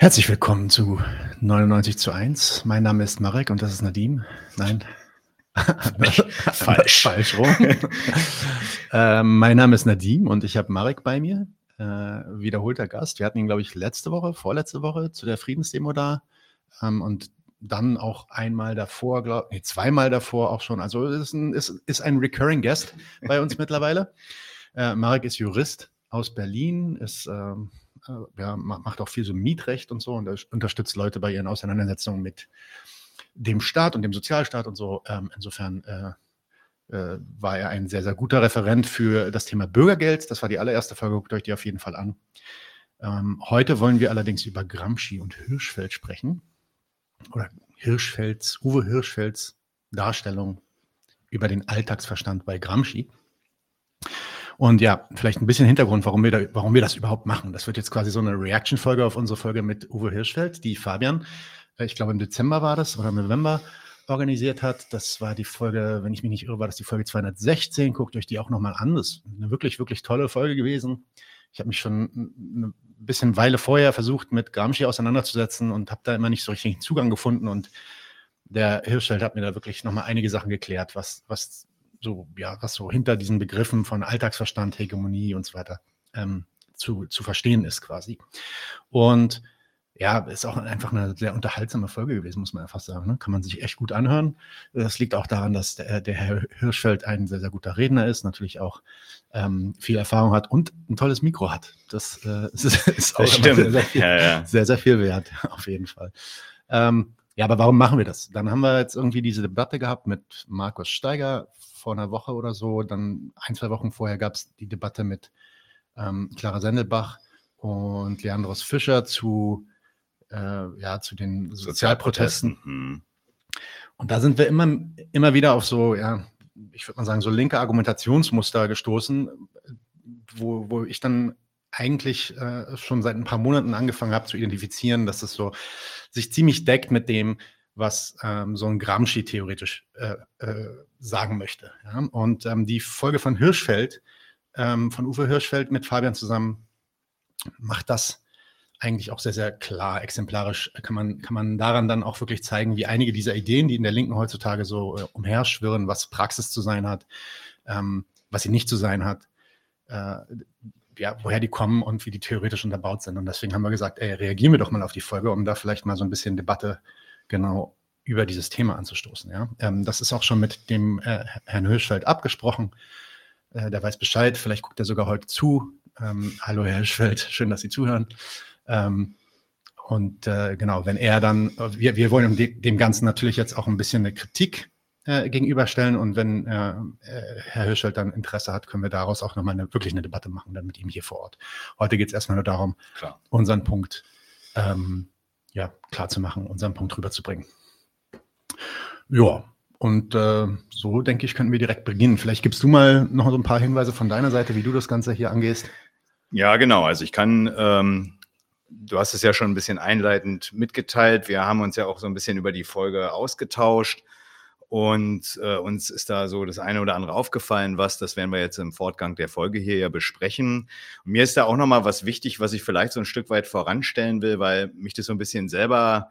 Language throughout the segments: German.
Herzlich willkommen zu 99 zu 1. Mein Name ist Marek und das ist Nadim. Nein. Falsch. Falsch rum. äh, mein Name ist Nadim und ich habe Marek bei mir. Äh, wiederholter Gast. Wir hatten ihn, glaube ich, letzte Woche, vorletzte Woche zu der Friedensdemo da. Ähm, und dann auch einmal davor, glaube nee, zweimal davor auch schon. Also ist ein, ist, ist ein Recurring Guest bei uns mittlerweile. Äh, Marek ist Jurist aus Berlin, ist ähm, äh, ja, macht auch viel so Mietrecht und so und unterstützt Leute bei ihren Auseinandersetzungen mit dem Staat und dem Sozialstaat und so. Ähm, insofern äh, äh, war er ein sehr, sehr guter Referent für das Thema Bürgergeld. Das war die allererste Folge, guckt euch die auf jeden Fall an. Ähm, heute wollen wir allerdings über Gramsci und Hirschfeld sprechen. Oder Hirschfelds, Uwe Hirschfelds Darstellung über den Alltagsverstand bei Gramsci. Und ja, vielleicht ein bisschen Hintergrund, warum wir, da, warum wir das überhaupt machen. Das wird jetzt quasi so eine Reaction-Folge auf unsere Folge mit Uwe Hirschfeld, die Fabian, äh, ich glaube im Dezember war das oder im November, organisiert hat. Das war die Folge, wenn ich mich nicht irre, war das die Folge 216. Guckt euch die auch nochmal an. Das ist eine wirklich, wirklich tolle Folge gewesen. Ich habe mich schon ein bisschen Weile vorher versucht, mit Gramsci auseinanderzusetzen und habe da immer nicht so richtig Zugang gefunden. Und der Hirschfeld hat mir da wirklich nochmal einige Sachen geklärt, was, was so, ja, was so hinter diesen Begriffen von Alltagsverstand, Hegemonie und so weiter ähm, zu, zu verstehen ist quasi. Und ja, ist auch einfach eine sehr unterhaltsame Folge gewesen, muss man einfach sagen. Ne? Kann man sich echt gut anhören. Das liegt auch daran, dass der, der Herr Hirschfeld ein sehr, sehr guter Redner ist, natürlich auch ähm, viel Erfahrung hat und ein tolles Mikro hat. Das, äh, ist, ist auch sehr, sehr, viel, ja, ja. sehr, sehr viel wert, auf jeden Fall. Ähm, ja, aber warum machen wir das? Dann haben wir jetzt irgendwie diese Debatte gehabt mit Markus Steiger vor einer Woche oder so. Dann ein, zwei Wochen vorher gab es die Debatte mit ähm, Clara Sendelbach und Leandros Fischer zu, äh, ja, zu den Sozialprotesten. Mhm. Und da sind wir immer, immer wieder auf so, ja, ich würde mal sagen, so linke Argumentationsmuster gestoßen, wo, wo ich dann eigentlich äh, schon seit ein paar Monaten angefangen habe zu identifizieren, dass es so sich ziemlich deckt mit dem, was ähm, so ein Gramsci theoretisch äh, äh, sagen möchte. Ja? Und ähm, die Folge von Hirschfeld, ähm, von Uwe Hirschfeld mit Fabian zusammen, macht das eigentlich auch sehr, sehr klar, exemplarisch kann man, kann man daran dann auch wirklich zeigen, wie einige dieser Ideen, die in der Linken heutzutage so äh, umherschwirren, was Praxis zu sein hat, ähm, was sie nicht zu sein hat, äh, ja, woher die kommen und wie die theoretisch unterbaut sind. Und deswegen haben wir gesagt, ey, reagieren wir doch mal auf die Folge, um da vielleicht mal so ein bisschen Debatte genau über dieses Thema anzustoßen. Ja? Ähm, das ist auch schon mit dem äh, Herrn Hirschfeld abgesprochen. Äh, der weiß Bescheid, vielleicht guckt er sogar heute zu. Ähm, hallo Herr Hirschfeld, schön, dass Sie zuhören. Ähm, und äh, genau, wenn er dann, wir, wir wollen dem, dem Ganzen natürlich jetzt auch ein bisschen eine Kritik äh, gegenüberstellen und wenn äh, äh, Herr Hirschfeld dann Interesse hat, können wir daraus auch nochmal eine, wirklich eine Debatte machen, dann mit ihm hier vor Ort. Heute geht es erstmal nur darum, Klar. unseren Punkt ähm, ja, klar zu machen, unseren Punkt rüberzubringen. Ja, und äh, so denke ich, könnten wir direkt beginnen. Vielleicht gibst du mal noch so ein paar Hinweise von deiner Seite, wie du das Ganze hier angehst. Ja, genau. Also ich kann, ähm, du hast es ja schon ein bisschen einleitend mitgeteilt. Wir haben uns ja auch so ein bisschen über die Folge ausgetauscht. Und äh, uns ist da so das eine oder andere aufgefallen, was, das werden wir jetzt im Fortgang der Folge hier ja besprechen. Und mir ist da auch nochmal was wichtig, was ich vielleicht so ein Stück weit voranstellen will, weil mich das so ein bisschen selber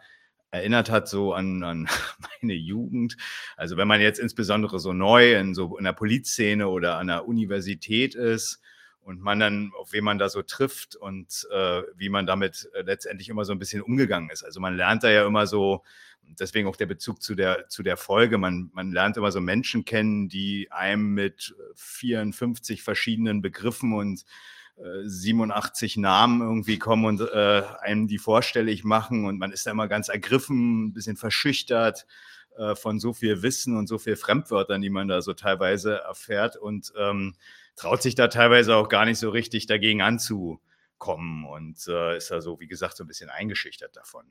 erinnert hat so an, an meine Jugend. Also wenn man jetzt insbesondere so neu in so in der Polizszene oder an der Universität ist und man dann, auf wen man da so trifft und äh, wie man damit äh, letztendlich immer so ein bisschen umgegangen ist. Also man lernt da ja immer so, deswegen auch der Bezug zu der, zu der Folge. Man, man lernt immer so Menschen kennen, die einem mit 54 verschiedenen Begriffen und äh, 87 Namen irgendwie kommen und äh, einem die vorstellig machen. Und man ist da immer ganz ergriffen, ein bisschen verschüchtert äh, von so viel Wissen und so viel Fremdwörtern, die man da so teilweise erfährt und ähm, traut sich da teilweise auch gar nicht so richtig dagegen anzukommen und äh, ist da so, wie gesagt, so ein bisschen eingeschüchtert davon.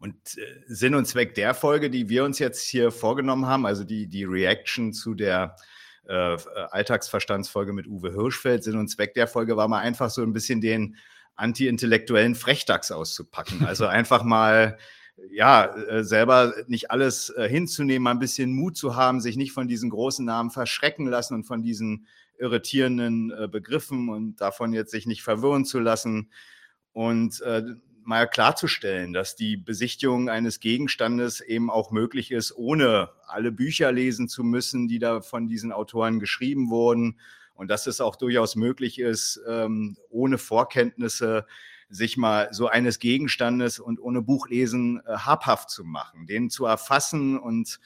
Und äh, Sinn und Zweck der Folge, die wir uns jetzt hier vorgenommen haben, also die, die Reaction zu der äh, Alltagsverstandsfolge mit Uwe Hirschfeld, Sinn und Zweck der Folge war mal einfach so ein bisschen den anti-intellektuellen Frechdachs auszupacken. Also einfach mal ja, äh, selber nicht alles äh, hinzunehmen, mal ein bisschen Mut zu haben, sich nicht von diesen großen Namen verschrecken lassen und von diesen irritierenden äh, Begriffen und davon jetzt sich nicht verwirren zu lassen. Und äh, mal klarzustellen, dass die Besichtigung eines Gegenstandes eben auch möglich ist, ohne alle Bücher lesen zu müssen, die da von diesen Autoren geschrieben wurden. Und dass es auch durchaus möglich ist, ähm, ohne Vorkenntnisse sich mal so eines Gegenstandes und ohne Buchlesen äh, habhaft zu machen, den zu erfassen und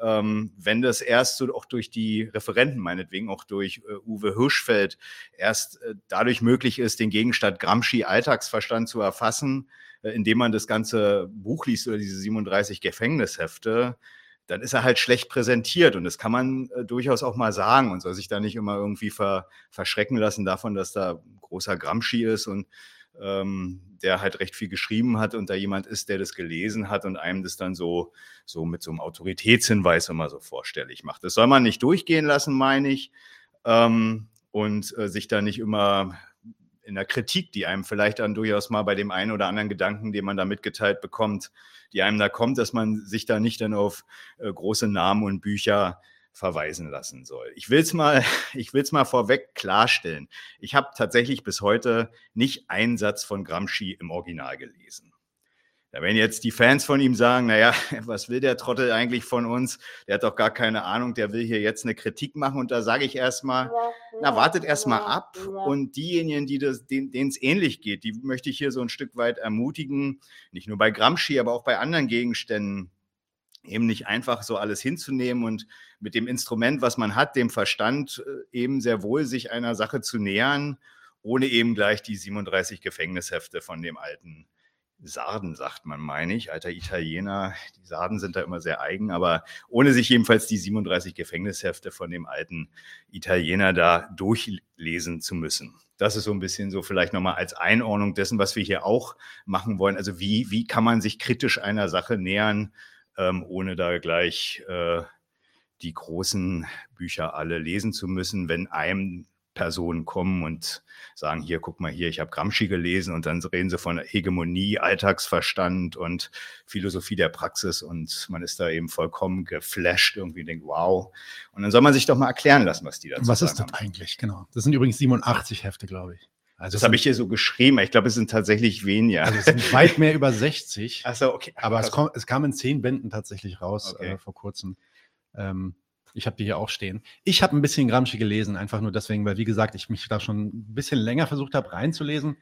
ähm, wenn das erst so auch durch die Referenten, meinetwegen auch durch äh, Uwe Hirschfeld, erst äh, dadurch möglich ist, den Gegenstand Gramsci Alltagsverstand zu erfassen, äh, indem man das ganze Buch liest oder diese 37 Gefängnishefte, dann ist er halt schlecht präsentiert. Und das kann man äh, durchaus auch mal sagen. Und soll sich da nicht immer irgendwie ver, verschrecken lassen davon, dass da großer Gramsci ist und ähm, der halt recht viel geschrieben hat und da jemand ist, der das gelesen hat und einem das dann so, so mit so einem Autoritätshinweis immer so vorstellig macht. Das soll man nicht durchgehen lassen, meine ich, ähm, und äh, sich da nicht immer in der Kritik, die einem vielleicht dann durchaus mal bei dem einen oder anderen Gedanken, den man da mitgeteilt bekommt, die einem da kommt, dass man sich da nicht dann auf äh, große Namen und Bücher verweisen lassen soll. Ich will es mal, ich will's mal vorweg klarstellen. Ich habe tatsächlich bis heute nicht einen Satz von Gramsci im Original gelesen. Da werden jetzt die Fans von ihm sagen, naja, was will der Trottel eigentlich von uns? Der hat doch gar keine Ahnung, der will hier jetzt eine Kritik machen. Und da sage ich erstmal, na, wartet erstmal ab. Und diejenigen, die denen es ähnlich geht, die möchte ich hier so ein Stück weit ermutigen, nicht nur bei Gramsci, aber auch bei anderen Gegenständen, eben nicht einfach so alles hinzunehmen und mit dem Instrument, was man hat, dem Verstand äh, eben sehr wohl sich einer Sache zu nähern, ohne eben gleich die 37 Gefängnishefte von dem alten Sarden, sagt man, meine ich, alter Italiener. Die Sarden sind da immer sehr eigen, aber ohne sich jedenfalls die 37 Gefängnishefte von dem alten Italiener da durchlesen zu müssen. Das ist so ein bisschen so vielleicht nochmal als Einordnung dessen, was wir hier auch machen wollen. Also wie, wie kann man sich kritisch einer Sache nähern, ähm, ohne da gleich äh, die großen Bücher alle lesen zu müssen, wenn einem Personen kommen und sagen, hier, guck mal hier, ich habe Gramsci gelesen und dann reden sie von Hegemonie, Alltagsverstand und Philosophie der Praxis und man ist da eben vollkommen geflasht, irgendwie denkt, wow. Und dann soll man sich doch mal erklären lassen, was die dazu was sagen. Was ist das haben. eigentlich, genau? Das sind übrigens 87 Hefte, glaube ich. Also das habe ich hier so geschrieben. Ich glaube, es sind tatsächlich weniger. Also es sind weit mehr über 60. Ach so, okay. Aber es, kom es kam in zehn Bänden tatsächlich raus okay. äh, vor kurzem. Ähm, ich habe die hier auch stehen. Ich habe ein bisschen Gramsci gelesen, einfach nur deswegen, weil, wie gesagt, ich mich da schon ein bisschen länger versucht habe reinzulesen.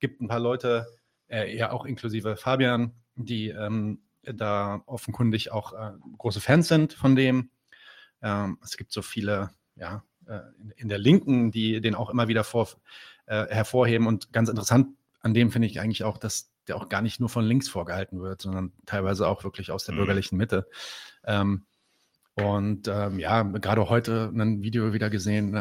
Gibt ein paar Leute, äh, ja auch inklusive Fabian, die ähm, da offenkundig auch äh, große Fans sind von dem. Ähm, es gibt so viele, ja, äh, in, in, der Linken, die den auch immer wieder vor, äh, hervorheben. Und ganz interessant an dem finde ich eigentlich auch, dass der auch gar nicht nur von links vorgehalten wird, sondern teilweise auch wirklich aus der mhm. bürgerlichen Mitte. Ähm, und ähm, ja, gerade heute ein Video wieder gesehen.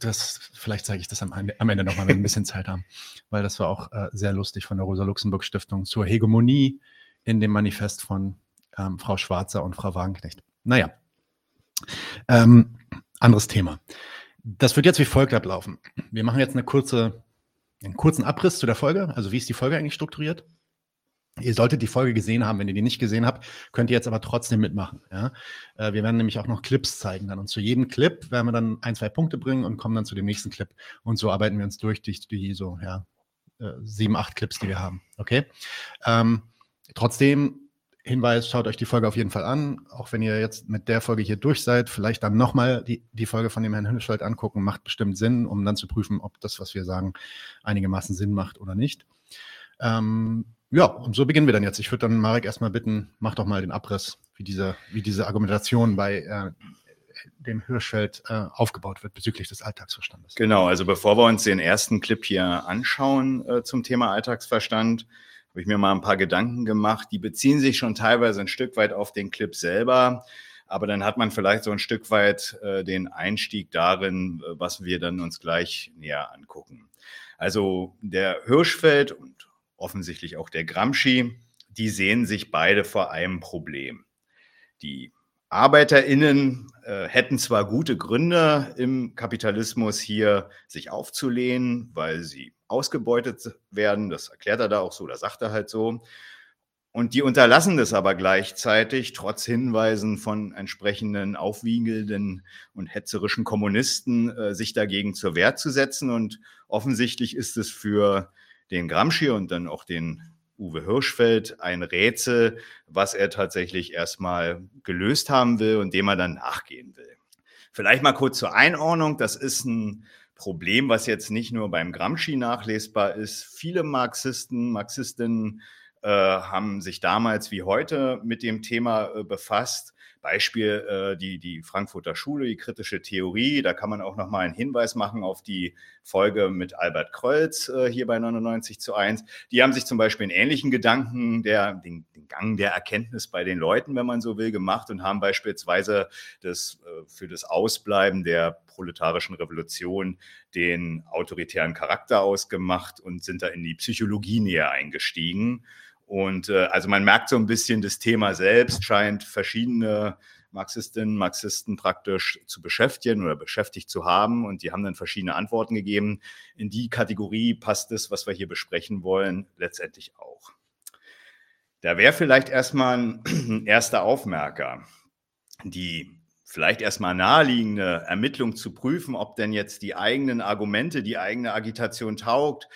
Das, vielleicht zeige ich das am, am Ende nochmal, wenn wir ein bisschen Zeit haben, weil das war auch äh, sehr lustig von der Rosa-Luxemburg-Stiftung zur Hegemonie in dem Manifest von ähm, Frau Schwarzer und Frau Wagenknecht. Naja, ähm, anderes Thema. Das wird jetzt wie folgt ablaufen. Wir machen jetzt eine kurze, einen kurzen Abriss zu der Folge. Also wie ist die Folge eigentlich strukturiert? Ihr solltet die Folge gesehen haben. Wenn ihr die nicht gesehen habt, könnt ihr jetzt aber trotzdem mitmachen. Ja? Äh, wir werden nämlich auch noch Clips zeigen dann. Und zu jedem Clip werden wir dann ein, zwei Punkte bringen und kommen dann zu dem nächsten Clip. Und so arbeiten wir uns durch die, die so, ja, äh, sieben, acht Clips, die wir haben. Okay? Ähm, trotzdem Hinweis, schaut euch die Folge auf jeden Fall an. Auch wenn ihr jetzt mit der Folge hier durch seid, vielleicht dann nochmal die, die Folge von dem Herrn Hünneschwald angucken. Macht bestimmt Sinn, um dann zu prüfen, ob das, was wir sagen, einigermaßen Sinn macht oder nicht. Ähm, ja, und so beginnen wir dann jetzt. Ich würde dann Marek erstmal bitten, mach doch mal den Abriss, wie diese, wie diese Argumentation bei äh, dem Hirschfeld äh, aufgebaut wird bezüglich des Alltagsverstandes. Genau, also bevor wir uns den ersten Clip hier anschauen äh, zum Thema Alltagsverstand, habe ich mir mal ein paar Gedanken gemacht. Die beziehen sich schon teilweise ein Stück weit auf den Clip selber. Aber dann hat man vielleicht so ein Stück weit äh, den Einstieg darin, äh, was wir dann uns gleich näher angucken. Also der Hirschfeld und offensichtlich auch der Gramsci, die sehen sich beide vor einem Problem. Die ArbeiterInnen äh, hätten zwar gute Gründe im Kapitalismus hier sich aufzulehnen, weil sie ausgebeutet werden. Das erklärt er da auch so, das sagt er halt so. Und die unterlassen das aber gleichzeitig, trotz Hinweisen von entsprechenden aufwiegelnden und hetzerischen Kommunisten, äh, sich dagegen zur Wehr zu setzen. Und offensichtlich ist es für den Gramsci und dann auch den Uwe Hirschfeld ein Rätsel, was er tatsächlich erstmal gelöst haben will und dem er dann nachgehen will. Vielleicht mal kurz zur Einordnung. Das ist ein Problem, was jetzt nicht nur beim Gramsci nachlesbar ist. Viele Marxisten, Marxistinnen äh, haben sich damals wie heute mit dem Thema äh, befasst Beispiel äh, die, die Frankfurter Schule, die kritische Theorie. Da kann man auch nochmal einen Hinweis machen auf die Folge mit Albert Kreuz äh, hier bei 99 zu 1. Die haben sich zum Beispiel einen ähnlichen Gedanken, der, den, den, Gang der Erkenntnis bei den Leuten, wenn man so will, gemacht und haben beispielsweise das, äh, für das Ausbleiben der proletarischen Revolution den autoritären Charakter ausgemacht und sind da in die Psychologie näher eingestiegen. Und äh, also man merkt so ein bisschen, das Thema selbst scheint verschiedene Marxistinnen, Marxisten praktisch zu beschäftigen oder beschäftigt zu haben. Und die haben dann verschiedene Antworten gegeben. In die Kategorie passt es, was wir hier besprechen wollen, letztendlich auch. Da wäre vielleicht erstmal ein erster Aufmerker, die vielleicht erstmal naheliegende Ermittlung zu prüfen, ob denn jetzt die eigenen Argumente, die eigene Agitation taugt,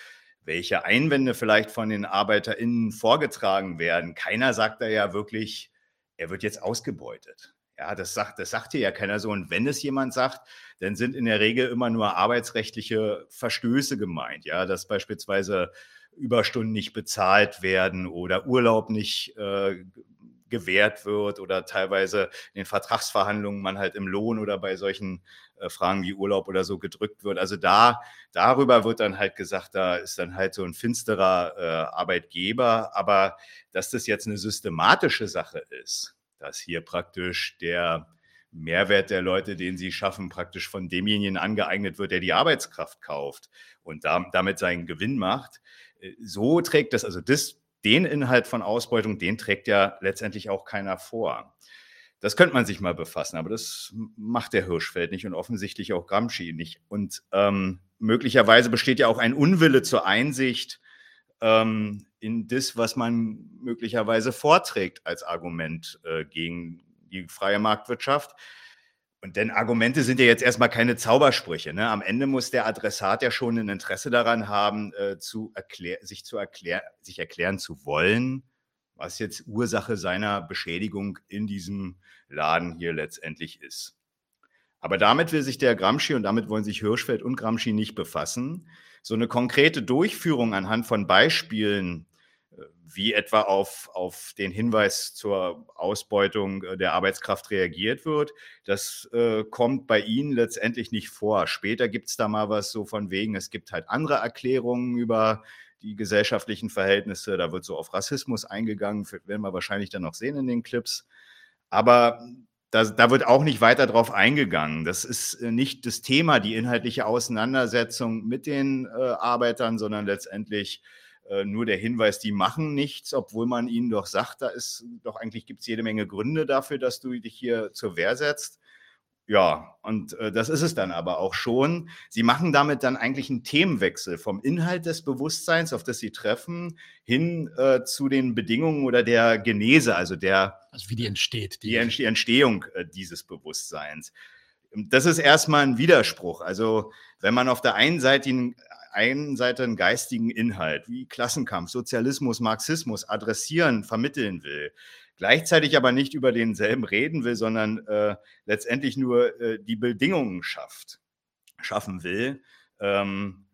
welche Einwände vielleicht von den ArbeiterInnen vorgetragen werden. Keiner sagt da ja wirklich, er wird jetzt ausgebeutet. Ja, das sagt, das sagt hier ja keiner so. Und wenn es jemand sagt, dann sind in der Regel immer nur arbeitsrechtliche Verstöße gemeint. Ja, dass beispielsweise Überstunden nicht bezahlt werden oder Urlaub nicht äh, gewährt wird oder teilweise in den Vertragsverhandlungen man halt im Lohn oder bei solchen Fragen wie Urlaub oder so gedrückt wird. Also da, darüber wird dann halt gesagt, da ist dann halt so ein finsterer äh, Arbeitgeber. Aber dass das jetzt eine systematische Sache ist, dass hier praktisch der Mehrwert der Leute, den sie schaffen, praktisch von demjenigen angeeignet wird, der die Arbeitskraft kauft und da, damit seinen Gewinn macht. Äh, so trägt das, also das den Inhalt von Ausbeutung, den trägt ja letztendlich auch keiner vor. Das könnte man sich mal befassen, aber das macht der Hirschfeld nicht und offensichtlich auch Gramsci nicht. Und ähm, möglicherweise besteht ja auch ein Unwille zur Einsicht ähm, in das, was man möglicherweise vorträgt als Argument äh, gegen die freie Marktwirtschaft. Und denn Argumente sind ja jetzt erstmal keine Zaubersprüche. Ne? Am Ende muss der Adressat ja schon ein Interesse daran haben, äh, zu erklär, sich, zu erklär, sich erklären zu wollen, was jetzt Ursache seiner Beschädigung in diesem Laden hier letztendlich ist. Aber damit will sich der Gramsci und damit wollen sich Hirschfeld und Gramsci nicht befassen. So eine konkrete Durchführung anhand von Beispielen wie etwa auf, auf den Hinweis zur Ausbeutung äh, der Arbeitskraft reagiert wird. Das äh, kommt bei Ihnen letztendlich nicht vor. Später gibt es da mal was so von wegen, es gibt halt andere Erklärungen über die gesellschaftlichen Verhältnisse. Da wird so auf Rassismus eingegangen, werden wir wahrscheinlich dann noch sehen in den Clips. Aber da, da, wird auch nicht weiter drauf eingegangen. Das ist äh, nicht das Thema, die inhaltliche Auseinandersetzung mit den äh, Arbeitern, sondern letztendlich äh, nur der Hinweis, die machen nichts, obwohl man ihnen doch sagt, da ist doch eigentlich gibt es jede Menge Gründe dafür, dass du dich hier zur Wehr setzt. Ja, und äh, das ist es dann aber auch schon. Sie machen damit dann eigentlich einen Themenwechsel vom Inhalt des Bewusstseins, auf das Sie treffen, hin äh, zu den Bedingungen oder der Genese, also der. Also wie die entsteht. Die, die Entstehung äh, dieses Bewusstseins. Das ist erstmal ein Widerspruch. Also, wenn man auf der einen Seite einen Seite einen geistigen Inhalt wie Klassenkampf, Sozialismus, Marxismus adressieren, vermitteln will, gleichzeitig aber nicht über denselben reden will, sondern äh, letztendlich nur äh, die Bedingungen schafft, schaffen will, ähm,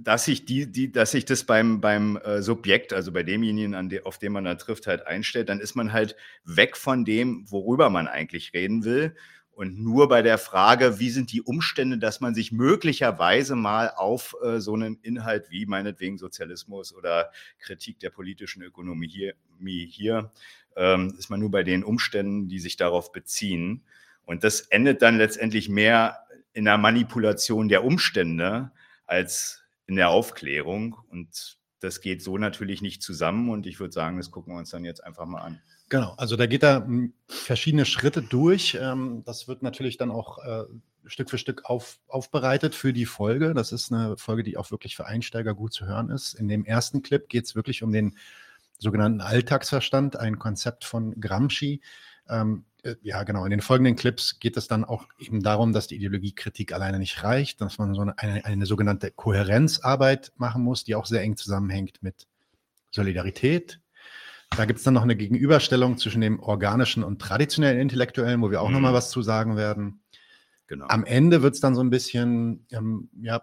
dass sich die, die, dass sich das beim, beim äh, Subjekt, also bei demjenigen, an de, auf den man da trifft, halt einstellt, dann ist man halt weg von dem, worüber man eigentlich reden will und nur bei der Frage, wie sind die Umstände, dass man sich möglicherweise mal auf äh, so einen Inhalt wie meinetwegen Sozialismus oder Kritik der politischen Ökonomie hier, hier ähm, ist man nur bei den Umständen, die sich darauf beziehen. Und das endet dann letztendlich mehr in der Manipulation der Umstände als in der Aufklärung. Und das geht so natürlich nicht zusammen. Und ich würde sagen, das gucken wir uns dann jetzt einfach mal an. Genau, also da geht er hm, verschiedene Schritte durch. Ähm, das wird natürlich dann auch äh, Stück für Stück auf, aufbereitet für die Folge. Das ist eine Folge, die auch wirklich für Einsteiger gut zu hören ist. In dem ersten Clip geht es wirklich um den sogenannten Alltagsverstand, ein Konzept von Gramsci. Ähm, äh, ja, genau. In den folgenden Clips geht es dann auch eben darum, dass die Ideologiekritik alleine nicht reicht, dass man so eine, eine, eine sogenannte Kohärenzarbeit machen muss, die auch sehr eng zusammenhängt mit Solidarität. Da gibt es dann noch eine Gegenüberstellung zwischen dem organischen und traditionellen Intellektuellen, wo wir auch mhm. nochmal was zu sagen werden. Genau. Am Ende wird es dann so ein bisschen ähm, ja,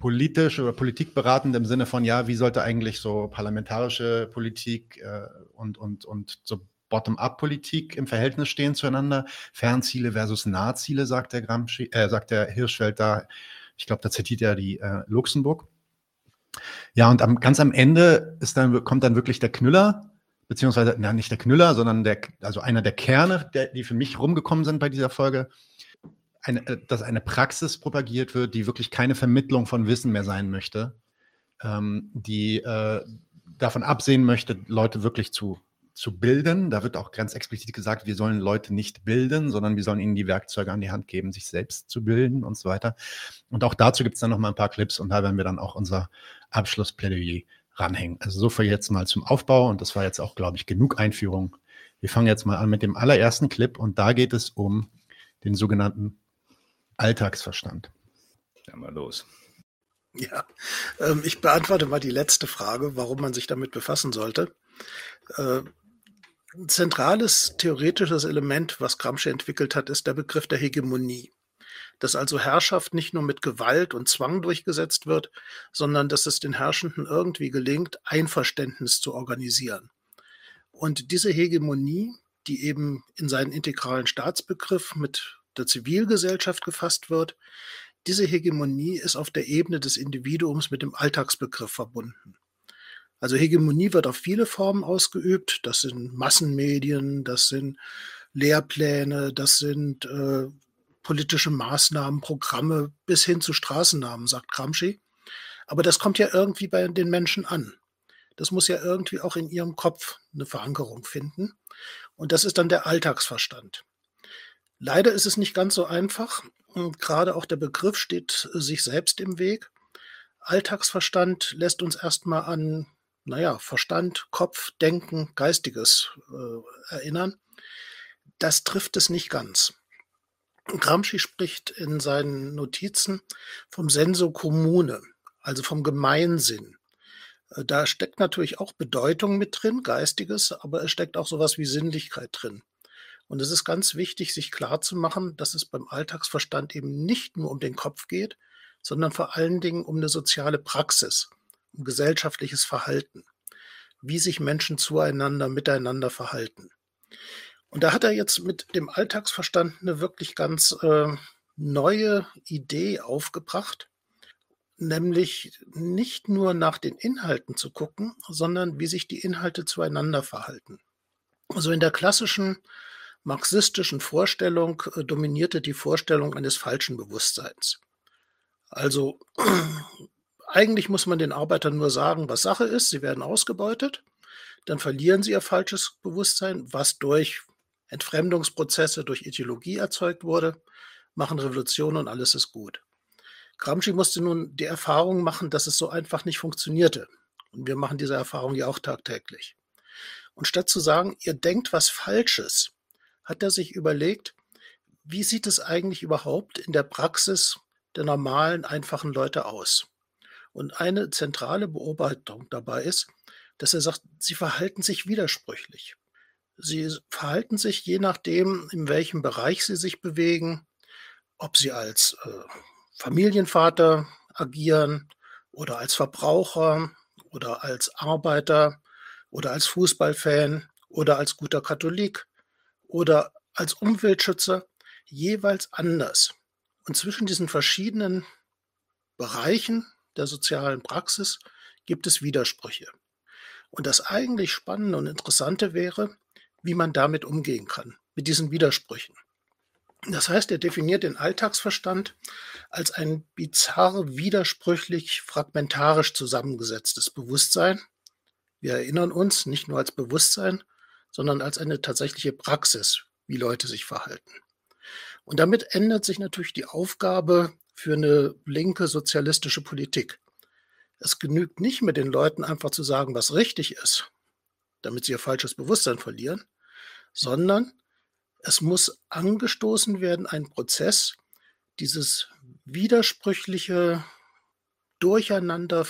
politisch oder politikberatend im Sinne von, ja, wie sollte eigentlich so parlamentarische Politik äh, und, und, und so Bottom-up-Politik im Verhältnis stehen zueinander. Fernziele versus Nahziele, sagt der Gramsci, äh, sagt der Hirschfeld da. Ich glaube, da zitiert er die äh, Luxemburg. Ja, und am, ganz am Ende ist dann, kommt dann wirklich der Knüller, beziehungsweise, na, nicht der Knüller, sondern der, also einer der Kerne, der, die für mich rumgekommen sind bei dieser Folge, eine, äh, dass eine Praxis propagiert wird, die wirklich keine Vermittlung von Wissen mehr sein möchte, ähm, die äh, davon absehen möchte, Leute wirklich zu, zu bilden. Da wird auch ganz explizit gesagt, wir sollen Leute nicht bilden, sondern wir sollen ihnen die Werkzeuge an die Hand geben, sich selbst zu bilden und so weiter. Und auch dazu gibt es dann noch mal ein paar Clips und da werden wir dann auch unser Abschlussplädoyer ranhängen. Also so viel jetzt mal zum Aufbau und das war jetzt auch, glaube ich, genug Einführung. Wir fangen jetzt mal an mit dem allerersten Clip und da geht es um den sogenannten Alltagsverstand. Ja, mal los. Ja, ähm, ich beantworte mal die letzte Frage, warum man sich damit befassen sollte. Äh, ein zentrales theoretisches Element, was Gramsci entwickelt hat, ist der Begriff der Hegemonie. Dass also Herrschaft nicht nur mit Gewalt und Zwang durchgesetzt wird, sondern dass es den Herrschenden irgendwie gelingt, Einverständnis zu organisieren. Und diese Hegemonie, die eben in seinen integralen Staatsbegriff mit der Zivilgesellschaft gefasst wird, diese Hegemonie ist auf der Ebene des Individuums mit dem Alltagsbegriff verbunden. Also Hegemonie wird auf viele Formen ausgeübt. Das sind Massenmedien, das sind Lehrpläne, das sind äh, politische Maßnahmen, Programme bis hin zu Straßennamen, sagt Gramsci. Aber das kommt ja irgendwie bei den Menschen an. Das muss ja irgendwie auch in ihrem Kopf eine Verankerung finden. Und das ist dann der Alltagsverstand. Leider ist es nicht ganz so einfach. Und gerade auch der Begriff steht sich selbst im Weg. Alltagsverstand lässt uns erstmal an, naja, Verstand, Kopf, Denken, Geistiges äh, erinnern. Das trifft es nicht ganz. Gramsci spricht in seinen Notizen vom Senso Commune, also vom Gemeinsinn. Äh, da steckt natürlich auch Bedeutung mit drin, Geistiges, aber es steckt auch sowas wie Sinnlichkeit drin. Und es ist ganz wichtig, sich klarzumachen, dass es beim Alltagsverstand eben nicht nur um den Kopf geht, sondern vor allen Dingen um eine soziale Praxis, um gesellschaftliches Verhalten, wie sich Menschen zueinander, miteinander verhalten. Und da hat er jetzt mit dem Alltagsverstand eine wirklich ganz äh, neue Idee aufgebracht, nämlich nicht nur nach den Inhalten zu gucken, sondern wie sich die Inhalte zueinander verhalten. Also in der klassischen marxistischen Vorstellung äh, dominierte die Vorstellung eines falschen Bewusstseins. Also eigentlich muss man den Arbeitern nur sagen, was Sache ist, sie werden ausgebeutet, dann verlieren sie ihr falsches Bewusstsein, was durch Entfremdungsprozesse, durch Ideologie erzeugt wurde, machen Revolution und alles ist gut. Gramsci musste nun die Erfahrung machen, dass es so einfach nicht funktionierte. Und wir machen diese Erfahrung ja auch tagtäglich. Und statt zu sagen, ihr denkt was Falsches, hat er sich überlegt, wie sieht es eigentlich überhaupt in der Praxis der normalen, einfachen Leute aus? Und eine zentrale Beobachtung dabei ist, dass er sagt, sie verhalten sich widersprüchlich. Sie verhalten sich je nachdem, in welchem Bereich sie sich bewegen, ob sie als äh, Familienvater agieren oder als Verbraucher oder als Arbeiter oder als Fußballfan oder als guter Katholik oder als Umweltschützer jeweils anders. Und zwischen diesen verschiedenen Bereichen der sozialen Praxis gibt es Widersprüche. Und das eigentlich Spannende und Interessante wäre, wie man damit umgehen kann, mit diesen Widersprüchen. Das heißt, er definiert den Alltagsverstand als ein bizarr, widersprüchlich, fragmentarisch zusammengesetztes Bewusstsein. Wir erinnern uns nicht nur als Bewusstsein, sondern als eine tatsächliche Praxis, wie Leute sich verhalten. Und damit ändert sich natürlich die Aufgabe für eine linke sozialistische Politik. Es genügt nicht mit den Leuten einfach zu sagen, was richtig ist, damit sie ihr falsches Bewusstsein verlieren, sondern es muss angestoßen werden, ein Prozess, dieses widersprüchliche Durcheinander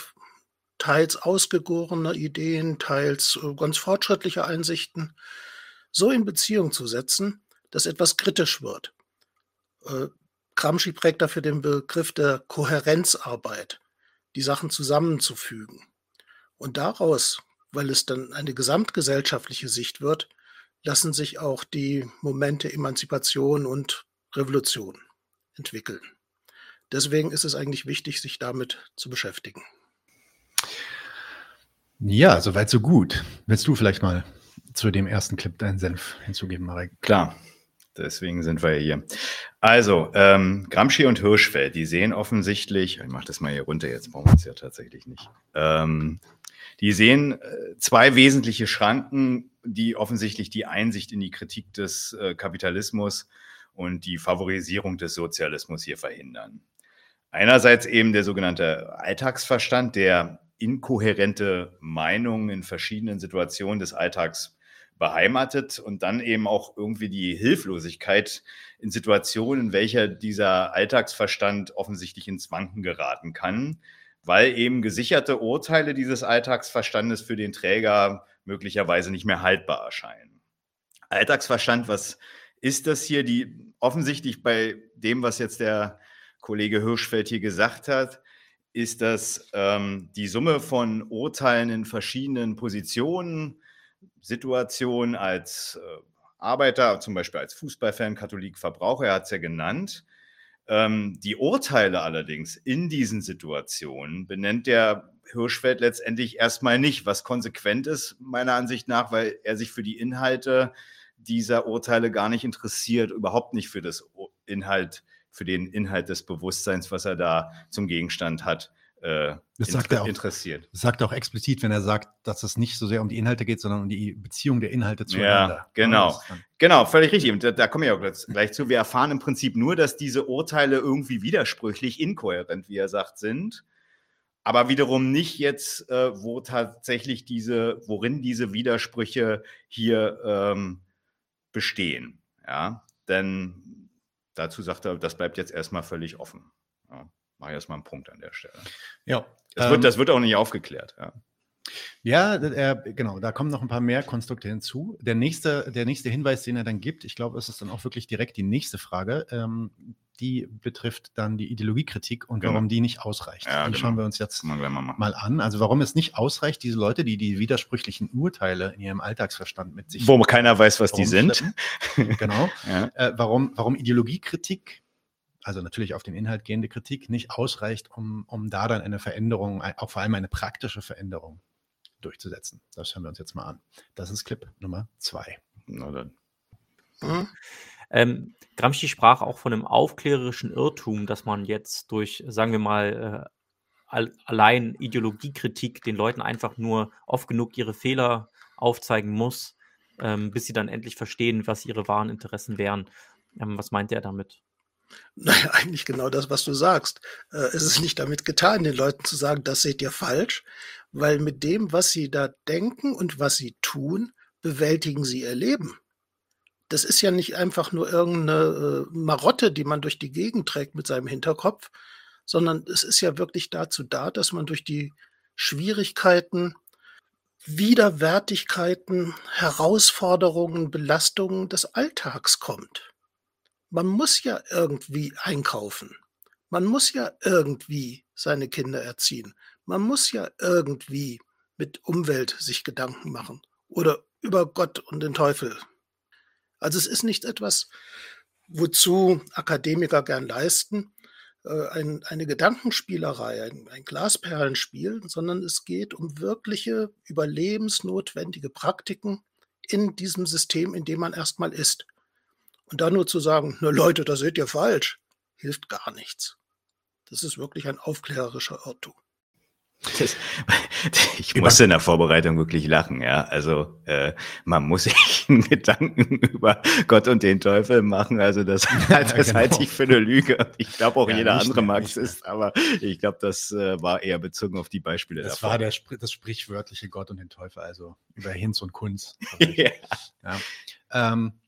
teils ausgegorene Ideen, teils äh, ganz fortschrittliche Einsichten, so in Beziehung zu setzen, dass etwas kritisch wird. Äh, Gramsci prägt dafür den Begriff der Kohärenzarbeit, die Sachen zusammenzufügen. Und daraus, weil es dann eine gesamtgesellschaftliche Sicht wird, lassen sich auch die Momente Emanzipation und Revolution entwickeln. Deswegen ist es eigentlich wichtig, sich damit zu beschäftigen. Ja, soweit so gut. Willst du vielleicht mal zu dem ersten Clip deinen Senf hinzugeben, Marek? Klar, deswegen sind wir hier. Also, ähm, Gramsci und Hirschfeld, die sehen offensichtlich, ich mache das mal hier runter, jetzt brauchen wir es ja tatsächlich nicht. Ähm, die sehen äh, zwei wesentliche Schranken, die offensichtlich die Einsicht in die Kritik des äh, Kapitalismus und die Favorisierung des Sozialismus hier verhindern. Einerseits eben der sogenannte Alltagsverstand, der inkohärente Meinungen in verschiedenen Situationen des Alltags beheimatet und dann eben auch irgendwie die Hilflosigkeit in Situationen, in welcher dieser Alltagsverstand offensichtlich ins Wanken geraten kann, weil eben gesicherte Urteile dieses Alltagsverstandes für den Träger möglicherweise nicht mehr haltbar erscheinen. Alltagsverstand, was ist das hier? Die offensichtlich bei dem, was jetzt der Kollege Hirschfeld hier gesagt hat, ist das ähm, die Summe von Urteilen in verschiedenen Positionen, Situationen als äh, Arbeiter, zum Beispiel als Fußballfan, Katholik, Verbraucher, er hat es ja genannt. Ähm, die Urteile allerdings in diesen Situationen benennt der Hirschfeld letztendlich erstmal nicht, was konsequent ist, meiner Ansicht nach, weil er sich für die Inhalte dieser Urteile gar nicht interessiert, überhaupt nicht für das Inhalt für den Inhalt des Bewusstseins, was er da zum Gegenstand hat, äh, das sagt er auch, interessiert. Das sagt er auch explizit, wenn er sagt, dass es nicht so sehr um die Inhalte geht, sondern um die Beziehung der Inhalte zueinander. Ja, genau. Genau, völlig richtig. Und da, da komme ich auch gleich zu. Wir erfahren im Prinzip nur, dass diese Urteile irgendwie widersprüchlich, inkohärent, wie er sagt, sind. Aber wiederum nicht jetzt, äh, wo tatsächlich diese, worin diese Widersprüche hier ähm, bestehen. Ja, denn dazu sagt er, das bleibt jetzt erstmal völlig offen. Ja, mache ich erstmal einen Punkt an der Stelle. Ja. Das, ähm, wird, das wird auch nicht aufgeklärt. Ja. Ja, äh, genau, da kommen noch ein paar mehr Konstrukte hinzu. Der nächste, der nächste Hinweis, den er dann gibt, ich glaube, es ist dann auch wirklich direkt die nächste Frage, ähm, die betrifft dann die Ideologiekritik und genau. warum die nicht ausreicht. Ja, die genau. schauen wir uns jetzt mal, mal, an. Also warum es nicht ausreicht, diese Leute, die die widersprüchlichen Urteile in ihrem Alltagsverstand mit sich Wo keiner weiß, was die sind. genau. ja. äh, warum, warum Ideologiekritik also natürlich auf den Inhalt gehende Kritik, nicht ausreicht, um, um da dann eine Veränderung, auch vor allem eine praktische Veränderung durchzusetzen. Das hören wir uns jetzt mal an. Das ist Clip Nummer zwei. Na dann. Mhm. Ähm, Gramsci sprach auch von einem aufklärerischen Irrtum, dass man jetzt durch, sagen wir mal, äh, allein Ideologiekritik den Leuten einfach nur oft genug ihre Fehler aufzeigen muss, ähm, bis sie dann endlich verstehen, was ihre wahren Interessen wären. Ähm, was meint er damit? Naja, eigentlich genau das, was du sagst. Äh, es ist nicht damit getan, den Leuten zu sagen, das seht ihr falsch, weil mit dem, was sie da denken und was sie tun, bewältigen sie ihr Leben. Das ist ja nicht einfach nur irgendeine äh, Marotte, die man durch die Gegend trägt mit seinem Hinterkopf, sondern es ist ja wirklich dazu da, dass man durch die Schwierigkeiten, Widerwärtigkeiten, Herausforderungen, Belastungen des Alltags kommt. Man muss ja irgendwie einkaufen. Man muss ja irgendwie seine Kinder erziehen. Man muss ja irgendwie mit Umwelt sich Gedanken machen oder über Gott und den Teufel also es ist nicht etwas, wozu Akademiker gern leisten, äh, ein, eine Gedankenspielerei, ein, ein Glasperlenspiel, sondern es geht um wirkliche überlebensnotwendige Praktiken in diesem System, in dem man erstmal ist. Und dann nur zu sagen, na Leute, das seht ihr falsch, hilft gar nichts. Das ist wirklich ein aufklärerischer Irrtum. Das, ich musste in der Vorbereitung wirklich lachen, ja. Also äh, man muss sich Gedanken über Gott und den Teufel machen. Also das, das genau. halte ich für eine Lüge. Ich glaube auch ja, jeder andere Marxist, aber ich glaube, das äh, war eher bezogen auf die Beispiele. Das davor. war der, das sprichwörtliche Gott und den Teufel, also über Hinz und Kunz. ja. Ja. Ähm,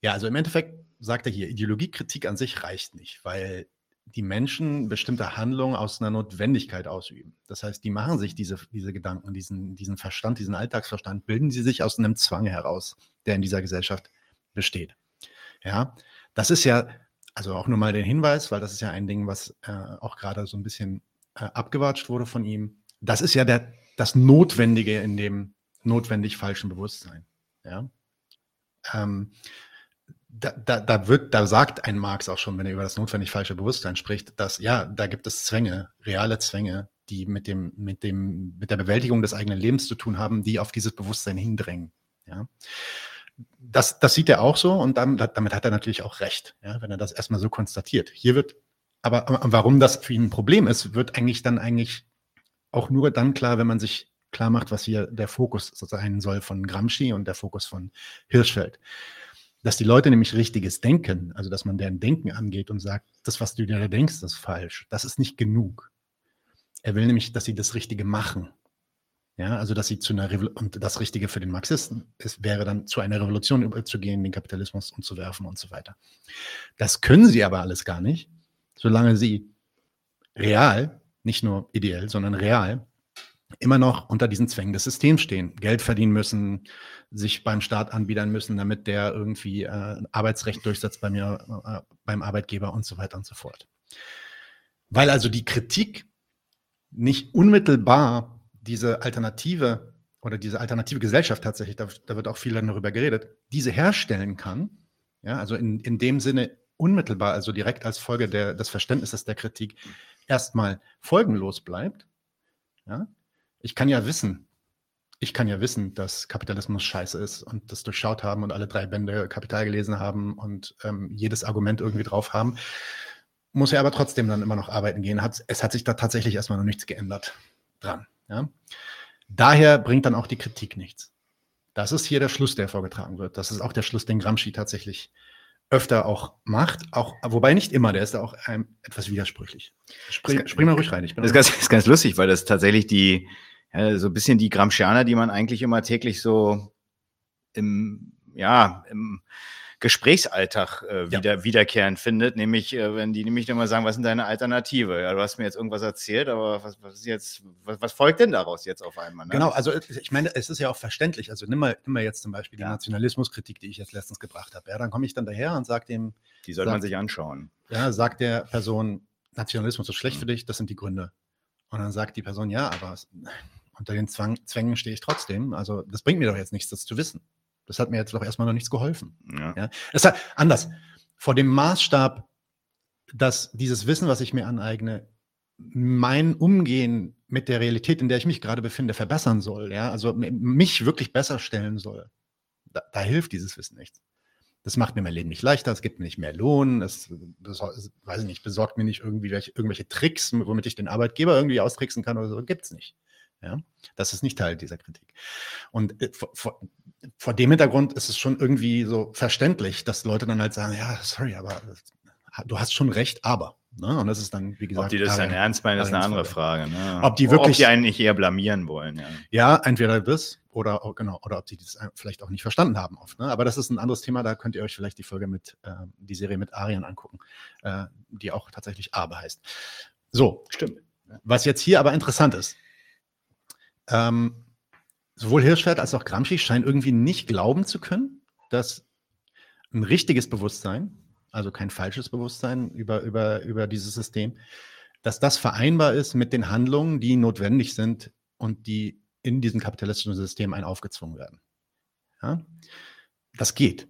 ja, also im Endeffekt sagt er hier, Ideologiekritik an sich reicht nicht, weil die Menschen bestimmte Handlungen aus einer Notwendigkeit ausüben. Das heißt, die machen sich diese, diese Gedanken, diesen, diesen Verstand, diesen Alltagsverstand, bilden sie sich aus einem Zwang heraus, der in dieser Gesellschaft besteht. Ja, das ist ja, also auch nur mal den Hinweis, weil das ist ja ein Ding, was äh, auch gerade so ein bisschen äh, abgewatscht wurde von ihm. Das ist ja der, das Notwendige in dem notwendig falschen Bewusstsein. Ja. Ähm, da, da, da, wird, da sagt ein Marx auch schon, wenn er über das notwendig falsche Bewusstsein spricht, dass ja, da gibt es Zwänge, reale Zwänge, die mit dem, mit dem, mit der Bewältigung des eigenen Lebens zu tun haben, die auf dieses Bewusstsein hindrängen. Ja. Das, das sieht er auch so und damit, damit hat er natürlich auch recht, ja, wenn er das erstmal so konstatiert. Hier wird, aber warum das für ihn ein Problem ist, wird eigentlich dann eigentlich auch nur dann klar, wenn man sich klar macht, was hier der Fokus sein soll von Gramsci und der Fokus von Hirschfeld dass die Leute nämlich richtiges Denken, also dass man deren Denken angeht und sagt, das, was du dir da denkst, ist falsch. Das ist nicht genug. Er will nämlich, dass sie das Richtige machen. Ja, also dass sie zu einer Revolution, und das Richtige für den Marxisten ist, wäre dann zu einer Revolution überzugehen, den Kapitalismus umzuwerfen und so weiter. Das können sie aber alles gar nicht, solange sie real, nicht nur ideell, sondern real immer noch unter diesen Zwängen des Systems stehen, Geld verdienen müssen, sich beim Staat anbiedern müssen, damit der irgendwie äh, Arbeitsrecht durchsetzt bei mir, äh, beim Arbeitgeber und so weiter und so fort. Weil also die Kritik nicht unmittelbar diese Alternative oder diese alternative Gesellschaft tatsächlich, da, da wird auch viel darüber geredet, diese herstellen kann, ja, also in, in dem Sinne unmittelbar, also direkt als Folge der, des Verständnisses der Kritik erstmal folgenlos bleibt, ja, ich kann ja wissen, ich kann ja wissen, dass Kapitalismus scheiße ist und das durchschaut haben und alle drei Bände Kapital gelesen haben und ähm, jedes Argument irgendwie drauf haben. Muss ja aber trotzdem dann immer noch arbeiten gehen. Hat, es hat sich da tatsächlich erstmal noch nichts geändert dran. Ja? Daher bringt dann auch die Kritik nichts. Das ist hier der Schluss, der vorgetragen wird. Das ist auch der Schluss, den Gramsci tatsächlich öfter auch macht, auch, wobei nicht immer, der ist da auch ähm, etwas widersprüchlich. Spring, spring mal ruhig rein. Ich bin das ist ganz, ist ganz lustig, weil das tatsächlich die, ja, so ein bisschen die Gramscianer, die man eigentlich immer täglich so im, ja, im Gesprächsalltag äh, wieder, ja. wiederkehrend findet, nämlich äh, wenn die nämlich immer sagen, was ist deine Alternative? Ja, du hast mir jetzt irgendwas erzählt, aber was, was ist jetzt, was, was, folgt denn daraus jetzt auf einmal? Ne? Genau, also ich meine, es ist ja auch verständlich. Also nimm mal, nimm mal jetzt zum Beispiel ja. die Nationalismuskritik, die ich jetzt letztens gebracht habe. Ja, dann komme ich dann daher und sage dem. Die soll man sich anschauen. Ja, sagt der Person, Nationalismus ist schlecht mhm. für dich, das sind die Gründe. Und dann sagt die Person, ja, aber unter den Zwang, Zwängen stehe ich trotzdem. Also das bringt mir doch jetzt nichts, das zu wissen. Das hat mir jetzt doch erstmal noch nichts geholfen. Ja. ja. Es hat, anders. Vor dem Maßstab, dass dieses Wissen, was ich mir aneigne, mein Umgehen mit der Realität, in der ich mich gerade befinde, verbessern soll, ja, also mich wirklich besser stellen soll, da, da hilft dieses Wissen nichts. Das macht mir mein Leben nicht leichter, es gibt mir nicht mehr Lohn, es, das, weiß ich nicht, besorgt mir nicht irgendwie welche, irgendwelche Tricks, womit ich den Arbeitgeber irgendwie austricksen kann oder so, gibt es nicht. Ja? Das ist nicht Teil dieser Kritik. Und äh, vor, vor, dem Hintergrund ist es schon irgendwie so verständlich, dass Leute dann halt sagen, ja, sorry, aber du hast schon recht, aber. Ne? Und das ist dann, wie gesagt. Ob die das dann ernst meinen, ist eine andere Frage. Ne? Ob die wirklich. Ob die einen nicht eher blamieren wollen. Ja, ja entweder das oder genau, oder ob sie das vielleicht auch nicht verstanden haben oft. Ne? Aber das ist ein anderes Thema, da könnt ihr euch vielleicht die Folge mit, äh, die Serie mit Arian angucken, äh, die auch tatsächlich Aber heißt. So, stimmt. Was jetzt hier aber interessant ist, ähm, sowohl Hirschfeld als auch Gramsci scheinen irgendwie nicht glauben zu können, dass ein richtiges Bewusstsein, also kein falsches Bewusstsein über, über, über dieses System, dass das vereinbar ist mit den Handlungen, die notwendig sind und die in diesem kapitalistischen System ein aufgezwungen werden. Ja? Das geht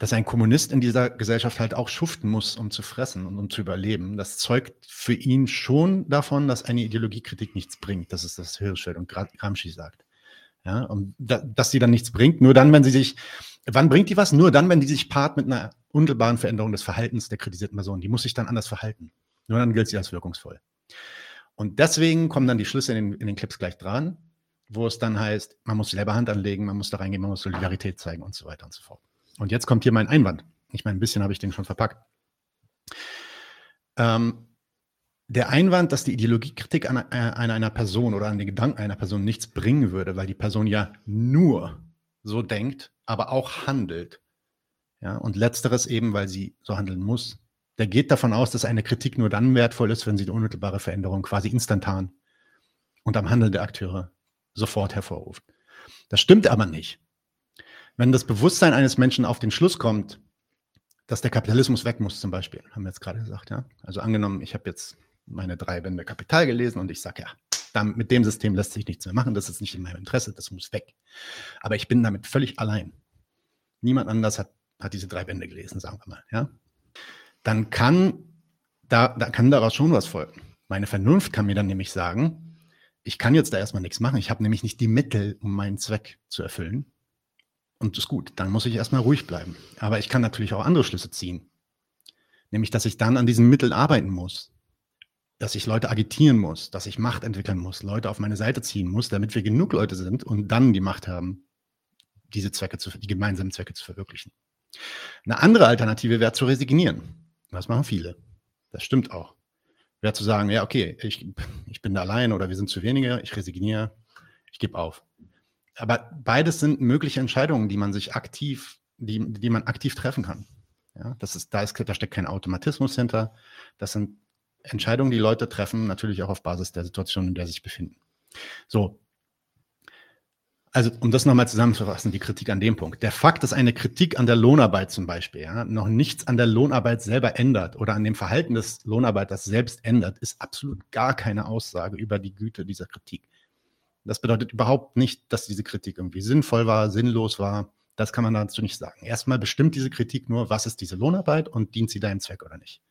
dass ein Kommunist in dieser Gesellschaft halt auch schuften muss, um zu fressen und um zu überleben. Das zeugt für ihn schon davon, dass eine Ideologiekritik nichts bringt. Das ist das Hirschfeld und Gramsci sagt. Ja, und da, dass sie dann nichts bringt, nur dann, wenn sie sich, wann bringt die was? Nur dann, wenn die sich paart mit einer unmittelbaren Veränderung des Verhaltens der kritisierten Person. Die muss sich dann anders verhalten. Nur dann gilt sie als wirkungsvoll. Und deswegen kommen dann die Schlüsse in den, in den Clips gleich dran, wo es dann heißt, man muss selber Hand anlegen, man muss da reingehen, man muss Solidarität zeigen und so weiter und so fort. Und jetzt kommt hier mein Einwand. Ich meine, ein bisschen habe ich den schon verpackt. Ähm, der Einwand, dass die Ideologiekritik an, äh, an, einer Person oder an den Gedanken einer Person nichts bringen würde, weil die Person ja nur so denkt, aber auch handelt. Ja, und letzteres eben, weil sie so handeln muss, Der geht davon aus, dass eine Kritik nur dann wertvoll ist, wenn sie die unmittelbare Veränderung quasi instantan und am Handeln der Akteure sofort hervorruft. Das stimmt aber nicht. Wenn das Bewusstsein eines Menschen auf den Schluss kommt, dass der Kapitalismus weg muss, zum Beispiel, haben wir jetzt gerade gesagt, ja. Also angenommen, ich habe jetzt meine drei Bände Kapital gelesen und ich sage, ja, dann, mit dem System lässt sich nichts mehr machen, das ist nicht in meinem Interesse, das muss weg. Aber ich bin damit völlig allein. Niemand anders hat, hat diese drei Bände gelesen, sagen wir mal, ja. Dann kann, da, da kann daraus schon was folgen. Meine Vernunft kann mir dann nämlich sagen, ich kann jetzt da erstmal nichts machen. Ich habe nämlich nicht die Mittel, um meinen Zweck zu erfüllen. Und das ist gut, dann muss ich erstmal ruhig bleiben. Aber ich kann natürlich auch andere Schlüsse ziehen. Nämlich, dass ich dann an diesen Mitteln arbeiten muss. Dass ich Leute agitieren muss, dass ich Macht entwickeln muss, Leute auf meine Seite ziehen muss, damit wir genug Leute sind und dann die Macht haben, diese Zwecke zu, die gemeinsamen Zwecke zu verwirklichen. Eine andere Alternative wäre zu resignieren. Das machen viele. Das stimmt auch. Wäre zu sagen, ja, okay, ich, ich bin da allein oder wir sind zu wenige, ich resigniere, ich gebe auf aber beides sind mögliche Entscheidungen, die man sich aktiv, die, die man aktiv treffen kann. Ja, das ist, da, ist, da steckt kein Automatismus hinter. Das sind Entscheidungen, die Leute treffen, natürlich auch auf Basis der Situation, in der sie sich befinden. So. Also, um das nochmal zusammenzufassen, die Kritik an dem Punkt. Der Fakt, dass eine Kritik an der Lohnarbeit zum Beispiel ja, noch nichts an der Lohnarbeit selber ändert oder an dem Verhalten des Lohnarbeiters selbst ändert, ist absolut gar keine Aussage über die Güte dieser Kritik. Das bedeutet überhaupt nicht, dass diese Kritik irgendwie sinnvoll war, sinnlos war. Das kann man dazu nicht sagen. Erstmal bestimmt diese Kritik nur, was ist diese Lohnarbeit und dient sie deinem Zweck oder nicht.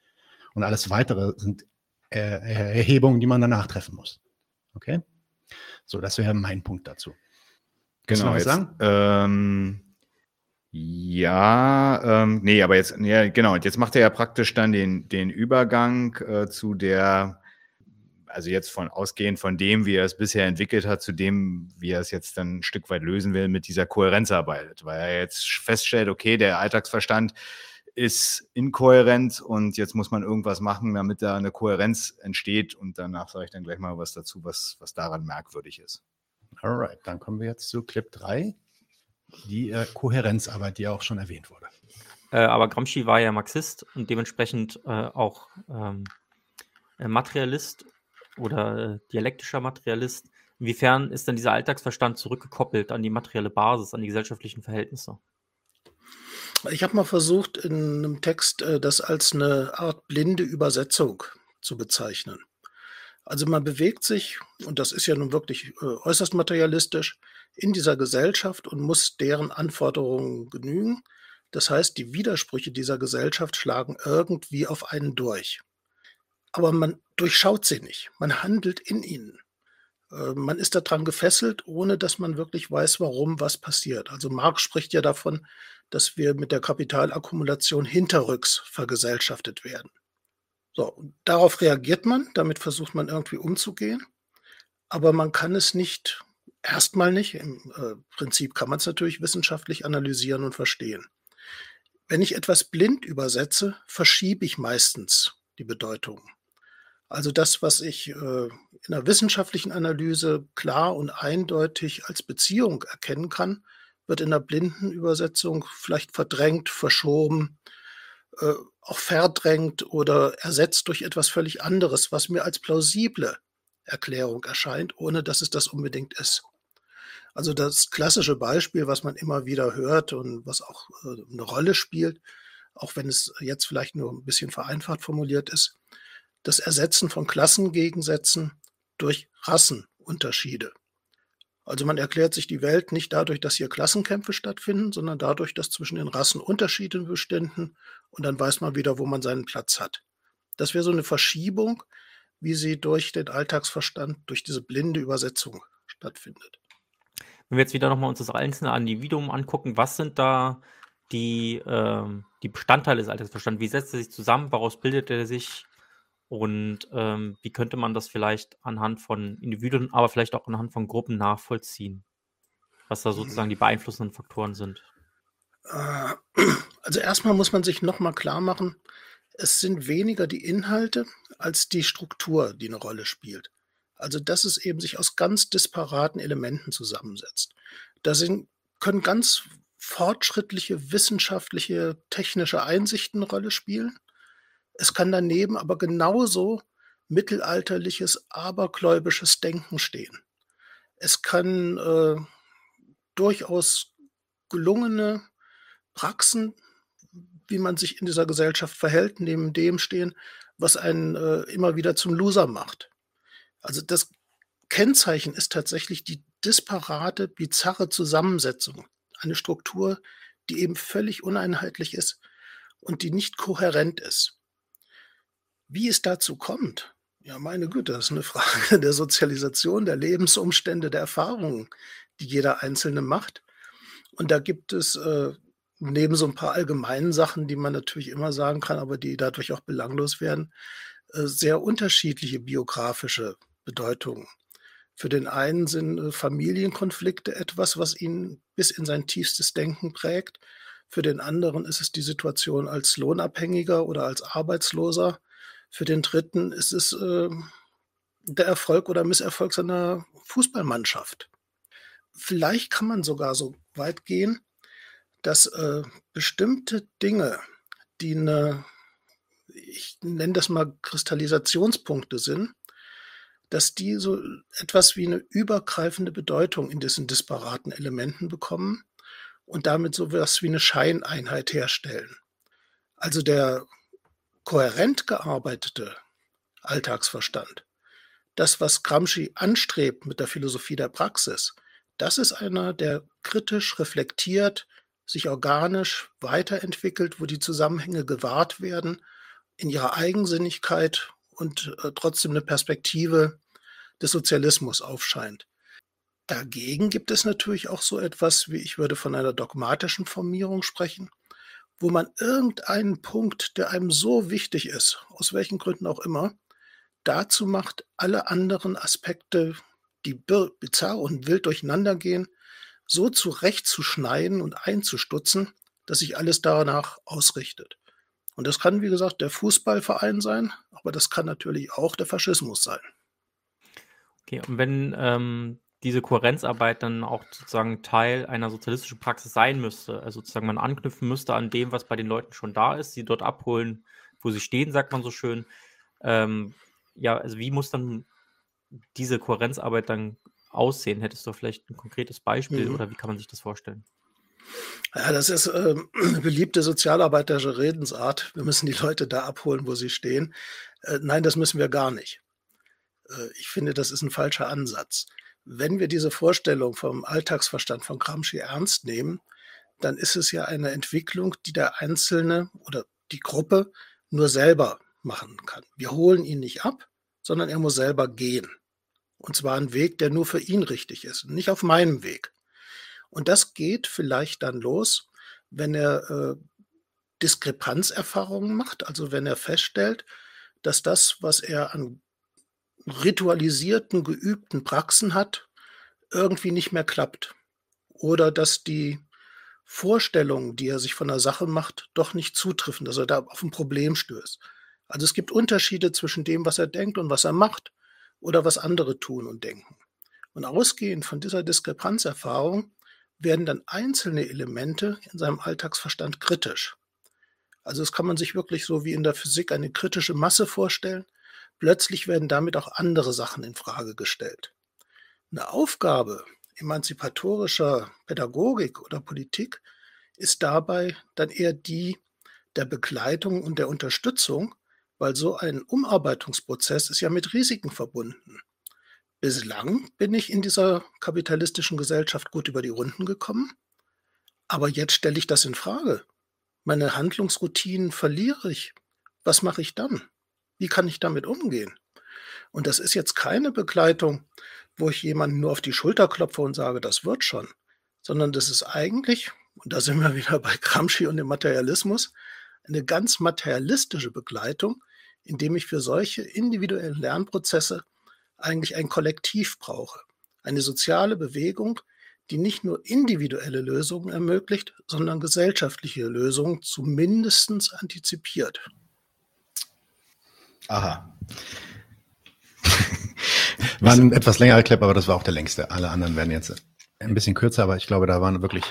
Und alles weitere sind äh, Erhebungen, die man danach treffen muss. Okay? So, das wäre mein Punkt dazu. Kannst genau, jetzt, sagen? Ähm, ja, ähm, nee, aber jetzt, ja, genau, jetzt macht er ja praktisch dann den, den Übergang äh, zu der also jetzt von ausgehend von dem, wie er es bisher entwickelt hat, zu dem, wie er es jetzt dann ein Stück weit lösen will, mit dieser Kohärenzarbeit, weil er jetzt feststellt, okay, der Alltagsverstand ist inkohärent und jetzt muss man irgendwas machen, damit da eine Kohärenz entsteht und danach sage ich dann gleich mal was dazu, was, was daran merkwürdig ist. Alright, dann kommen wir jetzt zu Clip 3, die äh, Kohärenzarbeit, die auch schon erwähnt wurde. Äh, aber Gramsci war ja Marxist und dementsprechend äh, auch ähm, äh, Materialist oder äh, dialektischer Materialist. Inwiefern ist denn dieser Alltagsverstand zurückgekoppelt an die materielle Basis, an die gesellschaftlichen Verhältnisse? Ich habe mal versucht, in einem Text äh, das als eine Art blinde Übersetzung zu bezeichnen. Also man bewegt sich, und das ist ja nun wirklich äh, äußerst materialistisch, in dieser Gesellschaft und muss deren Anforderungen genügen. Das heißt, die Widersprüche dieser Gesellschaft schlagen irgendwie auf einen durch aber man durchschaut sie nicht. Man handelt in ihnen. Äh, man ist daran gefesselt, ohne dass man wirklich weiß, warum was passiert. Also Marx spricht ja davon, dass wir mit der Kapitalakkumulation hinterrücks vergesellschaftet werden. So, darauf reagiert man, damit versucht man irgendwie umzugehen, aber man kann es nicht, erstmal nicht, im äh, Prinzip kann man es natürlich wissenschaftlich analysieren und verstehen. Wenn ich etwas blind übersetze, verschiebe ich meistens die Bedeutung. Also das, was ich äh, in der wissenschaftlichen Analyse klar und eindeutig als Beziehung erkennen kann, wird in der blinden Übersetzung vielleicht verdrängt, verschoben, äh, auch verdrängt oder ersetzt durch etwas völlig anderes, was mir als plausible Erklärung erscheint, ohne dass es das unbedingt ist. Also das klassische Beispiel, was man immer wieder hört und was auch äh, eine Rolle spielt, auch wenn es jetzt vielleicht nur ein bisschen vereinfacht formuliert ist, das Ersetzen von Klassengegensätzen durch Rassenunterschiede. Also man erklärt sich die Welt nicht dadurch, dass hier Klassenkämpfe stattfinden, sondern dadurch, dass zwischen den Rassen Unterschiede bestehen und dann weiß man wieder, wo man seinen Platz hat. Das wäre so eine Verschiebung, wie sie durch den Alltagsverstand, durch diese blinde Übersetzung stattfindet. Wenn wir jetzt wieder nochmal uns das einzelne Individuum angucken, was sind da die, ähm, die Bestandteile des Alltagsverstands? Wie setzt er sich zusammen? Woraus bildet er sich? Und ähm, wie könnte man das vielleicht anhand von Individuen, aber vielleicht auch anhand von Gruppen nachvollziehen? Was da sozusagen die beeinflussenden Faktoren sind? Äh, also erstmal muss man sich nochmal klar machen, es sind weniger die Inhalte als die Struktur, die eine Rolle spielt. Also dass es eben sich aus ganz disparaten Elementen zusammensetzt. Da sind, können ganz fortschrittliche wissenschaftliche, technische Einsichten eine Rolle spielen. Es kann daneben aber genauso mittelalterliches, abergläubisches Denken stehen. Es kann äh, durchaus gelungene Praxen, wie man sich in dieser Gesellschaft verhält, neben dem stehen, was einen äh, immer wieder zum Loser macht. Also das Kennzeichen ist tatsächlich die disparate, bizarre Zusammensetzung. Eine Struktur, die eben völlig uneinheitlich ist und die nicht kohärent ist. Wie es dazu kommt, ja, meine Güte, das ist eine Frage der Sozialisation, der Lebensumstände, der Erfahrungen, die jeder Einzelne macht. Und da gibt es äh, neben so ein paar allgemeinen Sachen, die man natürlich immer sagen kann, aber die dadurch auch belanglos werden, äh, sehr unterschiedliche biografische Bedeutungen. Für den einen sind äh, Familienkonflikte etwas, was ihn bis in sein tiefstes Denken prägt. Für den anderen ist es die Situation als Lohnabhängiger oder als Arbeitsloser. Für den dritten ist es äh, der Erfolg oder Misserfolg seiner Fußballmannschaft. Vielleicht kann man sogar so weit gehen, dass äh, bestimmte Dinge, die eine, ich nenne das mal Kristallisationspunkte sind, dass die so etwas wie eine übergreifende Bedeutung in diesen disparaten Elementen bekommen und damit so etwas wie eine Scheineinheit herstellen. Also der kohärent gearbeitete Alltagsverstand, das, was Gramsci anstrebt mit der Philosophie der Praxis, das ist einer, der kritisch reflektiert, sich organisch weiterentwickelt, wo die Zusammenhänge gewahrt werden in ihrer Eigensinnigkeit und äh, trotzdem eine Perspektive des Sozialismus aufscheint. Dagegen gibt es natürlich auch so etwas, wie ich würde von einer dogmatischen Formierung sprechen, wo man irgendeinen Punkt, der einem so wichtig ist, aus welchen Gründen auch immer, dazu macht, alle anderen Aspekte, die bizarr und wild durcheinander gehen, so zurechtzuschneiden und einzustutzen, dass sich alles danach ausrichtet. Und das kann, wie gesagt, der Fußballverein sein, aber das kann natürlich auch der Faschismus sein. Okay, und wenn ähm, diese Kohärenzarbeit dann auch sozusagen Teil einer sozialistischen Praxis sein müsste, also sozusagen man anknüpfen müsste an dem, was bei den Leuten schon da ist, sie dort abholen, wo sie stehen, sagt man so schön. Ähm, ja, also wie muss dann diese Kohärenzarbeit dann aussehen? Hättest du vielleicht ein konkretes Beispiel mhm. oder wie kann man sich das vorstellen? Ja, das ist äh, eine beliebte sozialarbeiterische Redensart. Wir müssen die Leute da abholen, wo sie stehen. Äh, nein, das müssen wir gar nicht. Äh, ich finde, das ist ein falscher Ansatz. Wenn wir diese Vorstellung vom Alltagsverstand von Gramsci ernst nehmen, dann ist es ja eine Entwicklung, die der Einzelne oder die Gruppe nur selber machen kann. Wir holen ihn nicht ab, sondern er muss selber gehen. Und zwar einen Weg, der nur für ihn richtig ist, nicht auf meinem Weg. Und das geht vielleicht dann los, wenn er äh, Diskrepanzerfahrungen macht, also wenn er feststellt, dass das, was er an ritualisierten, geübten Praxen hat, irgendwie nicht mehr klappt. Oder dass die Vorstellungen, die er sich von der Sache macht, doch nicht zutreffen, dass er da auf ein Problem stößt. Also es gibt Unterschiede zwischen dem, was er denkt und was er macht oder was andere tun und denken. Und ausgehend von dieser Diskrepanzerfahrung werden dann einzelne Elemente in seinem Alltagsverstand kritisch. Also das kann man sich wirklich so wie in der Physik eine kritische Masse vorstellen. Plötzlich werden damit auch andere Sachen in Frage gestellt. Eine Aufgabe emanzipatorischer Pädagogik oder Politik ist dabei dann eher die der Begleitung und der Unterstützung, weil so ein Umarbeitungsprozess ist ja mit Risiken verbunden. Bislang bin ich in dieser kapitalistischen Gesellschaft gut über die Runden gekommen, aber jetzt stelle ich das in Frage. Meine Handlungsroutinen verliere ich. Was mache ich dann? Wie kann ich damit umgehen? Und das ist jetzt keine Begleitung, wo ich jemanden nur auf die Schulter klopfe und sage, das wird schon, sondern das ist eigentlich, und da sind wir wieder bei Gramsci und dem Materialismus, eine ganz materialistische Begleitung, indem ich für solche individuellen Lernprozesse eigentlich ein Kollektiv brauche. Eine soziale Bewegung, die nicht nur individuelle Lösungen ermöglicht, sondern gesellschaftliche Lösungen zumindest antizipiert. Aha. war ein etwas längerer Clip, aber das war auch der längste. Alle anderen werden jetzt ein bisschen kürzer, aber ich glaube, da waren wirklich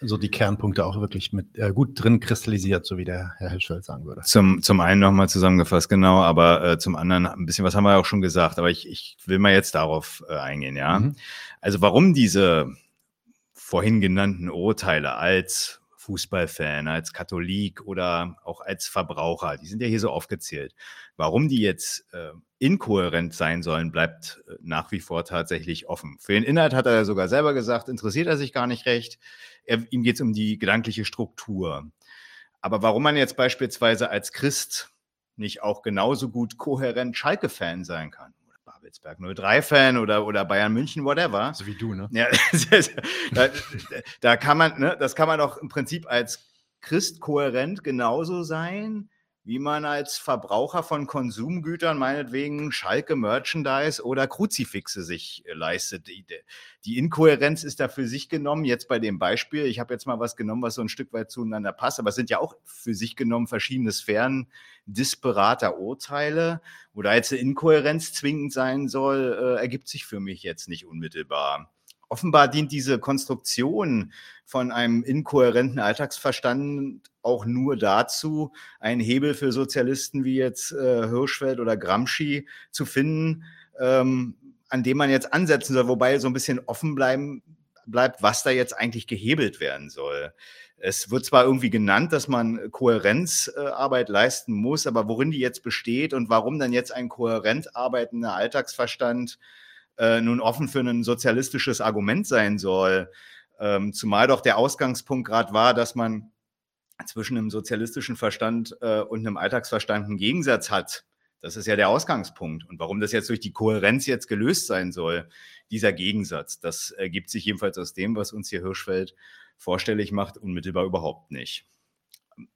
so die Kernpunkte auch wirklich mit äh, gut drin kristallisiert, so wie der Herr Hirschfeld sagen würde. Zum, zum einen nochmal zusammengefasst, genau, aber äh, zum anderen ein bisschen, was haben wir auch schon gesagt, aber ich, ich will mal jetzt darauf äh, eingehen, ja. Mhm. Also warum diese vorhin genannten Urteile als Fußballfan, als Katholik oder auch als Verbraucher, die sind ja hier so aufgezählt. Warum die jetzt äh, inkohärent sein sollen, bleibt äh, nach wie vor tatsächlich offen. Für den Inhalt hat er ja sogar selber gesagt, interessiert er sich gar nicht recht. Er, ihm geht es um die gedankliche Struktur. Aber warum man jetzt beispielsweise als Christ nicht auch genauso gut kohärent Schalke-Fan sein kann, Babelsberg 03-Fan oder, oder Bayern München, whatever. So wie du, ne? Ja, da, da, kann man, ne, das kann man doch im Prinzip als Christ kohärent genauso sein, wie man als Verbraucher von Konsumgütern meinetwegen Schalke Merchandise oder Kruzifixe sich äh, leistet. Die, die, Inkohärenz ist da für sich genommen. Jetzt bei dem Beispiel, ich habe jetzt mal was genommen, was so ein Stück weit zueinander passt, aber es sind ja auch für sich genommen verschiedene Sphären disparater Urteile. Wo da jetzt eine Inkohärenz zwingend sein soll, äh, ergibt sich für mich jetzt nicht unmittelbar. Offenbar dient diese Konstruktion von einem inkohärenten Alltagsverstand auch nur dazu, einen Hebel für Sozialisten wie jetzt äh, Hirschfeld oder Gramsci zu finden, ähm, an dem man jetzt ansetzen soll, wobei so ein bisschen offen bleiben bleibt, was da jetzt eigentlich gehebelt werden soll. Es wird zwar irgendwie genannt, dass man Kohärenzarbeit leisten muss, aber worin die jetzt besteht und warum dann jetzt ein kohärent arbeitender Alltagsverstand äh, nun offen für ein sozialistisches Argument sein soll. Ähm, zumal doch der Ausgangspunkt gerade war, dass man zwischen einem sozialistischen Verstand äh, und einem Alltagsverstand einen Gegensatz hat. Das ist ja der Ausgangspunkt. Und warum das jetzt durch die Kohärenz jetzt gelöst sein soll, dieser Gegensatz, das ergibt sich jedenfalls aus dem, was uns hier Hirschfeld vorstellig macht, unmittelbar überhaupt nicht.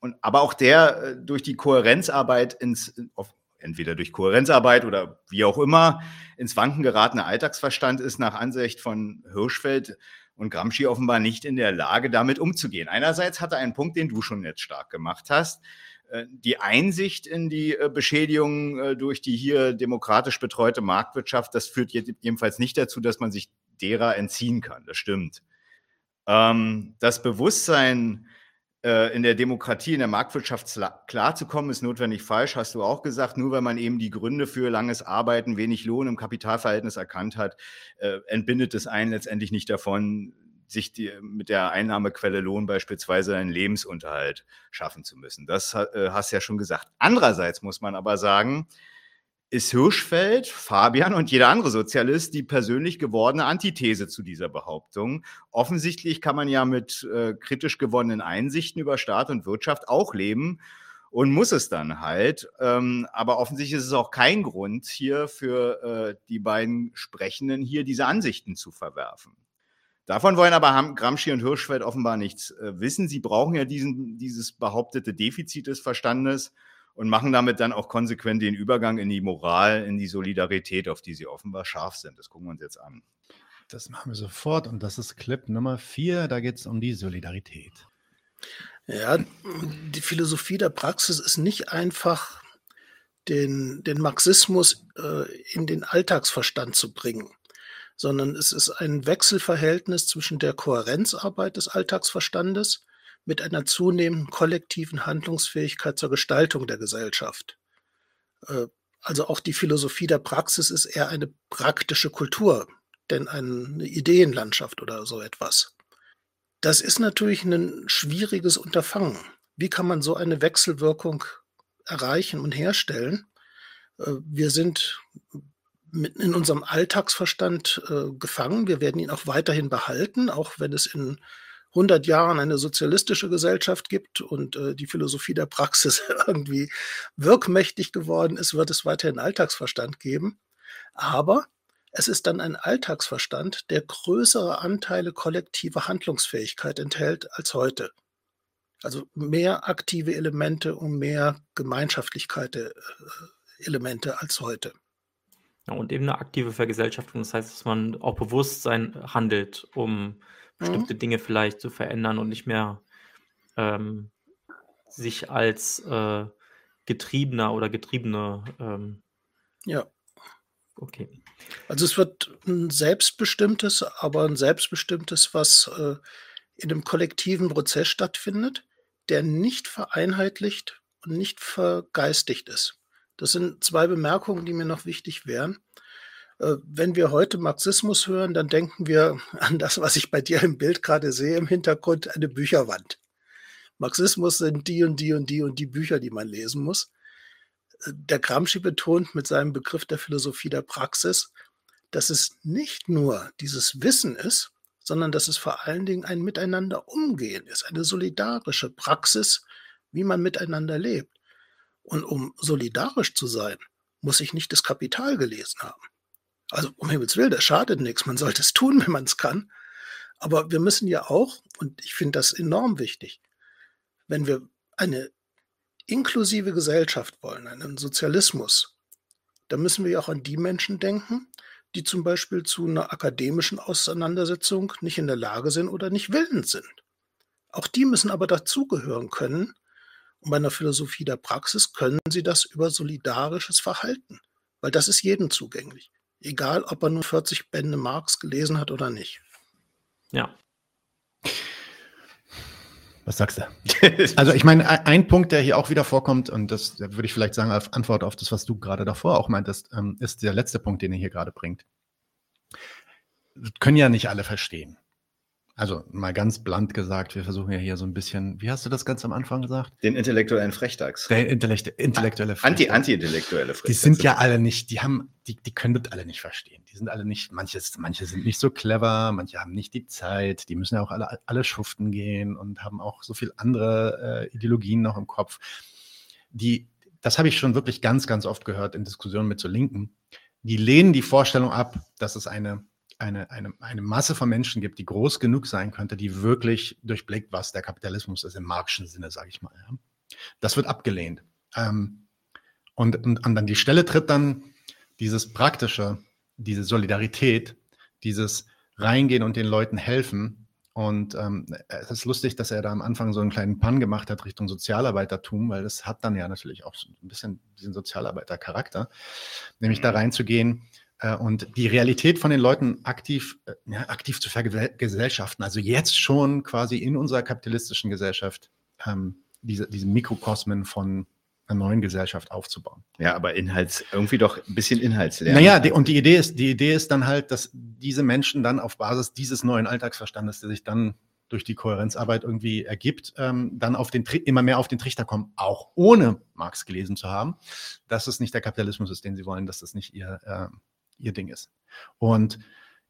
Und, aber auch der äh, durch die Kohärenzarbeit ins, auf, entweder durch Kohärenzarbeit oder wie auch immer ins Wanken geratene Alltagsverstand ist nach Ansicht von Hirschfeld und Gramsci offenbar nicht in der Lage, damit umzugehen. Einerseits hat er einen Punkt, den du schon jetzt stark gemacht hast. Äh, die Einsicht in die äh, Beschädigung äh, durch die hier demokratisch betreute Marktwirtschaft, das führt jedenfalls nicht dazu, dass man sich derer entziehen kann. Das stimmt. Ähm, das Bewusstsein, in der Demokratie, in der Marktwirtschaft klarzukommen, ist notwendig falsch, hast du auch gesagt. Nur weil man eben die Gründe für langes Arbeiten, wenig Lohn im Kapitalverhältnis erkannt hat, äh, entbindet es einen letztendlich nicht davon, sich die, mit der Einnahmequelle Lohn beispielsweise einen Lebensunterhalt schaffen zu müssen. Das äh, hast du ja schon gesagt. Andererseits muss man aber sagen, ist Hirschfeld, Fabian und jeder andere Sozialist die persönlich gewordene Antithese zu dieser Behauptung. Offensichtlich kann man ja mit äh, kritisch gewonnenen Einsichten über Staat und Wirtschaft auch leben und muss es dann halt. Ähm, aber offensichtlich ist es auch kein Grund hier für äh, die beiden Sprechenden hier diese Ansichten zu verwerfen. Davon wollen aber Gramsci und Hirschfeld offenbar nichts äh, wissen. Sie brauchen ja diesen, dieses behauptete Defizit des Verstandes und machen damit dann auch konsequent den Übergang in die Moral, in die Solidarität, auf die sie offenbar scharf sind. Das gucken wir uns jetzt an. Das machen wir sofort und das ist Clip Nummer vier. Da geht es um die Solidarität. Ja, die Philosophie der Praxis ist nicht einfach den, den Marxismus äh, in den Alltagsverstand zu bringen, sondern es ist ein Wechselverhältnis zwischen der Kohärenzarbeit des Alltagsverstandes mit einer zunehmenden kollektiven Handlungsfähigkeit zur Gestaltung der Gesellschaft. Äh, also auch die Philosophie der Praxis ist eher eine praktische Kultur, denn eine Ideenlandschaft oder so etwas. Das ist natürlich ein schwieriges Unterfangen. Wie kann man so eine Wechselwirkung erreichen und herstellen? Äh, wir sind in unserem Alltagsverstand äh, gefangen. Wir werden ihn auch weiterhin behalten, auch wenn es in 100 Jahren eine sozialistische Gesellschaft gibt und äh, die Philosophie der Praxis irgendwie wirkmächtig geworden ist, wird es weiterhin Alltagsverstand geben. Aber es ist dann ein Alltagsverstand, der größere Anteile kollektiver Handlungsfähigkeit enthält als heute. Also mehr aktive Elemente und mehr Gemeinschaftlichkeit äh, Elemente als heute. Ja, und eben eine aktive Vergesellschaftung. Das heißt, dass man auch Bewusstsein handelt, um bestimmte mhm. Dinge vielleicht zu verändern und nicht mehr ähm, sich als äh, Getriebener oder Getriebene. Ähm, ja. Okay. Also es wird ein selbstbestimmtes, aber ein selbstbestimmtes, was äh, in einem kollektiven Prozess stattfindet, der nicht vereinheitlicht und nicht vergeistigt ist. Das sind zwei Bemerkungen, die mir noch wichtig wären. Äh, wenn wir heute Marxismus hören, dann denken wir an das, was ich bei dir im Bild gerade sehe, im Hintergrund eine Bücherwand. Marxismus sind die und die und die und die Bücher, die man lesen muss. Der Gramsci betont mit seinem Begriff der Philosophie der Praxis, dass es nicht nur dieses Wissen ist, sondern dass es vor allen Dingen ein Miteinander umgehen ist, eine solidarische Praxis, wie man miteinander lebt. Und um solidarisch zu sein, muss ich nicht das Kapital gelesen haben. Also um Himmels Willen, das schadet nichts. Man sollte es tun, wenn man es kann. Aber wir müssen ja auch, und ich finde das enorm wichtig, wenn wir eine inklusive Gesellschaft wollen, einen Sozialismus, dann müssen wir ja auch an die Menschen denken, die zum Beispiel zu einer akademischen Auseinandersetzung nicht in der Lage sind oder nicht willens sind. Auch die müssen aber dazugehören können. Und bei einer Philosophie der Praxis können sie das über solidarisches Verhalten, weil das ist jedem zugänglich. Egal, ob er nur 40 Bände Marx gelesen hat oder nicht. Ja. Was sagst du? also ich meine, ein Punkt, der hier auch wieder vorkommt, und das würde ich vielleicht sagen als Antwort auf das, was du gerade davor auch meintest, ähm, ist der letzte Punkt, den er hier gerade bringt. Das können ja nicht alle verstehen. Also mal ganz blunt gesagt, wir versuchen ja hier so ein bisschen, wie hast du das ganz am Anfang gesagt? Den intellektuellen Frechdachs. Der Intellekt, intellektuelle Frechdachs. Anti, anti-intellektuelle Frechdachs. Die sind ja alle nicht, die haben, die, die können das alle nicht verstehen. Die sind alle nicht, manches, manche sind nicht so clever, manche haben nicht die Zeit, die müssen ja auch alle, alle schuften gehen und haben auch so viel andere äh, Ideologien noch im Kopf. Die, das habe ich schon wirklich ganz, ganz oft gehört in Diskussionen mit so Linken. Die lehnen die Vorstellung ab, dass es eine eine, eine, eine Masse von Menschen gibt, die groß genug sein könnte, die wirklich durchblickt, was der Kapitalismus ist im marxischen Sinne, sage ich mal. Ja. Das wird abgelehnt. Ähm, und, und, und an die Stelle tritt dann dieses Praktische, diese Solidarität, dieses Reingehen und den Leuten helfen. Und ähm, es ist lustig, dass er da am Anfang so einen kleinen Pan gemacht hat Richtung Sozialarbeitertum, weil das hat dann ja natürlich auch so ein bisschen diesen Sozialarbeitercharakter, nämlich da reinzugehen äh, und die Realität von den Leuten aktiv, äh, ja, aktiv zu vergesellschaften, also jetzt schon quasi in unserer kapitalistischen Gesellschaft ähm, diese, diese Mikrokosmen von einer neuen Gesellschaft aufzubauen. Ja, aber Inhalts, irgendwie doch ein bisschen inhaltsleer. Naja, die, und die Idee ist, die Idee ist dann halt, dass diese Menschen dann auf Basis dieses neuen Alltagsverstandes, der sich dann durch die Kohärenzarbeit irgendwie ergibt, ähm, dann auf den, immer mehr auf den Trichter kommen, auch ohne Marx gelesen zu haben, dass es nicht der Kapitalismus ist, den sie wollen, dass das nicht ihr, äh, ihr Ding ist. Und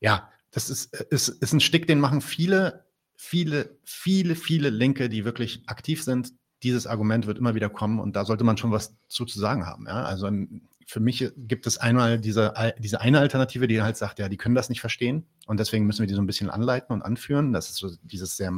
ja, das ist, ist, ist ein Stick, den machen viele, viele, viele, viele Linke, die wirklich aktiv sind. Dieses Argument wird immer wieder kommen und da sollte man schon was zu, sagen haben. Ja? Also für mich gibt es einmal diese, diese eine Alternative, die halt sagt, ja, die können das nicht verstehen und deswegen müssen wir die so ein bisschen anleiten und anführen. Das ist so dieses sehr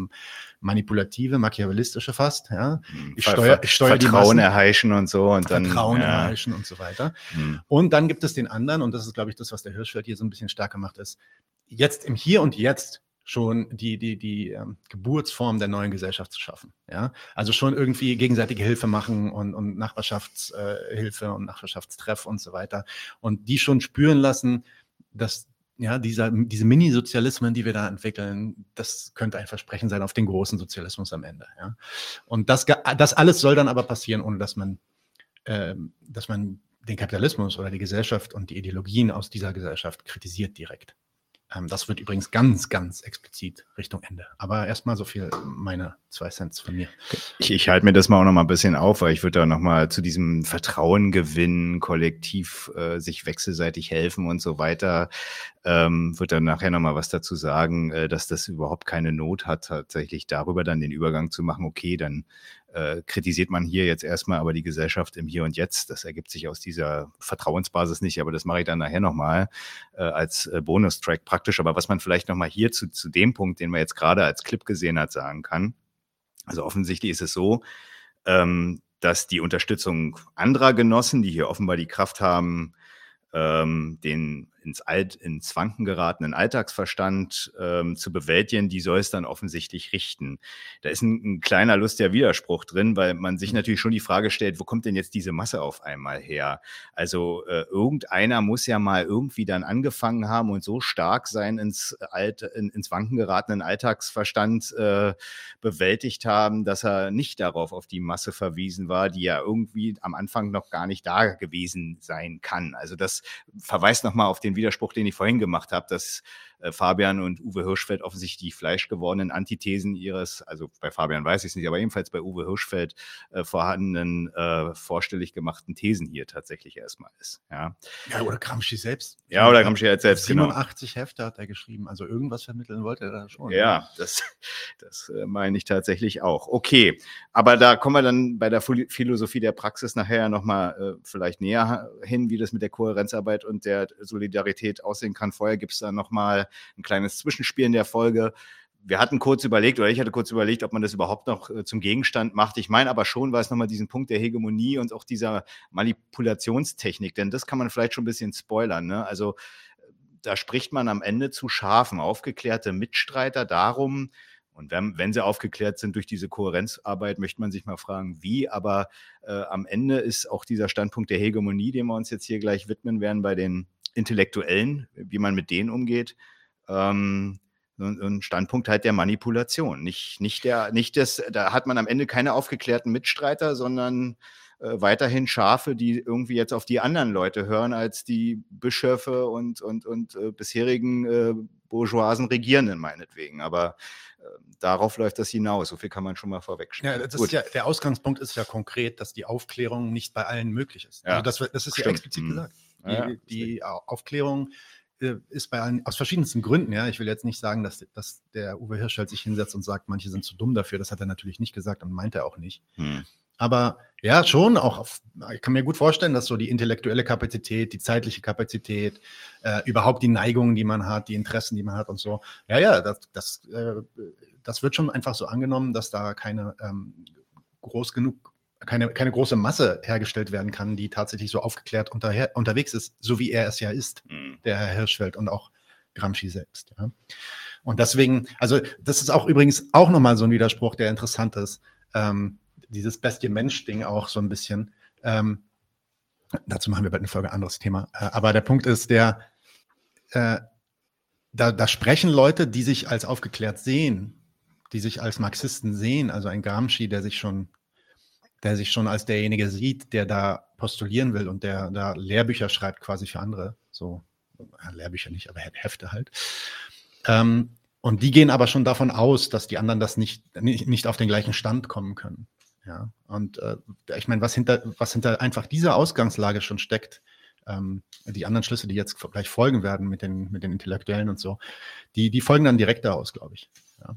manipulative, machiavellistische fast. Ja. Mhm. Ich steuere, ich steuere Vertrauen erheischen und so und dann Vertrauen ja. erheischen und so weiter. Hm. Und dann gibt es den anderen und das ist, glaube ich, das, was der Hirschfeld hier so ein bisschen stärker macht, ist jetzt im Hier und Jetzt schon die, die, die ähm, Geburtsform der neuen Gesellschaft zu schaffen. Ja? Also schon irgendwie gegenseitige Hilfe machen und, und Nachbarschaftshilfe äh, und Nachbarschaftstreff und so weiter. Und die schon spüren lassen, dass ja, dieser, diese Mini-Sozialismen, die wir da entwickeln, das könnte ein Versprechen sein auf den großen Sozialismus am Ende. Ja? Und das, das alles soll dann aber passieren, ohne dass man, äh, dass man den Kapitalismus oder die Gesellschaft und die Ideologien aus dieser Gesellschaft kritisiert direkt. Ähm, das wird übrigens ganz, ganz explizit Richtung Ende. Aber erstmal so viel meine zwei Cents von mir. Ich, ich halte mir das mal auch noch mal ein bisschen auf, weil ich würde da noch mal zu diesem Vertrauen gewinnen, kollektiv äh, sich wechselseitig helfen und so weiter, ähm, wird dann nachher noch mal was dazu sagen, äh, dass das überhaupt keine Not hat, tatsächlich darüber dann den Übergang zu machen. Okay, dann äh, kritisiert man hier jetzt erstmal aber die Gesellschaft im Hier und Jetzt. Das ergibt sich aus dieser Vertrauensbasis nicht, aber das mache ich dann nachher nochmal äh, als äh, Bonustrack praktisch. Aber was man vielleicht nochmal hier zu, zu dem Punkt, den man jetzt gerade als Clip gesehen hat, sagen kann. Also offensichtlich ist es so, ähm, dass die Unterstützung anderer Genossen, die hier offenbar die Kraft haben, ähm, den ins, Alt, ins Wanken geratenen Alltagsverstand ähm, zu bewältigen, die soll es dann offensichtlich richten. Da ist ein, ein kleiner lustiger Widerspruch drin, weil man sich natürlich schon die Frage stellt, wo kommt denn jetzt diese Masse auf einmal her? Also äh, irgendeiner muss ja mal irgendwie dann angefangen haben und so stark sein ins, Alt, in, ins Wanken geratenen Alltagsverstand äh, bewältigt haben, dass er nicht darauf auf die Masse verwiesen war, die ja irgendwie am Anfang noch gar nicht da gewesen sein kann. Also das verweist nochmal auf den Widerspruch, den ich vorhin gemacht habe, dass äh, Fabian und Uwe Hirschfeld offensichtlich die fleischgewordenen Antithesen ihres, also bei Fabian weiß ich es nicht, aber ebenfalls bei Uwe Hirschfeld äh, vorhandenen äh, vorstellig gemachten Thesen hier tatsächlich erstmal ist. Ja, ja oder Gramsci selbst. Ja, oder Gramsci halt selbst. 87 genau. Hefte hat er geschrieben, also irgendwas vermitteln wollte er da schon. Ja, ne? das, das äh, meine ich tatsächlich auch. Okay, aber da kommen wir dann bei der Philosophie der Praxis nachher nochmal äh, vielleicht näher hin, wie das mit der Kohärenzarbeit und der Solidarität aussehen kann. Vorher gibt es da nochmal ein kleines Zwischenspiel in der Folge. Wir hatten kurz überlegt, oder ich hatte kurz überlegt, ob man das überhaupt noch äh, zum Gegenstand macht. Ich meine aber schon, weil es nochmal diesen Punkt der Hegemonie und auch dieser Manipulationstechnik, denn das kann man vielleicht schon ein bisschen spoilern. Ne? Also da spricht man am Ende zu Schafen, aufgeklärte Mitstreiter darum, und wenn, wenn, sie aufgeklärt sind durch diese Kohärenzarbeit, möchte man sich mal fragen, wie. Aber äh, am Ende ist auch dieser Standpunkt der Hegemonie, dem wir uns jetzt hier gleich widmen werden, bei den Intellektuellen, wie man mit denen umgeht, ähm, ein Standpunkt halt der Manipulation. Nicht, nicht der, nicht das, da hat man am Ende keine aufgeklärten Mitstreiter, sondern äh, weiterhin Schafe, die irgendwie jetzt auf die anderen Leute hören, als die Bischöfe und, und, und äh, bisherigen äh, bourgeoisen Regierenden meinetwegen. Aber äh, darauf läuft das hinaus. So viel kann man schon mal vorwegstellen. Ja, das ist ja, der Ausgangspunkt ist ja konkret, dass die Aufklärung nicht bei allen möglich ist. Ja, also das, das ist Stimmt. ja explizit mhm. gesagt. Die, ja, die Aufklärung ist bei allen, aus verschiedensten Gründen, ja. Ich will jetzt nicht sagen, dass, dass der Uwe Hirschfeld sich hinsetzt und sagt, manche sind zu dumm dafür. Das hat er natürlich nicht gesagt und meint er auch nicht. Hm. Aber ja, schon auch, auf, ich kann mir gut vorstellen, dass so die intellektuelle Kapazität, die zeitliche Kapazität, äh, überhaupt die Neigungen, die man hat, die Interessen, die man hat und so. Ja, ja, das, das, äh, das wird schon einfach so angenommen, dass da keine ähm, groß genug keine, keine große Masse hergestellt werden kann, die tatsächlich so aufgeklärt unterher, unterwegs ist, so wie er es ja ist, mhm. der Herr Hirschfeld und auch Gramsci selbst. Ja. Und deswegen, also das ist auch übrigens auch nochmal so ein Widerspruch, der interessant ist. Ähm, dieses Bestie-Mensch-Ding auch so ein bisschen. Ähm, dazu machen wir bald eine Folge, anderes Thema. Äh, aber der Punkt ist, der, äh, da, da sprechen Leute, die sich als aufgeklärt sehen, die sich als Marxisten sehen, also ein Gramsci, der sich schon der sich schon als derjenige sieht, der da postulieren will und der da Lehrbücher schreibt quasi für andere. So, ja, Lehrbücher nicht, aber Hefte halt. Ähm, und die gehen aber schon davon aus, dass die anderen das nicht, nicht, nicht auf den gleichen Stand kommen können. Ja, und äh, ich meine, was hinter, was hinter einfach dieser Ausgangslage schon steckt, ähm, die anderen Schlüsse, die jetzt gleich folgen werden mit den, mit den Intellektuellen und so, die, die folgen dann direkt daraus, glaube ich. Ja.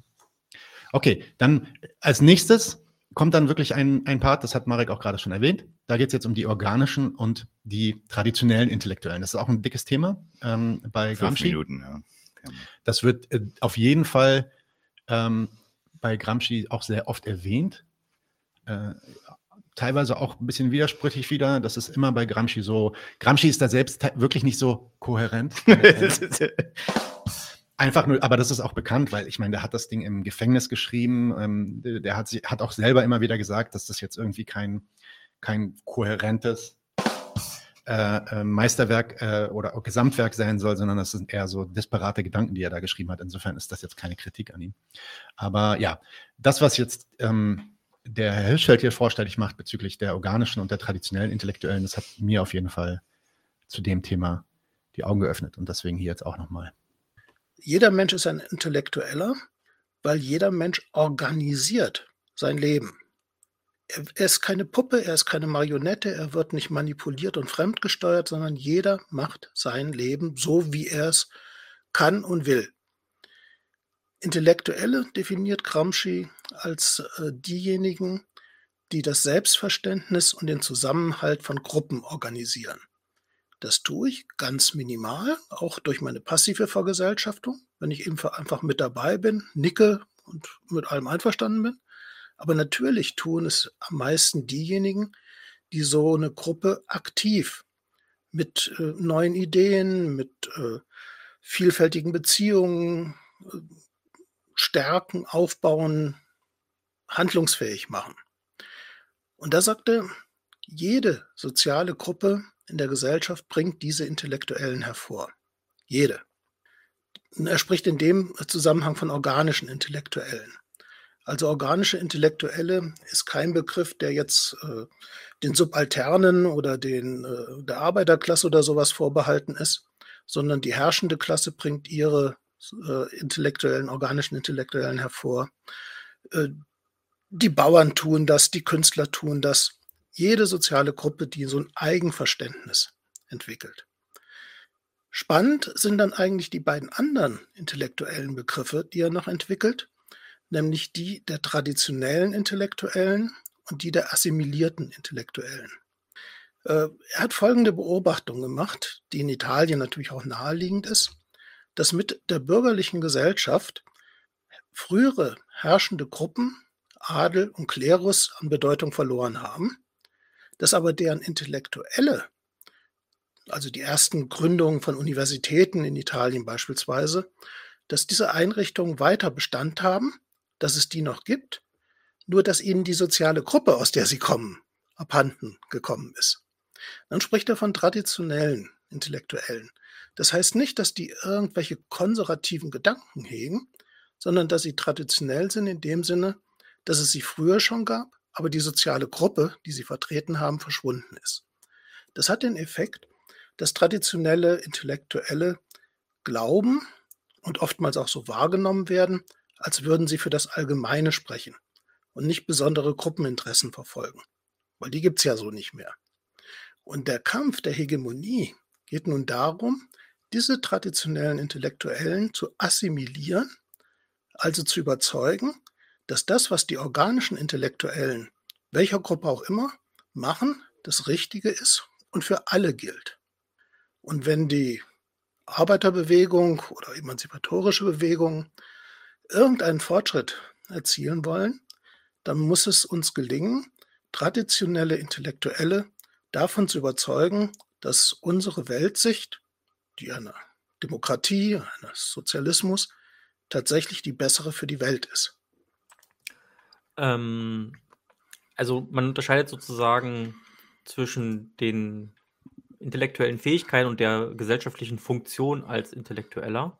Okay, dann als nächstes kommt dann wirklich ein, ein Part, das hat Marek auch gerade schon erwähnt. Da geht es jetzt um die organischen und die traditionellen Intellektuellen. Das ist auch ein dickes Thema ähm, bei Fünf Gramsci. Minuten, ja. Das wird äh, auf jeden Fall ähm, bei Gramsci auch sehr oft erwähnt. Äh, teilweise auch ein bisschen widersprüchlich wieder. Das ist immer bei Gramsci so. Gramsci ist da selbst wirklich nicht so kohärent. Einfach nur, aber das ist auch bekannt, weil ich meine, der hat das Ding im Gefängnis geschrieben. Ähm, der hat, hat auch selber immer wieder gesagt, dass das jetzt irgendwie kein, kein kohärentes äh, äh, Meisterwerk äh, oder Gesamtwerk sein soll, sondern das sind eher so disparate Gedanken, die er da geschrieben hat. Insofern ist das jetzt keine Kritik an ihm. Aber ja, das, was jetzt ähm, der Herr Hirschfeld hier vorstellig macht bezüglich der organischen und der traditionellen Intellektuellen, das hat mir auf jeden Fall zu dem Thema die Augen geöffnet und deswegen hier jetzt auch nochmal jeder Mensch ist ein Intellektueller, weil jeder Mensch organisiert sein Leben. Er, ist keine Puppe, er ist keine Marionette, er wird nicht manipuliert und fremdgesteuert, sondern jeder macht sein Leben so, wie er es kann und will. Intellektuelle definiert Gramsci als äh, diejenigen, die das Selbstverständnis und den Zusammenhalt von Gruppen organisieren. Das tue ich ganz minimal, auch durch meine passive Vergesellschaftung, wenn ich eben einfach mit dabei bin, nicke und mit allem einverstanden bin. Aber natürlich tun es am meisten diejenigen, die so eine Gruppe aktiv mit äh, neuen Ideen, mit äh, vielfältigen Beziehungen, äh, stärken, aufbauen, handlungsfähig machen. Und da sagte, jede soziale Gruppe in der Gesellschaft bringt diese Intellektuellen hervor. Jede. Er spricht in dem Zusammenhang von organischen Intellektuellen. Also organische Intellektuelle ist kein Begriff, der jetzt äh, den Subalternen oder den, äh, der Arbeiterklasse oder sowas vorbehalten ist, sondern die herrschende Klasse bringt ihre äh, intellektuellen, organischen Intellektuellen hervor. Äh, die Bauern tun das, die Künstler tun das. Jede soziale Gruppe, die so ein Eigenverständnis entwickelt. Spannend sind dann eigentlich die beiden anderen intellektuellen Begriffe, die er noch entwickelt, nämlich die der traditionellen Intellektuellen und die der assimilierten Intellektuellen. Äh, er hat folgende Beobachtung gemacht, die in Italien natürlich auch naheliegend ist, dass mit der bürgerlichen Gesellschaft frühere herrschende Gruppen, Adel und Klerus an Bedeutung verloren haben, dass aber deren Intellektuelle, also die ersten Gründungen von Universitäten in Italien beispielsweise, dass diese Einrichtungen weiter Bestand haben dass es die noch gibt, nur dass ihnen die soziale Gruppe, aus der sie kommen, abhanden gekommen ist. Dann spricht er von traditionellen Intellektuellen. Das heißt nicht, dass die irgendwelche konservativen Gedanken hegen, sondern dass sie traditionell sind in dem Sinne, dass es sie früher schon gab, aber die soziale Gruppe, die sie vertreten haben, verschwunden ist. Das hat den Effekt, dass traditionelle Intellektuelle glauben und oftmals auch so wahrgenommen werden, als würden sie für das Allgemeine sprechen und nicht besondere Gruppeninteressen verfolgen. Weil die gibt es ja so nicht mehr. Und der Kampf der Hegemonie geht nun darum, diese traditionellen Intellektuellen zu assimilieren, also zu überzeugen, dass das, was die organischen Intellektuellen, welcher Gruppe auch immer, machen, das Richtige ist und für alle gilt. Und wenn die Arbeiterbewegung oder emanzipatorische Bewegung irgendeinen Fortschritt erzielen wollen, dann muss es uns gelingen, traditionelle Intellektuelle davon zu überzeugen, dass unsere Weltsicht, die einer Demokratie, eines Sozialismus, tatsächlich die bessere für die Welt ist. Ähm, also man unterscheidet sozusagen zwischen den intellektuellen Fähigkeiten und der gesellschaftlichen Funktion als Intellektueller.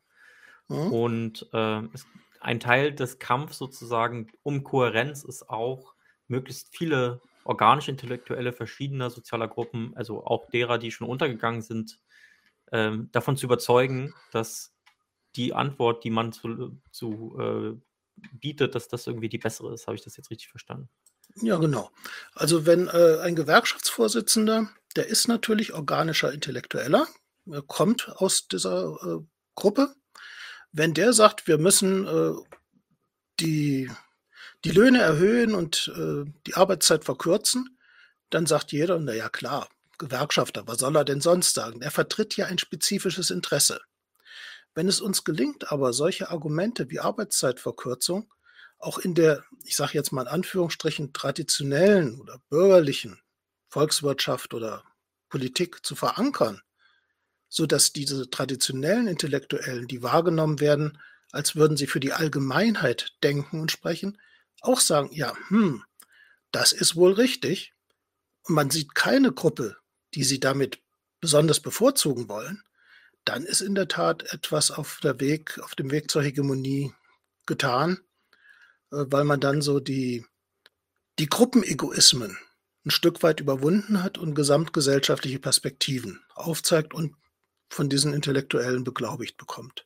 Mhm. Und äh, es ein Teil des Kampfs sozusagen um Kohärenz ist auch, möglichst viele organisch-intellektuelle verschiedener sozialer Gruppen, also auch derer, die schon untergegangen sind, ähm, davon zu überzeugen, dass die Antwort, die man zu, zu äh, bietet, dass das irgendwie die bessere ist. Habe ich das jetzt richtig verstanden? Ja, genau. Also wenn äh, ein Gewerkschaftsvorsitzender, der ist natürlich organischer Intellektueller, er kommt aus dieser äh, Gruppe, wenn der sagt, wir müssen äh, die, die Löhne erhöhen und äh, die Arbeitszeit verkürzen, dann sagt jeder, na ja klar, Gewerkschafter, was soll er denn sonst sagen? Er vertritt ja ein spezifisches Interesse. Wenn es uns gelingt, aber solche Argumente wie Arbeitszeitverkürzung auch in der, ich sage jetzt mal in Anführungsstrichen, traditionellen oder bürgerlichen Volkswirtschaft oder Politik zu verankern, so dass diese traditionellen Intellektuellen, die wahrgenommen werden, als würden sie für die Allgemeinheit denken und sprechen, auch sagen, ja, hm, das ist wohl richtig. Und man sieht keine Gruppe, die sie damit besonders bevorzugen wollen, dann ist in der Tat etwas auf, der Weg, auf dem Weg zur Hegemonie getan, äh, weil man dann so die, die Gruppenegoismen ein Stück weit überwunden hat und gesamtgesellschaftliche Perspektiven aufzeigt und von diesen Intellektuellen beglaubigt bekommt.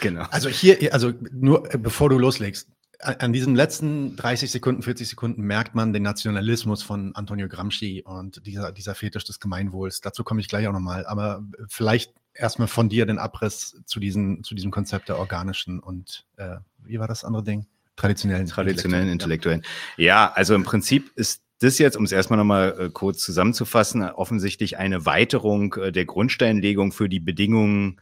Genau. Also hier, also nur äh, bevor du loslegst, an diesen letzten 30 Sekunden, 40 Sekunden merkt man den Nationalismus von Antonio Gramsci und dieser, dieser Fetisch des Gemeinwohls. Dazu komme ich gleich auch nochmal. Aber vielleicht erstmal von dir den Abriss zu, diesen, zu diesem Konzept der organischen und äh, wie war das andere Ding? Traditionellen. Traditionellen Intellektuellen. Ja, also im Prinzip ist das jetzt, um es erstmal nochmal äh, kurz zusammenzufassen, offensichtlich eine Weiterung äh, der Grundsteinlegung für die Bedingungen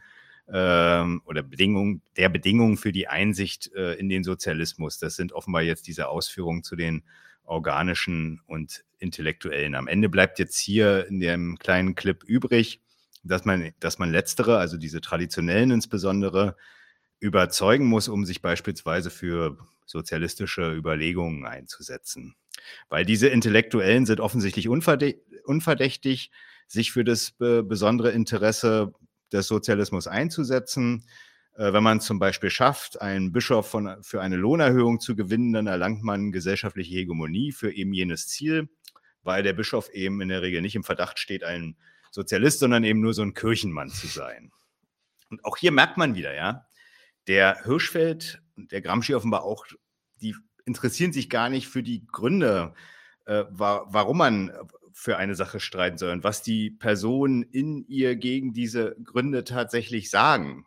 ähm, oder Bedingungen der Bedingungen für die Einsicht äh, in den Sozialismus. Das sind offenbar jetzt diese Ausführungen zu den organischen und intellektuellen. Am Ende bleibt jetzt hier in dem kleinen Clip übrig, dass man, dass man letztere, also diese traditionellen insbesondere, überzeugen muss, um sich beispielsweise für sozialistische Überlegungen einzusetzen. Weil diese Intellektuellen sind offensichtlich unverdächtig, sich für das besondere Interesse des Sozialismus einzusetzen. Äh, wenn man zum Beispiel schafft, einen Bischof von, für eine Lohnerhöhung zu gewinnen, dann erlangt man gesellschaftliche Hegemonie für eben jenes Ziel, weil der Bischof eben in der Regel nicht im Verdacht steht, ein Sozialist, sondern eben nur so ein Kirchenmann zu sein. Und auch hier merkt man wieder, ja, der Hirschfeld und der Gramsci offenbar auch, die interessieren sich gar nicht für die Gründe, äh, wa warum man für eine Sache streiten soll und was die Personen in ihr gegen diese Gründe tatsächlich sagen.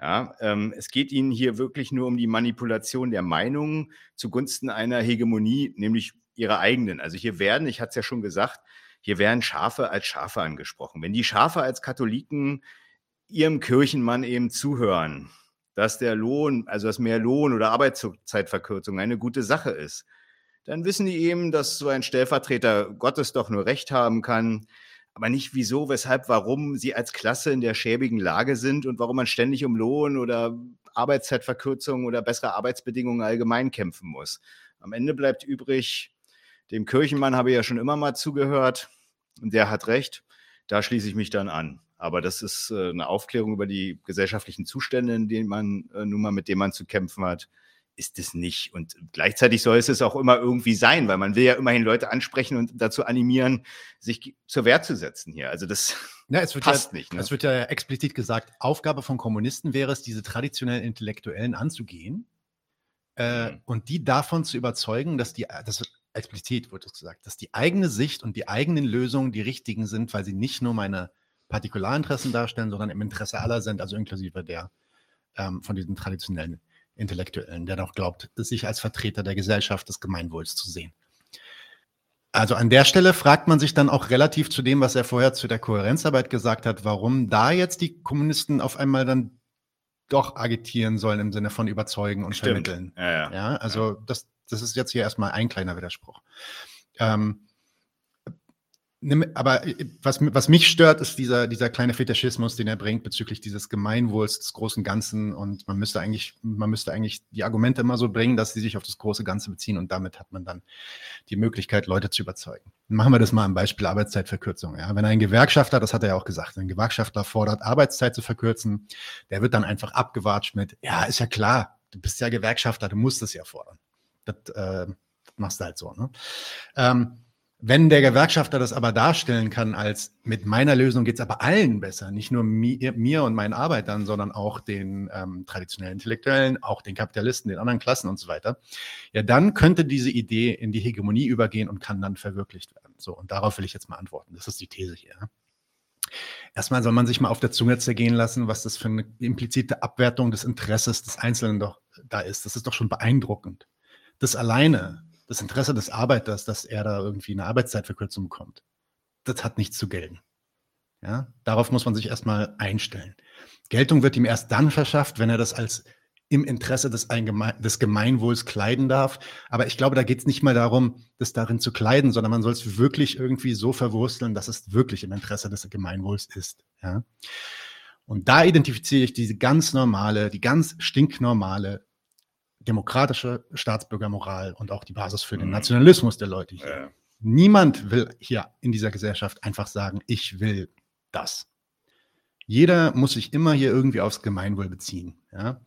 Ja, ähm, es geht ihnen hier wirklich nur um die Manipulation der Meinungen zugunsten einer Hegemonie, nämlich ihrer eigenen. Also hier werden, ich hatte es ja schon gesagt, hier werden Schafe als Schafe angesprochen. Wenn die Schafe als Katholiken ihrem Kirchenmann eben zuhören, dass der Lohn, also dass mehr Lohn oder Arbeitszeitverkürzung eine gute Sache ist, dann wissen die eben, dass so ein Stellvertreter Gottes doch nur Recht haben kann, aber nicht wieso, weshalb, warum sie als Klasse in der schäbigen Lage sind und warum man ständig um Lohn oder Arbeitszeitverkürzung oder bessere Arbeitsbedingungen allgemein kämpfen muss. Am Ende bleibt übrig, dem Kirchenmann habe ich ja schon immer mal zugehört und der hat recht. Da schließe ich mich dann an. Aber das ist äh, eine Aufklärung über die gesellschaftlichen Zustände, in denen man äh, nun mal mit denen man zu kämpfen hat, ist es nicht. Und gleichzeitig soll es es auch immer irgendwie sein, weil man will ja immerhin Leute ansprechen und dazu animieren, sich zur Wehr zu setzen hier. Also das ja, es wird passt ja, nicht. Ne? Es wird ja explizit gesagt, Aufgabe von Kommunisten wäre es, diese traditionellen Intellektuellen anzugehen äh, mhm. und die davon zu überzeugen, dass die, das explizit wird es gesagt, dass die eigene Sicht und die eigenen Lösungen die richtigen sind, weil sie nicht nur meine Partikularinteressen darstellen, sondern im Interesse aller sind, also inklusive der ähm, von diesen traditionellen Intellektuellen, der doch glaubt, sich als Vertreter der Gesellschaft des Gemeinwohls zu sehen. Also an der Stelle fragt man sich dann auch relativ zu dem, was er vorher zu der Kohärenzarbeit gesagt hat, warum da jetzt die Kommunisten auf einmal dann doch agitieren sollen im Sinne von überzeugen und Stimmt. vermitteln. Ja, ja. ja also ja. Das, das ist jetzt hier erstmal ein kleiner Widerspruch. Ähm, aber äh, was, was mich stört, ist dieser, dieser kleine Fetischismus, den er bringt bezüglich dieses Gemeinwohls des großen Ganzen. Und man müsste eigentlich, man müsste eigentlich die Argumente immer so bringen, dass sie sich auf das große Ganze beziehen. Und damit hat man dann die Möglichkeit, Leute zu überzeugen. Machen wir das mal am Beispiel Arbeitszeitverkürzung. Ja? Wenn ein Gewerkschafter, das hat er ja auch gesagt, ein Gewerkschafter fordert, Arbeitszeit zu verkürzen, der wird dann einfach abgewatscht mit, ja, ist ja klar, du bist ja Gewerkschafter, du musst es ja fordern. Das äh, machst du halt so. Ne? Ähm, wenn der Gewerkschafter das aber darstellen kann, als mit meiner Lösung geht es aber allen besser, nicht nur mir, mir, und meinen Arbeitern, sondern auch den ähm, traditionellen Intellektuellen, auch den Kapitalisten, den anderen Klassen und so weiter, ja, dann könnte diese Idee in die Hegemonie übergehen und kann dann verwirklicht werden. So, und darauf will ich jetzt mal antworten. Das ist die These hier. Erstmal soll man sich mal auf der Zunge zergehen lassen, was das für eine implizite Abwertung des Interesses des Einzelnen doch da ist. Das ist doch schon beeindruckend. Das alleine das Interesse des Arbeiters, dass er da irgendwie eine Arbeitszeitverkürzung bekommt, das hat nichts zu gelten. Ja, darauf muss man sich erstmal einstellen. Geltung wird ihm erst dann verschafft, wenn er das als im Interesse des, des Gemeinwohls kleiden darf. Aber ich glaube, da geht es nicht mal darum, das darin zu kleiden, sondern man soll es wirklich irgendwie so verwursteln, dass es wirklich im Interesse des Gemeinwohls ist. Ja? Und da identifiziere ich diese ganz normale, die ganz stinknormale demokratische Staatsbürgermoral und auch die Basis für den mhm. Nationalismus der Leute hier. Ja. Niemand will hier in dieser Gesellschaft einfach sagen, ich will das. Jeder muss sich immer hier irgendwie aufs Gemeinwohl beziehen. Ja?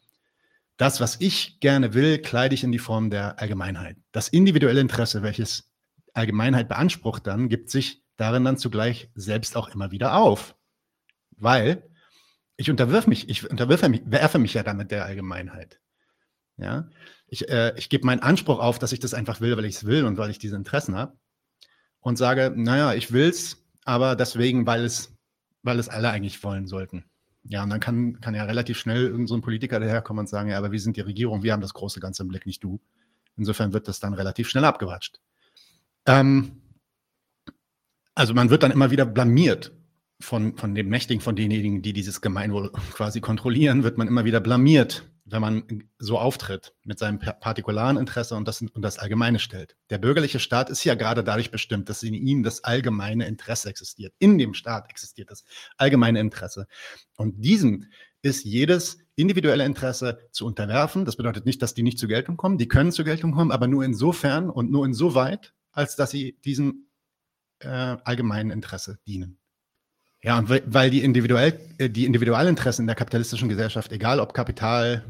Das, was ich gerne will, kleide ich in die Form der Allgemeinheit. Das individuelle Interesse, welches Allgemeinheit beansprucht, dann gibt sich darin dann zugleich selbst auch immer wieder auf. Weil ich unterwirf mich, ich unterwerfe mich, werfe mich ja damit der Allgemeinheit. Ja, ich, äh, ich gebe meinen Anspruch auf, dass ich das einfach will, weil ich es will und weil ich diese Interessen habe. Und sage, naja, ich will es, aber deswegen, weil es, weil es alle eigentlich wollen sollten. Ja, und dann kann, kann ja relativ schnell irgendein so Politiker daherkommen und sagen, ja, aber wir sind die Regierung, wir haben das große Ganze im Blick, nicht du. Insofern wird das dann relativ schnell abgewatscht. Ähm, also man wird dann immer wieder blamiert von, von den Mächtigen, von denjenigen, die dieses Gemeinwohl quasi kontrollieren, wird man immer wieder blamiert wenn man so auftritt mit seinem partikularen Interesse und das, und das Allgemeine stellt. Der bürgerliche Staat ist ja gerade dadurch bestimmt, dass in ihm das allgemeine Interesse existiert. In dem Staat existiert das allgemeine Interesse. Und diesem ist jedes individuelle Interesse zu unterwerfen. Das bedeutet nicht, dass die nicht zur Geltung kommen. Die können zur Geltung kommen, aber nur insofern und nur insoweit, als dass sie diesem äh, allgemeinen Interesse dienen. Ja, und weil die, individuell, äh, die Individualinteressen in der kapitalistischen Gesellschaft, egal ob Kapital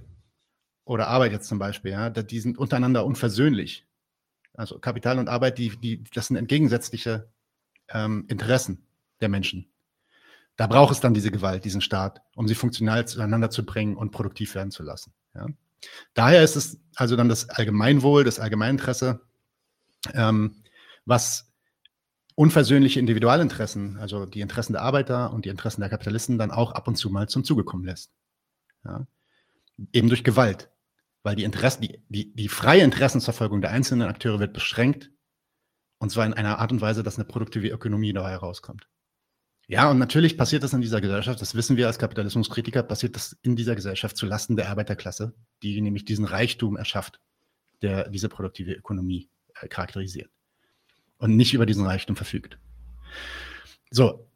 oder Arbeit jetzt zum Beispiel, ja, die sind untereinander unversöhnlich. Also Kapital und Arbeit, die, die, das sind entgegensätzliche ähm, Interessen der Menschen. Da braucht es dann diese Gewalt, diesen Staat, um sie funktional zueinander zu bringen und produktiv werden zu lassen. Ja. Daher ist es also dann das Allgemeinwohl, das Allgemeininteresse, ähm, was unversöhnliche Individualinteressen, also die Interessen der Arbeiter und die Interessen der Kapitalisten, dann auch ab und zu mal zum Zuge kommen lässt. Ja. Eben durch Gewalt, weil die, Interessen, die, die, die freie Interessensverfolgung der einzelnen Akteure wird beschränkt und zwar in einer Art und Weise, dass eine produktive Ökonomie dabei herauskommt. Ja, und natürlich passiert das in dieser Gesellschaft, das wissen wir als Kapitalismuskritiker, passiert das in dieser Gesellschaft zulasten der Arbeiterklasse, die nämlich diesen Reichtum erschafft, der diese produktive Ökonomie äh, charakterisiert und nicht über diesen Reichtum verfügt. So,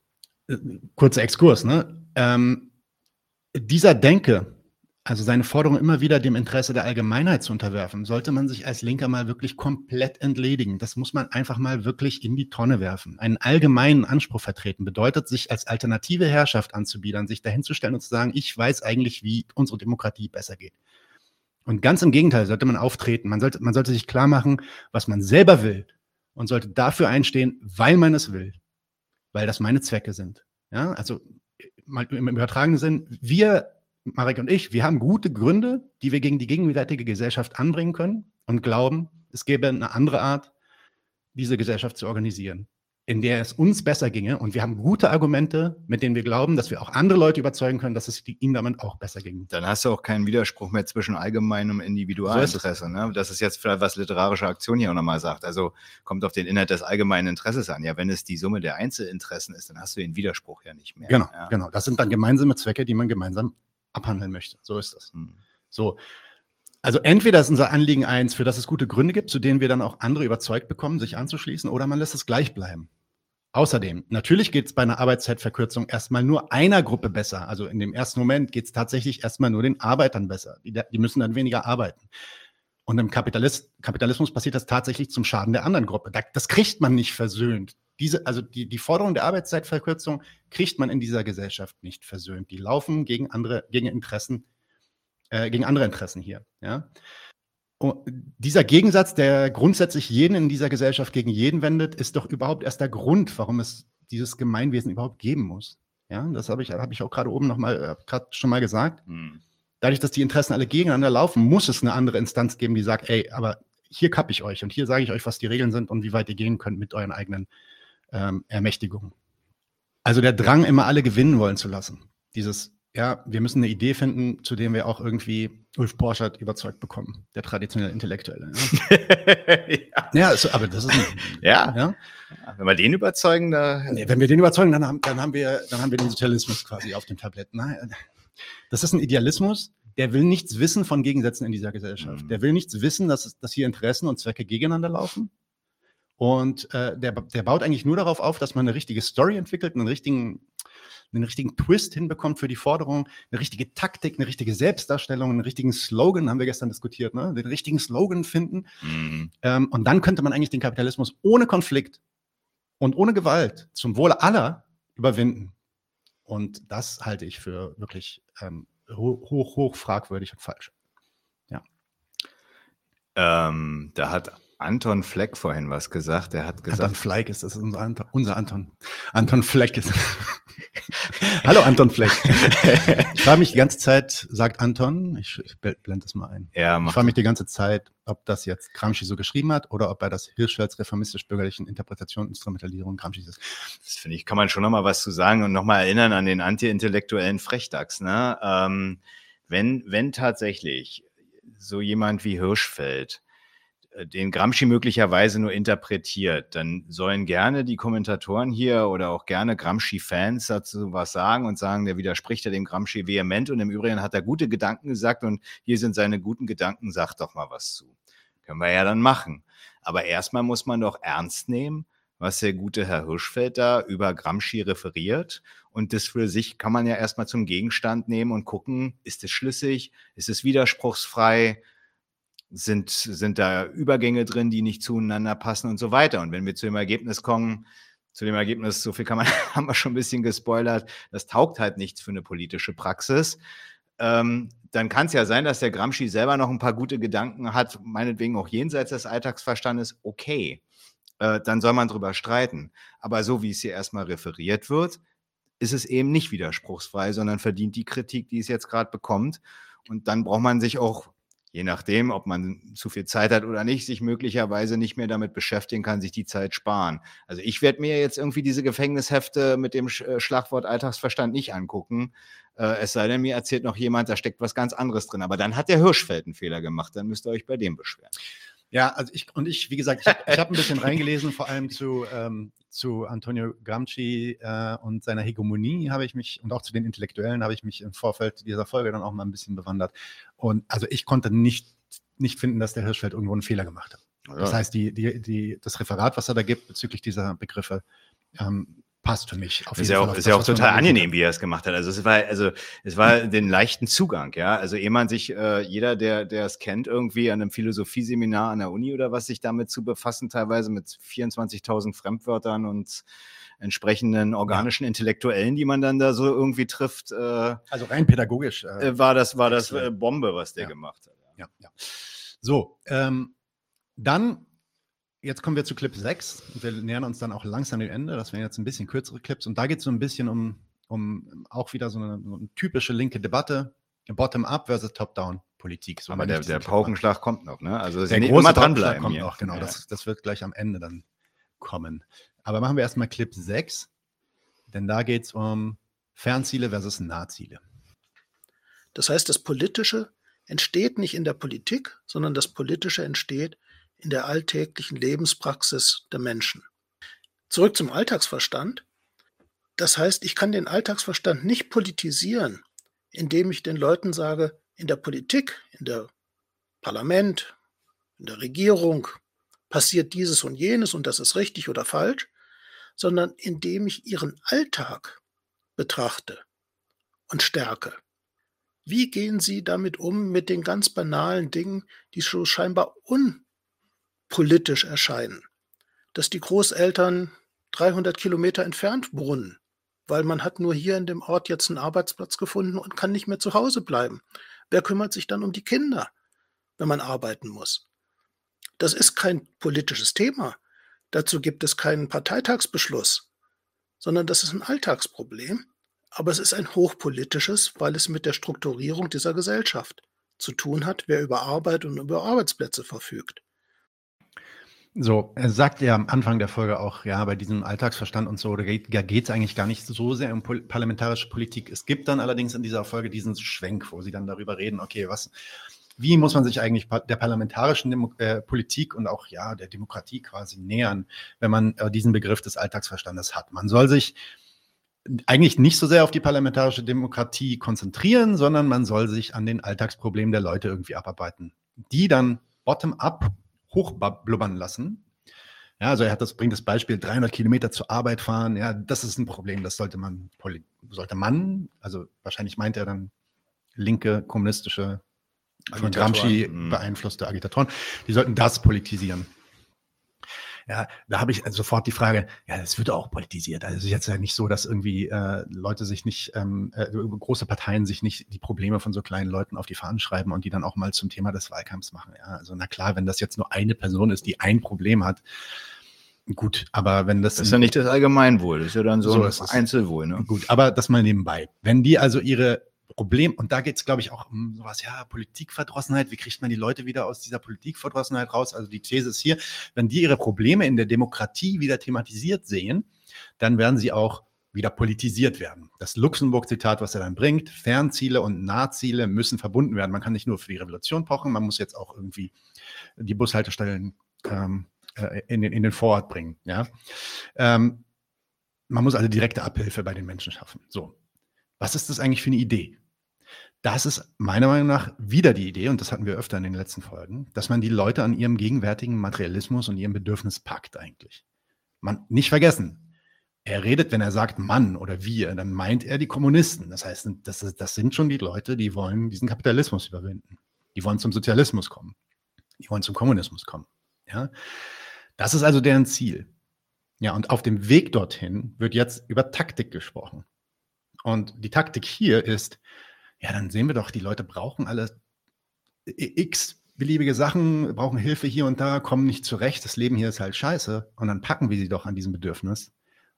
äh, kurzer Exkurs, ne? Ähm, dieser Denke, also seine Forderung immer wieder dem Interesse der Allgemeinheit zu unterwerfen, sollte man sich als Linker mal wirklich komplett entledigen. Das muss man einfach mal wirklich in die Tonne werfen. Einen allgemeinen Anspruch vertreten bedeutet, sich als alternative Herrschaft anzubiedern, sich dahinzustellen und zu sagen, ich weiß eigentlich, wie unsere Demokratie besser geht. Und ganz im Gegenteil sollte man auftreten. Man sollte, man sollte sich klar machen, was man selber will und sollte dafür einstehen, weil man es will, weil das meine Zwecke sind. Ja, also mal im übertragenen Sinn, wir Marek und ich, wir haben gute Gründe, die wir gegen die gegenwärtige Gesellschaft anbringen können und glauben, es gäbe eine andere Art, diese Gesellschaft zu organisieren, in der es uns besser ginge. Und wir haben gute Argumente, mit denen wir glauben, dass wir auch andere Leute überzeugen können, dass es ihnen damit auch besser ging. Dann hast du auch keinen Widerspruch mehr zwischen allgemeinem und Individualinteresse. So ne? Das ist jetzt vielleicht, was literarische Aktion hier auch nochmal sagt. Also kommt auf den Inhalt des allgemeinen Interesses an. Ja, wenn es die Summe der Einzelinteressen ist, dann hast du den Widerspruch ja nicht mehr. Genau, ja. genau. Das sind dann gemeinsame Zwecke, die man gemeinsam abhandeln möchte. So ist das. Mhm. So. Also entweder ist unser Anliegen eins, für das es gute Gründe gibt, zu denen wir dann auch andere überzeugt bekommen, sich anzuschließen, oder man lässt es gleich bleiben. Außerdem, natürlich geht es bei einer Arbeitszeitverkürzung erstmal nur einer Gruppe besser. Also in dem ersten Moment geht es tatsächlich erstmal nur den Arbeitern besser. Die, die, müssen dann weniger arbeiten. Und im Kapitalist, Kapitalismus passiert das tatsächlich zum Schaden der anderen Gruppe. Das kriegt man nicht versöhnt diese, also die, die Forderung der Arbeitszeitverkürzung kriegt man in dieser Gesellschaft nicht versöhnt. Die laufen gegen andere, gegen Interessen, äh, gegen andere Interessen hier. Ja? Und dieser Gegensatz, der grundsätzlich jeden in dieser Gesellschaft gegen jeden wendet, ist doch überhaupt erst der Grund, warum es dieses Gemeinwesen überhaupt geben muss. Ja, das habe ich, hab ich auch gerade oben noch mal, äh, gerade schon mal gesagt. Hm. Dadurch, dass die Interessen alle gegeneinander laufen, muss es eine andere Instanz geben, die sagt, ey, aber hier kappe ich euch und hier sage ich euch, was die Regeln sind und wie weit ihr gehen könnt mit euren eigenen ähm, Ermächtigung. Also der Drang, immer alle gewinnen wollen zu lassen. Dieses, ja, wir müssen eine Idee finden, zu dem wir auch irgendwie Ulf Borschert überzeugt bekommen, der traditionelle Intellektuelle. Ja, ja. ja also, aber das ist ein, ja. ja. Wenn wir den überzeugen, da. Nee, wenn wir den überzeugen, dann haben, dann haben wir, dann haben wir den Sozialismus quasi auf dem Tablett. Nein, das ist ein Idealismus, der will nichts wissen von Gegensätzen in dieser Gesellschaft. Mhm. Der will nichts wissen, dass, dass hier Interessen und Zwecke gegeneinander laufen. Und äh, der, der baut eigentlich nur darauf auf, dass man eine richtige Story entwickelt, einen richtigen, einen richtigen Twist hinbekommt für die Forderung, eine richtige Taktik, eine richtige Selbstdarstellung, einen richtigen Slogan, haben wir gestern diskutiert, ne? den richtigen Slogan finden. Mhm. Ähm, und dann könnte man eigentlich den Kapitalismus ohne Konflikt und ohne Gewalt zum Wohle aller überwinden. Und das halte ich für wirklich ähm, hoch, hoch, hoch fragwürdig und falsch. Ja. Ähm, da hat Anton Fleck vorhin was gesagt. Er hat gesagt. Anton Fleck ist das, ist unser Anton. Unser Anton. Anton Fleck ist. Hallo Anton Fleck. ich frage mich die ganze Zeit, sagt Anton, ich, ich blende das mal ein. Ja, ich frage mich die ganze Zeit, ob das jetzt Gramsci so geschrieben hat oder ob er das Hirschfelds reformistisch-bürgerlichen Interpretation, Instrumentalisierung Gramsci ist. Das finde ich, kann man schon nochmal was zu sagen und nochmal erinnern an den anti-intellektuellen Frechdachs. Ne? Ähm, wenn, wenn tatsächlich so jemand wie Hirschfeld den Gramsci möglicherweise nur interpretiert, dann sollen gerne die Kommentatoren hier oder auch gerne Gramsci-Fans dazu was sagen und sagen, der widerspricht ja dem Gramsci vehement und im Übrigen hat er gute Gedanken gesagt und hier sind seine guten Gedanken, sagt doch mal was zu. Können wir ja dann machen. Aber erstmal muss man doch ernst nehmen, was der gute Herr Hirschfeld da über Gramsci referiert. Und das für sich kann man ja erstmal zum Gegenstand nehmen und gucken, ist es schlüssig, ist es widerspruchsfrei, sind, sind da Übergänge drin, die nicht zueinander passen und so weiter. Und wenn wir zu dem Ergebnis kommen, zu dem Ergebnis, so viel kann man, haben wir schon ein bisschen gespoilert, das taugt halt nichts für eine politische Praxis, ähm, dann kann es ja sein, dass der Gramsci selber noch ein paar gute Gedanken hat, meinetwegen auch jenseits des Alltagsverstandes, okay, äh, dann soll man drüber streiten. Aber so wie es hier erstmal referiert wird, ist es eben nicht widerspruchsfrei, sondern verdient die Kritik, die es jetzt gerade bekommt. Und dann braucht man sich auch je nachdem, ob man zu viel Zeit hat oder nicht, sich möglicherweise nicht mehr damit beschäftigen kann, sich die Zeit sparen. Also ich werde mir jetzt irgendwie diese Gefängnishefte mit dem äh, Schlagwort Alltagsverstand nicht angucken. Äh, es sei denn, mir erzählt noch jemand, da steckt was ganz anderes drin. Aber dann hat der Hirschfeld einen Fehler gemacht. Dann müsst ihr euch bei dem beschweren. Ja, also ich und ich, wie gesagt, ich habe hab ein bisschen reingelesen, vor allem zu, ähm, zu Antonio Gramsci äh, und seiner Hegemonie habe ich mich und auch zu den Intellektuellen habe ich mich im Vorfeld dieser Folge dann auch mal ein bisschen bewandert. Und also ich konnte nicht, nicht finden, dass der Hirschfeld irgendwo einen Fehler gemacht hat. Ja. Das heißt, die, die, die, das Referat, was er da gibt bezüglich dieser Begriffe, ähm, passt für mich. Auf ist ja auch, ist ja auch total angenehm, wie er es gemacht hat. Also es war, also es war den leichten Zugang, ja. Also ehe man sich, äh, jeder, der, der es kennt, irgendwie an einem Philosophieseminar an der Uni oder was sich damit zu befassen, teilweise mit 24.000 Fremdwörtern und entsprechenden organischen. Intellektuellen, die man dann da so irgendwie trifft. Äh, also rein pädagogisch. Äh, äh war das, war das äh, Bombe, was der gemacht hat. Ja, ja. So, ähm, dann Jetzt kommen wir zu Clip 6. Wir nähern uns dann auch langsam dem Ende. Das wären jetzt ein bisschen kürzere Clips. Und da geht es so ein bisschen um, um auch wieder so eine, so eine typische linke Debatte. Bottom-up versus Top-down-Politik. So Aber der, der Paukenschlag kommt noch, ne? Also der große immer dranbleiben. kommt noch, genau. Ja. Das, das wird gleich am Ende dann kommen. Aber machen wir erstmal Clip 6. Denn da geht es um Fernziele versus Nahziele. Das heißt, das Politische entsteht nicht in der Politik, sondern das Politische entsteht in der alltäglichen Lebenspraxis der Menschen. Zurück zum Alltagsverstand. Das heißt, ich kann den Alltagsverstand nicht politisieren, indem ich den Leuten sage, in der Politik, in der Parlament, in der Regierung passiert dieses und jenes und das ist richtig oder falsch, sondern indem ich ihren Alltag betrachte und stärke. Wie gehen Sie damit um mit den ganz banalen Dingen, die so scheinbar un politisch erscheinen. Dass die Großeltern 300 Kilometer entfernt wohnen, weil man hat nur hier in dem Ort jetzt einen Arbeitsplatz gefunden und kann nicht mehr zu Hause bleiben. Wer kümmert sich dann um die Kinder, wenn man arbeiten muss? Das ist kein politisches Thema. Dazu gibt es keinen Parteitagsbeschluss, sondern das ist ein Alltagsproblem. Aber es ist ein hochpolitisches, weil es mit der Strukturierung dieser Gesellschaft zu tun hat, wer über Arbeit und über Arbeitsplätze verfügt. So, er sagt ja am Anfang der Folge auch, ja, bei diesem Alltagsverstand und so, da geht es eigentlich gar nicht so sehr um parlamentarische Politik. Es gibt dann allerdings in dieser Folge diesen Schwenk, wo sie dann darüber reden, okay, was, wie muss man sich eigentlich der parlamentarischen Demo äh, Politik und auch ja der Demokratie quasi nähern, wenn man äh, diesen Begriff des Alltagsverstandes hat. Man soll sich eigentlich nicht so sehr auf die parlamentarische Demokratie konzentrieren, sondern man soll sich an den Alltagsproblemen der Leute irgendwie abarbeiten, die dann bottom-up hochblubbern lassen. Ja, also er hat das, bringt das Beispiel 300 Kilometer zur Arbeit fahren. Ja, das ist ein Problem. Das sollte man, sollte man, also wahrscheinlich meint er dann linke kommunistische, von Gramsci mhm. beeinflusste Agitatoren, die sollten das politisieren. Ja, da habe ich sofort die Frage, ja, das wird auch politisiert. Also es ist jetzt ja nicht so, dass irgendwie äh, Leute sich nicht, ähm, äh, große Parteien sich nicht die Probleme von so kleinen Leuten auf die Fahnen schreiben und die dann auch mal zum Thema des Wahlkampfs machen. Ja, also na klar, wenn das jetzt nur eine Person ist, die ein Problem hat, Gut, aber wenn das. Das ist ja nicht das Allgemeinwohl, das ist ja dann so, so ein Einzelwohl. Ne? Gut, aber das mal nebenbei. Wenn die also ihre Problem, und da geht es, glaube ich, auch um sowas, ja, Politikverdrossenheit, wie kriegt man die Leute wieder aus dieser Politikverdrossenheit raus? Also die These ist hier, wenn die ihre Probleme in der Demokratie wieder thematisiert sehen, dann werden sie auch wieder politisiert werden. Das Luxemburg-Zitat, was er dann bringt, Fernziele und Nahziele müssen verbunden werden. Man kann nicht nur für die Revolution pochen, man muss jetzt auch irgendwie die Bushaltestellen ähm, äh, in, den, in den Vorort bringen. Ja? Ähm, man muss also direkte Abhilfe bei den Menschen schaffen. So, was ist das eigentlich für eine Idee? Das ist meiner Meinung nach wieder die Idee, und das hatten wir öfter in den letzten Folgen, dass man die Leute an ihrem gegenwärtigen Materialismus und ihrem Bedürfnis packt eigentlich. Man nicht vergessen, er redet, wenn er sagt Mann oder wir, dann meint er die Kommunisten. Das heißt, das, das sind schon die Leute, die wollen diesen Kapitalismus überwinden. Die wollen zum Sozialismus kommen. Die wollen zum Kommunismus kommen. Ja? Das ist also deren Ziel. Ja, und auf dem Weg dorthin wird jetzt über Taktik gesprochen. Und die Taktik hier ist, ja, dann sehen wir doch, die Leute brauchen alle x beliebige Sachen, brauchen Hilfe hier und da, kommen nicht zurecht, das Leben hier ist halt scheiße. Und dann packen wir sie doch an diesem Bedürfnis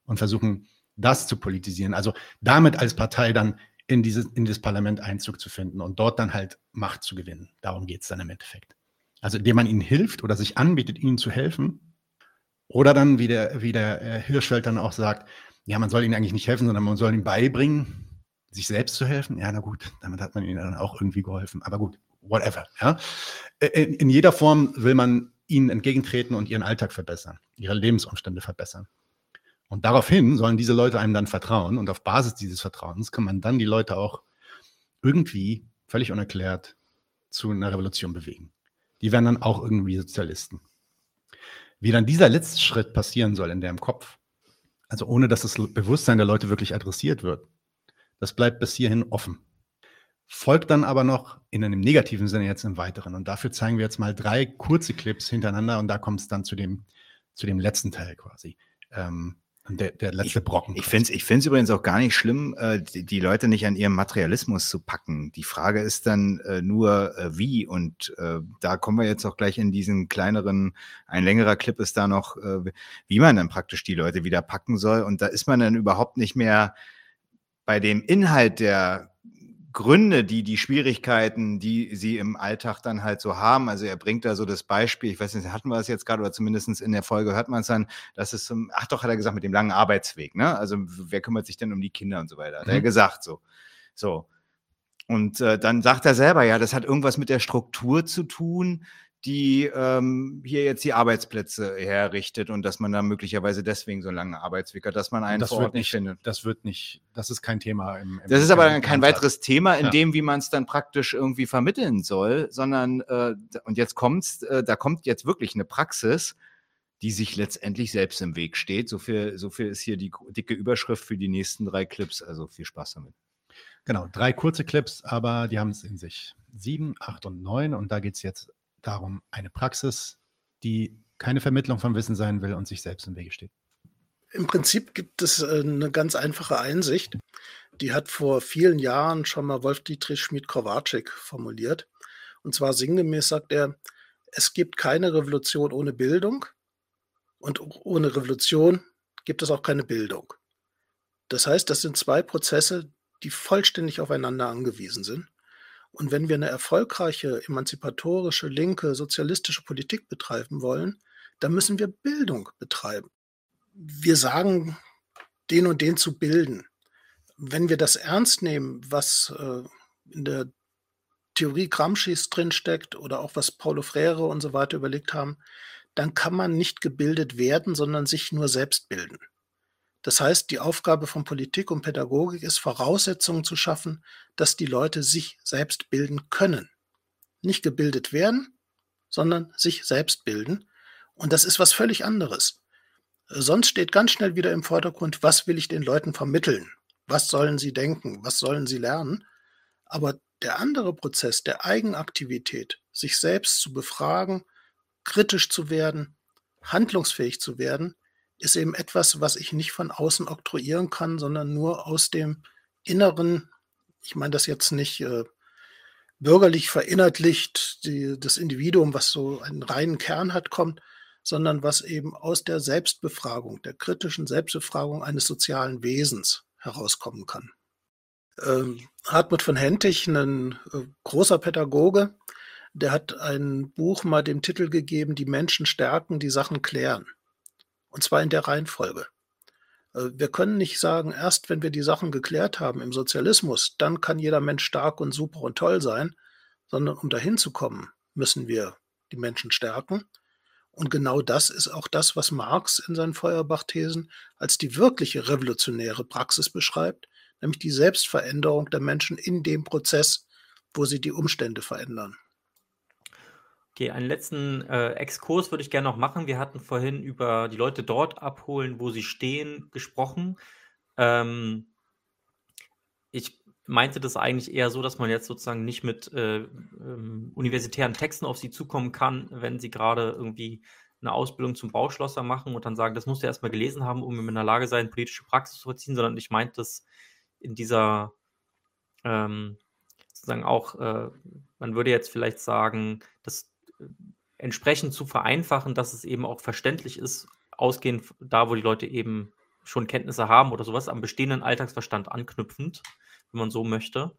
und versuchen, das zu politisieren. Also damit als Partei dann in, dieses, in das Parlament Einzug zu finden und dort dann halt Macht zu gewinnen. Darum geht es dann im Endeffekt. Also indem man ihnen hilft oder sich anbietet, ihnen zu helfen. Oder dann, wie der, wie der äh, Hirschfeld dann auch sagt, ja, man soll ihnen eigentlich nicht helfen, sondern man soll ihnen beibringen, sich selbst zu helfen. Ja, na gut, damit hat man ihnen dann auch irgendwie geholfen. Aber gut, whatever. Ja? Äh, in, in jeder Form will man ihnen entgegentreten und ihren Alltag verbessern, ihre Lebensumstände verbessern. Und daraufhin sollen diese Leute einem dann vertrauen und auf Basis dieses Vertrauens kann man dann die Leute auch irgendwie völlig unerklärt zu einer Revolution bewegen. Die werden dann auch irgendwie Sozialisten. Wie dann dieser letzte Schritt passieren soll in deren Kopf, also ohne dass das Bewusstsein der Leute wirklich adressiert wird, das bleibt bis hierhin offen. Folgt dann aber noch in einem negativen Sinne jetzt im Weiteren. Und dafür zeigen wir jetzt mal drei kurze Clips hintereinander und da kommt es dann zu dem, zu dem letzten Teil quasi. Ähm, der, der letzte Brocken. Ich, ich finde es ich find's übrigens auch gar nicht schlimm, äh, die, die, Leute nicht an ihrem Materialismus zu packen. Die Frage ist dann äh, nur, äh, wie. Und äh, da kommen wir jetzt auch gleich in diesen kleineren, ein längerer Clip ist da noch, äh, wie man dann praktisch die Leute wieder packen soll. Und da ist man dann überhaupt nicht mehr bei dem Inhalt der Gründe, die die Schwierigkeiten, die sie im Alltag dann halt so haben. Also er bringt da so das Beispiel, ich weiß nicht, hatten wir das jetzt gerade oder zumindest in der Folge hört man es dann, dass es zum, ach doch, hat er gesagt, mit dem langen Arbeitsweg, ne? Also wer kümmert sich denn um die Kinder und so weiter? Hat mhm. er gesagt so. So. Und äh, dann sagt er selber, ja, das hat irgendwas mit der Struktur zu tun, die ähm, hier jetzt die Arbeitsplätze herrichtet und dass man da möglicherweise deswegen so lange Arbeitsweg hat, dass man einen das vor Ort nicht findet. Das wird nicht, das ist kein Thema. Im, im das ist aber kein weiteres Thema in ja. dem, wie man es dann praktisch irgendwie vermitteln soll, sondern äh, und jetzt kommt's, äh, da kommt jetzt wirklich eine Praxis, die sich letztendlich selbst im Weg steht. So viel, so viel ist hier die dicke Überschrift für die nächsten drei Clips. Also viel Spaß damit. Genau, drei kurze Clips, aber die haben es in sich. Sieben, acht und neun und da geht es jetzt darum eine Praxis, die keine Vermittlung von Wissen sein will und sich selbst im Wege steht. Im Prinzip gibt es äh, eine ganz einfache Einsicht. Die hat vor vielen Jahren schon mal Wolf-Dietrich Schmid-Kowalczyk formuliert. Und zwar sinngemäß sagt er, es gibt keine Revolution ohne Bildung und ohne Revolution gibt es auch keine Bildung. Das heißt, das sind zwei Prozesse, die vollständig aufeinander angewiesen sind. Und wenn wir eine erfolgreiche, emanzipatorische, linke, sozialistische Politik betreiben wollen, dann müssen wir Bildung betreiben. Wir sagen, den und den zu bilden. Wenn wir das ernst nehmen, was äh, in der Theorie Gramsci's drinsteckt oder auch was Paulo Freire und so weiter überlegt haben, dann kann man nicht gebildet werden, sondern sich nur selbst bilden. Das heißt, die Aufgabe von Politik und Pädagogik ist, Voraussetzungen zu schaffen, dass die Leute sich selbst bilden können. Nicht gebildet werden, sondern sich selbst bilden. Und das ist was völlig anderes. Sonst steht ganz schnell wieder im Vordergrund, was will ich den Leuten vermitteln? Was sollen sie denken? Was sollen sie lernen? Aber der andere Prozess der Eigenaktivität, sich selbst zu befragen, kritisch zu werden, handlungsfähig zu werden, ist eben etwas, was ich nicht von außen oktroyieren kann, sondern nur aus dem Inneren, ich meine das jetzt nicht äh, bürgerlich verinnerlicht, die, das Individuum, was so einen reinen Kern hat, kommt, sondern was eben aus der Selbstbefragung, der kritischen Selbstbefragung eines sozialen Wesens herauskommen kann. Ähm, Hartmut von Hentig, ein äh, großer Pädagoge, der hat ein Buch mal dem Titel gegeben, Die Menschen stärken, die Sachen klären. Und zwar in der Reihenfolge. Äh, wir können nicht sagen, erst wenn wir die Sachen geklärt haben im Sozialismus, dann kann jeder Mensch stark und super und toll sein, sondern um dahin zu kommen, müssen wir die Menschen stärken. Und genau das ist auch das, was Marx in seinen Feuerbach-Thesen als die wirkliche revolutionäre Praxis beschreibt, nämlich die Selbstveränderung der Menschen in dem Prozess, wo sie die Umstände verändern. Okay, einen letzten äh, Exkurs würde ich gerne noch machen. Wir hatten vorhin über die Leute dort abholen, wo sie stehen, gesprochen. Ähm, ich meinte das eigentlich eher so, dass man jetzt sozusagen nicht mit äh, ähm, universitären Texten auf sie zukommen kann, wenn sie gerade irgendwie eine Ausbildung zum Bauschlosser machen und dann sagen, das musst du erstmal gelesen haben, um in der Lage sein, politische Praxis zu vollziehen, sondern ich meinte das in dieser ähm, sozusagen auch, äh, man würde jetzt vielleicht sagen, dass entsprechend zu vereinfachen, dass es eben auch verständlich ist, ausgehend da, wo die Leute eben schon Kenntnisse haben oder sowas, am bestehenden Alltagsverstand anknüpfend, wenn man so möchte.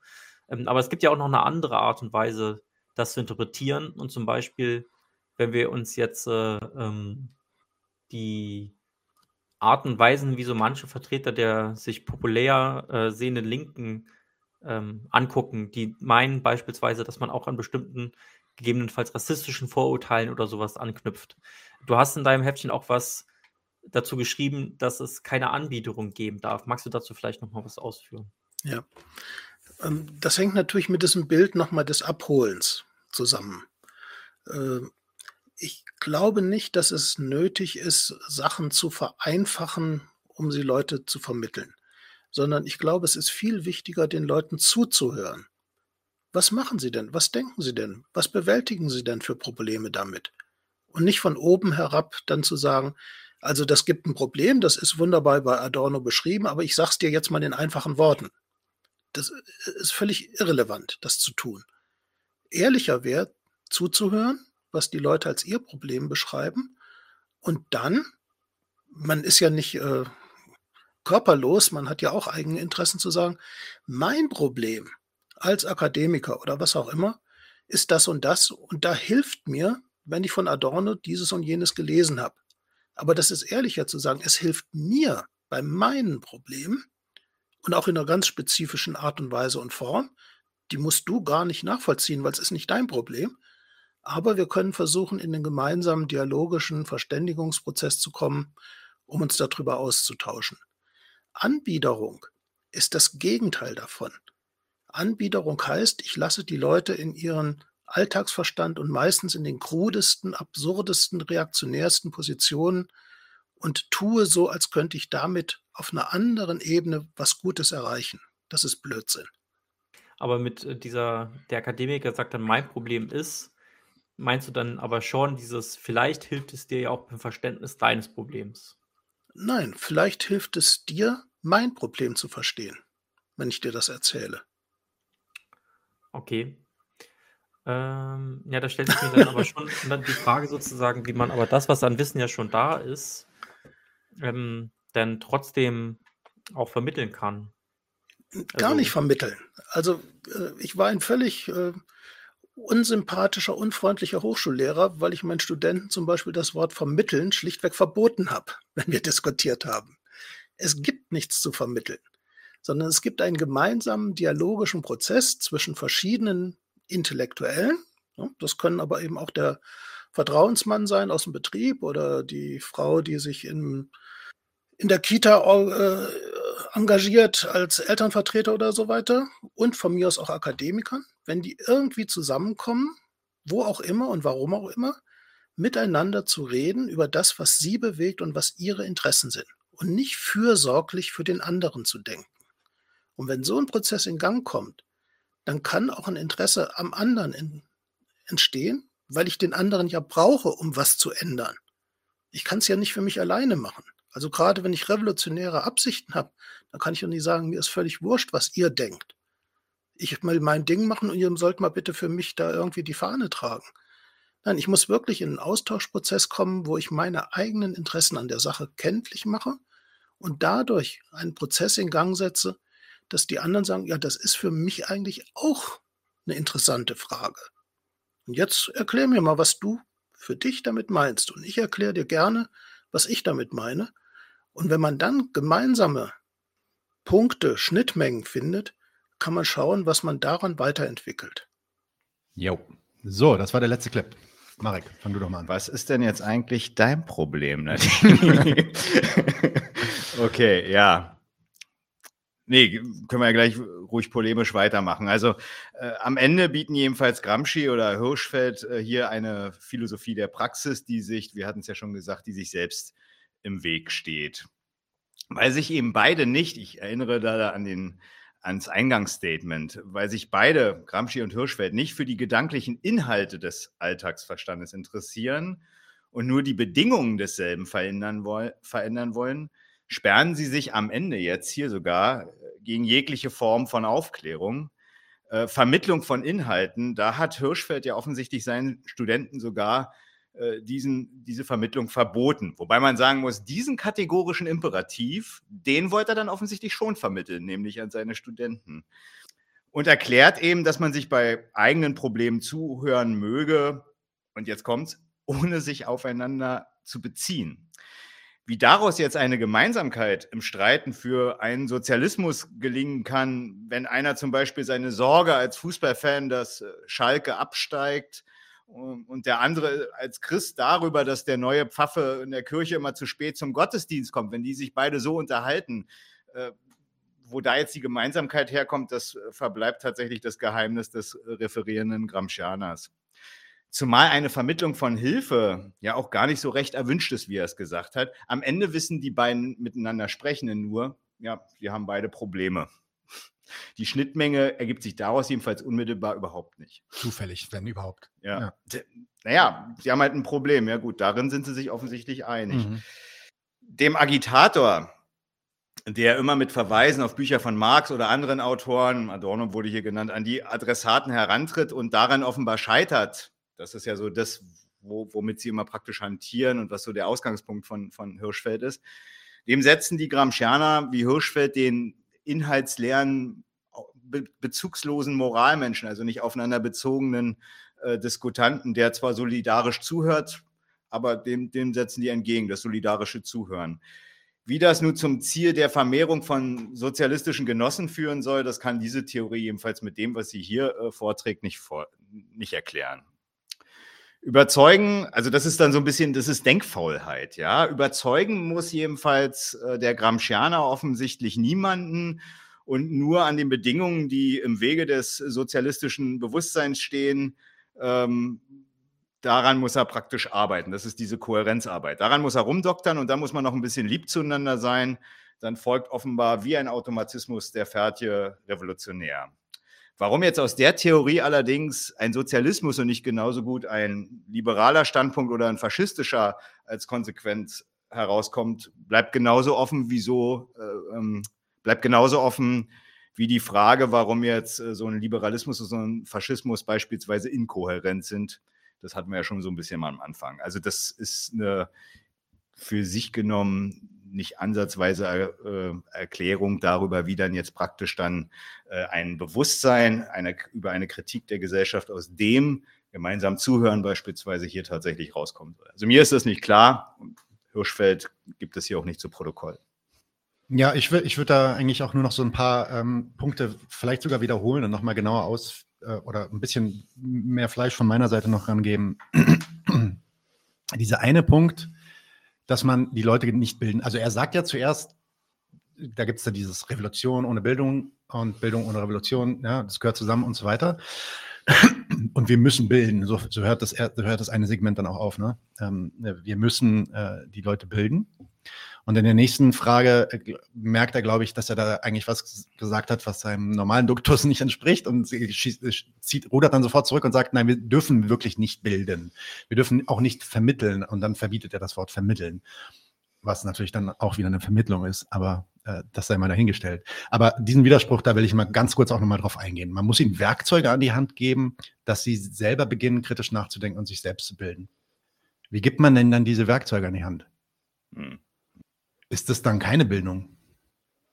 Ähm, aber es gibt ja auch noch eine andere Art und Weise, das zu interpretieren. Und zum Beispiel, wenn wir uns jetzt äh, ähm, die Arten und Weisen, wie so manche Vertreter der sich populär äh, sehenden Linken ähm, angucken, die meinen beispielsweise, dass man auch an bestimmten gegebenenfalls rassistischen Vorurteilen oder sowas anknüpft. Du hast in deinem Heftchen auch was dazu geschrieben, dass es keine Anbiederung geben darf. Magst du dazu vielleicht noch mal was ausführen? Ja, ähm, das hängt natürlich mit diesem Bild noch mal des Abholens zusammen. Ähm, ich glaube nicht, dass es nötig ist, Sachen zu vereinfachen, um sie Leute zu vermitteln, sondern ich glaube, es ist viel wichtiger, den Leuten zuzuhören was machen Sie denn? Was denken Sie denn? Was bewältigen Sie denn für Probleme damit? Und nicht von oben herab dann zu sagen, also das gibt ein Problem, das ist wunderbar bei Adorno beschrieben, aber ich sag's dir jetzt mal in einfachen Worten. Das ist völlig irrelevant, das zu tun. Ehrlicher wäre, zuzuhören, was die Leute als ihr Problem beschreiben. Und dann, man ist ja nicht äh, körperlos, man hat ja auch eigene Interessen zu sagen, mein Problem als Akademiker oder was auch immer, ist das und das. Und da hilft mir, wenn ich von Adorno dieses und jenes gelesen habe. Aber das ist ehrlicher zu sagen, es hilft mir bei meinen Problemen und auch in einer ganz spezifischen Art und Weise und Form. Die musst du gar nicht nachvollziehen, weil es ist nicht dein Problem. Aber wir können versuchen, in den gemeinsamen dialogischen Verständigungsprozess zu kommen, um uns darüber auszutauschen. Anbiederung ist das Gegenteil davon. Anbiederung heißt, ich lasse die Leute in ihren Alltagsverstand und meistens in den krudesten, absurdesten, reaktionärsten Positionen und tue so, als könnte ich damit auf einer anderen Ebene was Gutes erreichen. Das ist Blödsinn. Aber mit äh, dieser, der Akademiker sagt dann, mein Problem ist, meinst du dann aber schon dieses, vielleicht hilft es dir ja auch beim Verständnis deines Problems? Nein, vielleicht hilft es dir, mein Problem zu verstehen, wenn ich dir das erzähle. Okay. Ähm, ja, da stellt sich mir dann aber schon dann die Frage sozusagen, wie man aber das, was an Wissen ja schon da ist, ähm, dann trotzdem auch vermitteln kann. Gar also, nicht vermitteln. Also äh, ich war ein völlig äh, unsympathischer, unfreundlicher Hochschullehrer, weil ich meinen Studenten zum Beispiel das Wort vermitteln schlichtweg verboten habe, wenn wir diskutiert haben. Es gibt nichts zu vermitteln sondern es gibt einen gemeinsamen dialogischen Prozess zwischen verschiedenen Intellektuellen. Das können aber eben auch der Vertrauensmann sein aus dem Betrieb oder die Frau, die sich in, in der Kita äh, engagiert als Elternvertreter oder so weiter und von mir aus auch Akademikern, wenn die irgendwie zusammenkommen, wo auch immer und warum auch immer, miteinander zu reden über das, was sie bewegt und was ihre Interessen sind und nicht fürsorglich für den anderen zu denken. Und wenn so ein Prozess in Gang kommt, dann kann auch ein Interesse am anderen in, entstehen, weil ich den anderen ja brauche, um was zu ändern. Ich kann es ja nicht für mich alleine machen. Also gerade wenn ich revolutionäre Absichten habe, dann kann ich ja nicht sagen, mir ist völlig wurscht, was ihr denkt. Ich will mein Ding machen und ihr sollt mal bitte für mich da irgendwie die Fahne tragen. Nein, ich muss wirklich in einen Austauschprozess kommen, wo ich meine eigenen Interessen an der Sache kenntlich mache und dadurch einen Prozess in Gang setze, dass die anderen sagen, ja, das ist für mich eigentlich auch eine interessante Frage. Und jetzt erklär mir mal, was du für dich damit meinst. Und ich erkläre dir gerne, was ich damit meine. Und wenn man dann gemeinsame Punkte, Schnittmengen findet, kann man schauen, was man daran weiterentwickelt. Jo. So, das war der letzte Clip. Marek, fang du doch mal an. Was ist denn jetzt eigentlich dein Problem, Nadine? okay, ja. Nee, können wir ja gleich ruhig polemisch weitermachen. Also äh, am Ende bieten jedenfalls Gramsci oder Hirschfeld äh, hier eine Philosophie der Praxis, die sich, wir hatten es ja schon gesagt, die sich selbst im Weg steht. Weil sich eben beide nicht, ich erinnere da an den ans Eingangsstatement, weil sich beide, Gramsci und Hirschfeld, nicht für die gedanklichen Inhalte des Alltagsverstandes interessieren und nur die Bedingungen desselben verändern, woll verändern wollen, sperren sie sich am Ende jetzt hier sogar äh, gegen jegliche Form von Aufklärung. Äh, Vermittlung von Inhalten, da hat Hirschfeld ja offensichtlich seinen Studenten sogar äh, diesen, diese Vermittlung verboten. Wobei man sagen muss, diesen kategorischen Imperativ, den wollte er dann offensichtlich schon vermitteln, nämlich an seine Studenten. Und erklärt eben, dass man sich bei eigenen Problemen zuhören möge, und jetzt kommt's, ohne sich aufeinander zu beziehen. Wie daraus jetzt eine Gemeinsamkeit im Streiten für einen Sozialismus gelingen kann, wenn einer zum Beispiel seine Sorge als Fußballfan, dass äh, Schalke absteigt, und der andere als Christ darüber, dass der neue Pfaffe in der Kirche immer zu spät zum Gottesdienst kommt, wenn die sich beide so unterhalten, äh, wo da jetzt die Gemeinsamkeit herkommt, das äh, verbleibt tatsächlich das Geheimnis des referierenden Gramscianers. Zumal eine Vermittlung von Hilfe ja auch gar nicht so recht erwünscht ist, wie er es gesagt hat. Am Ende wissen die beiden miteinander Sprechenden nur, ja, wir haben beide Probleme. Die Schnittmenge ergibt sich daraus jedenfalls unmittelbar überhaupt nicht. Zufällig, wenn überhaupt. Ja. ja. Naja, sie haben halt ein Problem. Ja, gut, darin sind sie sich offensichtlich einig. Mhm. Dem Agitator, der immer mit Verweisen auf Bücher von Marx oder anderen Autoren, Adorno wurde hier genannt, an die Adressaten herantritt und daran offenbar scheitert. Das ist ja so das, wo, womit sie immer praktisch hantieren und was so der Ausgangspunkt von, von Hirschfeld ist. Dem setzen die Gramscianer wie Hirschfeld den inhaltsleeren, be bezugslosen Moralmenschen, also nicht aufeinander bezogenen äh, Diskutanten, der zwar solidarisch zuhört, aber dem, dem setzen die entgegen, das solidarische Zuhören. Wie das nun zum Ziel der Vermehrung von sozialistischen Genossen führen soll, das kann diese Theorie jedenfalls mit dem, was sie hier äh, vorträgt, nicht, vor, nicht erklären. Überzeugen, also das ist dann so ein bisschen, das ist Denkfaulheit, ja. Überzeugen muss jedenfalls äh, der Gramscianer offensichtlich niemanden und nur an den Bedingungen, die im Wege des sozialistischen Bewusstseins stehen, ähm, daran muss er praktisch arbeiten. Das ist diese Kohärenzarbeit. Daran muss er rumdoktern und da muss man noch ein bisschen lieb zueinander sein. Dann folgt offenbar wie ein Automatismus der Fährtje revolutionär. Warum jetzt aus der Theorie allerdings ein Sozialismus und nicht genauso gut ein liberaler Standpunkt oder ein faschistischer als Konsequenz herauskommt, bleibt genauso offen, wieso, äh, ähm, bleibt genauso offen wie die Frage, warum jetzt äh, so ein Liberalismus und so ein Faschismus beispielsweise inkohärent sind. Das hatten wir ja schon so ein bisschen mal am Anfang. Also das ist eine für sich genommen nicht ansatzweise äh, Erklärung darüber, wie dann jetzt praktisch dann äh, ein Bewusstsein eine, über eine Kritik der Gesellschaft aus dem gemeinsam Zuhören beispielsweise hier tatsächlich rauskommen soll. Also mir ist das nicht klar. Hirschfeld gibt es hier auch nicht zu Protokoll. Ja, ich, ich würde da eigentlich auch nur noch so ein paar ähm, Punkte vielleicht sogar wiederholen und nochmal genauer aus äh, oder ein bisschen mehr Fleisch von meiner Seite noch rangeben. Dieser eine Punkt, dass man die Leute nicht bilden. Also er sagt ja zuerst, da gibt es da dieses Revolution ohne Bildung und Bildung ohne Revolution, ja, das gehört zusammen und so weiter. Und wir müssen bilden, so, so hört, das, hört das eine Segment dann auch auf. Ne? Ähm, wir müssen äh, die Leute bilden. Und in der nächsten Frage äh, merkt er, glaube ich, dass er da eigentlich was gesagt hat, was seinem normalen Duktus nicht entspricht und zieht, rudert dann sofort zurück und sagt, nein, wir dürfen wirklich nicht bilden. Wir dürfen auch nicht vermitteln und dann verbietet er das Wort vermitteln, was natürlich dann auch wieder eine Vermittlung ist, aber äh, das sei mal dahingestellt. Aber diesen Widerspruch, da will ich mal ganz kurz auch nochmal drauf eingehen. Man muss ihnen Werkzeuge an die Hand geben, dass sie selber beginnen, kritisch nachzudenken und sich selbst zu bilden. Wie gibt man denn dann diese Werkzeuge an die Hand? Hm. Ist das dann keine Bildung?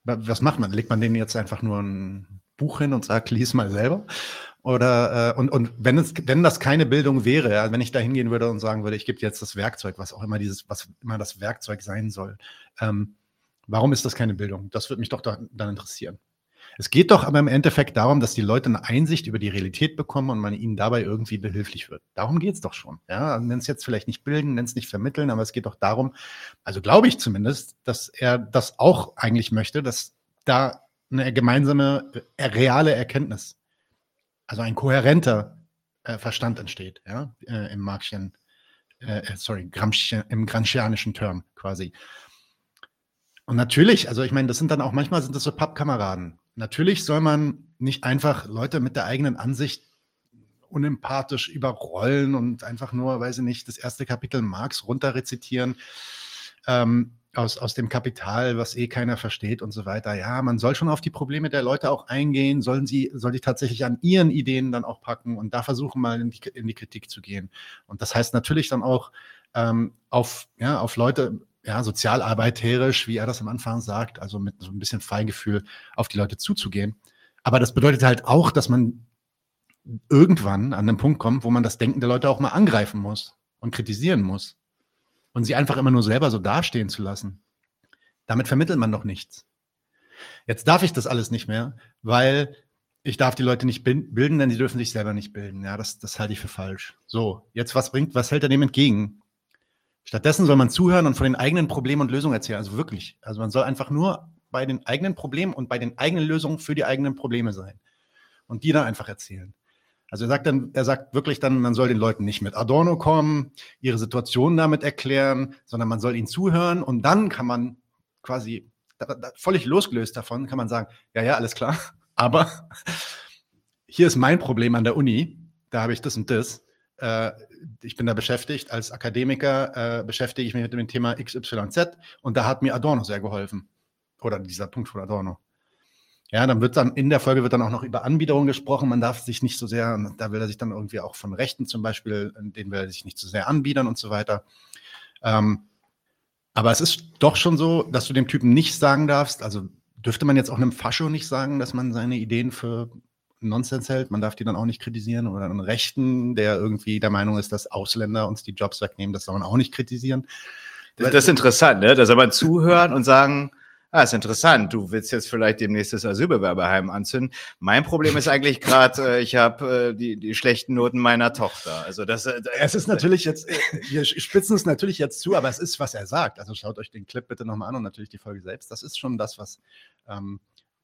Was macht man? Legt man denen jetzt einfach nur ein Buch hin und sagt, lies mal selber? Oder äh, und, und wenn es, wenn das keine Bildung wäre, ja, wenn ich da hingehen würde und sagen würde, ich gebe jetzt das Werkzeug, was auch immer dieses, was immer das Werkzeug sein soll, ähm, Warum ist das keine Bildung? Das würde mich doch da, dann interessieren. Es geht doch aber im Endeffekt darum, dass die Leute eine Einsicht über die Realität bekommen und man ihnen dabei irgendwie behilflich wird. Darum geht es doch schon. Ja, nenn es jetzt vielleicht nicht bilden, nenn es nicht vermitteln, aber es geht doch darum, also glaube ich zumindest, dass er das auch eigentlich möchte, dass da eine gemeinsame äh, reale Erkenntnis, also ein kohärenter äh, Verstand entsteht, ja, äh, im Marxischen, äh, äh, sorry, Gramsci, im Gramscianischen Term quasi. Und natürlich, also ich meine, das sind dann auch manchmal sind das so Pappkameraden. Natürlich soll man nicht einfach Leute mit der eigenen Ansicht unempathisch überrollen und einfach nur, weiß ich nicht, das erste Kapitel Marx runterrezitieren ähm, aus, aus dem Kapital, was eh keiner versteht und so weiter. Ja, man soll schon auf die Probleme der Leute auch eingehen, sollen sie, soll die tatsächlich an ihren Ideen dann auch packen und da versuchen mal in die, in die Kritik zu gehen. Und das heißt natürlich dann auch ähm, auf, ja, auf Leute ja, sozialarbeitherisch, wie er das am Anfang sagt, also mit so ein bisschen Feingefühl auf die Leute zuzugehen. Aber das bedeutet halt auch, dass man irgendwann an den Punkt kommt, wo man das Denken der Leute auch mal angreifen muss und kritisieren muss. Und sie einfach immer nur selber so dastehen zu lassen. Damit vermittelt man doch nichts. Jetzt darf ich das alles nicht mehr, weil ich darf die Leute nicht bilden, denn sie dürfen sich selber nicht bilden. Ja, das, das halte ich für falsch. So, jetzt was bringt, was hält er dem entgegen? Stattdessen soll man zuhören und von den eigenen Problemen und Lösungen erzählen. Also wirklich. Also man soll einfach nur bei den eigenen Problemen und bei den eigenen Lösungen für die eigenen Probleme sein. Und die dann einfach erzählen. Also er sagt dann, er sagt wirklich dann, man soll den Leuten nicht mit Adorno kommen, ihre Situation damit erklären, sondern man soll ihnen zuhören und dann kann man quasi da, da, völlig losgelöst davon, kann man sagen, ja, ja, alles klar, aber hier ist mein Problem an der Uni, da habe ich das und das äh, ich bin da beschäftigt, als Akademiker äh, beschäftige ich mich mit dem Thema XYZ und da hat mir Adorno sehr geholfen. Oder dieser Punkt von Adorno. Ja, dann wird dann in der Folge wird dann auch noch über Anbiederung gesprochen. Man darf sich nicht so sehr, da will er sich dann irgendwie auch von Rechten zum Beispiel, den will er sich nicht so sehr anbiedern und so weiter. Ähm, aber es ist doch schon so, dass du dem Typen nicht sagen darfst, also dürfte man jetzt auch einem Fascho nicht sagen, dass man seine Ideen für Nonsens hält. Man darf die dann auch nicht kritisieren. Oder einen Rechten, der irgendwie der Meinung ist, dass Ausländer uns die Jobs wegnehmen, das soll man auch nicht kritisieren. Das, das ist interessant, ne? Da soll man zuhören und sagen, Ah, ist interessant. Du willst jetzt vielleicht demnächst das Asylbewerberheim anzünden. Mein Problem ist eigentlich gerade, äh, ich habe äh, die, die schlechten Noten meiner Tochter. Also das. Äh, es ist natürlich jetzt, äh, wir spitzen es natürlich jetzt zu, aber es ist, was er sagt. Also schaut euch den Clip bitte nochmal an und natürlich die Folge selbst. Das ist schon das, was ähm,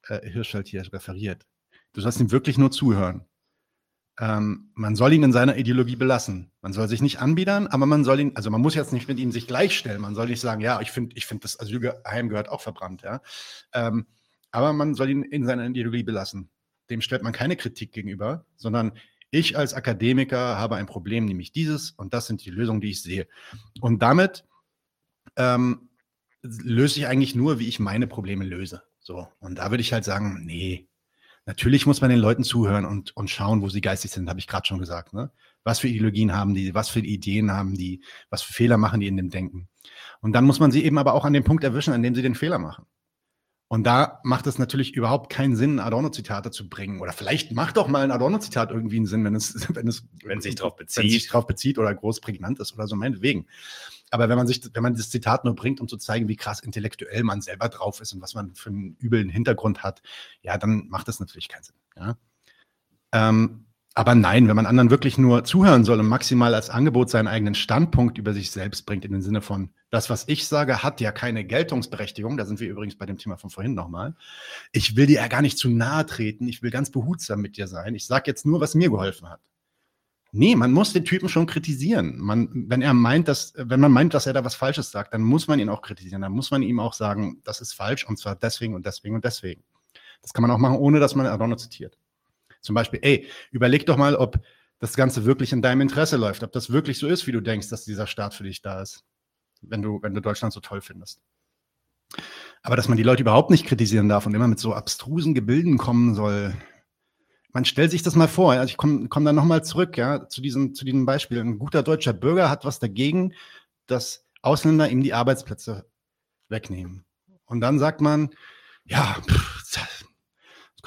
äh, Hirschfeld hier referiert. Du sollst ihm wirklich nur zuhören. Ähm, man soll ihn in seiner Ideologie belassen. Man soll sich nicht anbiedern, aber man soll ihn, also man muss jetzt nicht mit ihm sich gleichstellen. Man soll nicht sagen, ja, ich finde, ich finde, das Asylheim gehört auch verbrannt, ja. Ähm, aber man soll ihn in seiner Ideologie belassen. Dem stellt man keine Kritik gegenüber, sondern ich als Akademiker habe ein Problem, nämlich dieses, und das sind die Lösungen, die ich sehe. Und damit ähm, löse ich eigentlich nur, wie ich meine Probleme löse. So. Und da würde ich halt sagen, nee, Natürlich muss man den Leuten zuhören und, und schauen, wo sie geistig sind, habe ich gerade schon gesagt. Ne? Was für Ideologien haben die, was für Ideen haben die, was für Fehler machen die in dem Denken. Und dann muss man sie eben aber auch an dem Punkt erwischen, an dem sie den Fehler machen. Und da macht es natürlich überhaupt keinen Sinn, Adorno-Zitate zu bringen. Oder vielleicht macht doch mal ein Adorno-Zitat irgendwie einen Sinn, wenn es, wenn es, wenn sich drauf bezieht. Sich drauf bezieht oder groß prägnant ist oder so, meinetwegen. Aber wenn man sich, wenn man das Zitat nur bringt, um zu zeigen, wie krass intellektuell man selber drauf ist und was man für einen übeln Hintergrund hat, ja, dann macht das natürlich keinen Sinn. Ja? Ähm, aber nein, wenn man anderen wirklich nur zuhören soll und maximal als Angebot seinen eigenen Standpunkt über sich selbst bringt, in den Sinne von, das, was ich sage, hat ja keine Geltungsberechtigung. Da sind wir übrigens bei dem Thema von vorhin nochmal. Ich will dir ja gar nicht zu nahe treten. Ich will ganz behutsam mit dir sein. Ich sage jetzt nur, was mir geholfen hat. Nee, man muss den Typen schon kritisieren. Man, wenn er meint, dass, wenn man meint, dass er da was Falsches sagt, dann muss man ihn auch kritisieren. Dann muss man ihm auch sagen, das ist falsch und zwar deswegen und deswegen und deswegen. Das kann man auch machen, ohne dass man Adorno zitiert. Zum Beispiel, ey, überleg doch mal, ob das Ganze wirklich in deinem Interesse läuft, ob das wirklich so ist, wie du denkst, dass dieser Staat für dich da ist, wenn du, wenn du Deutschland so toll findest. Aber dass man die Leute überhaupt nicht kritisieren darf und immer mit so abstrusen Gebilden kommen soll, man stellt sich das mal vor, also ich komme komm dann nochmal zurück, ja, zu diesem, zu diesem Beispiel. Ein guter deutscher Bürger hat was dagegen, dass Ausländer ihm die Arbeitsplätze wegnehmen. Und dann sagt man, ja, pff,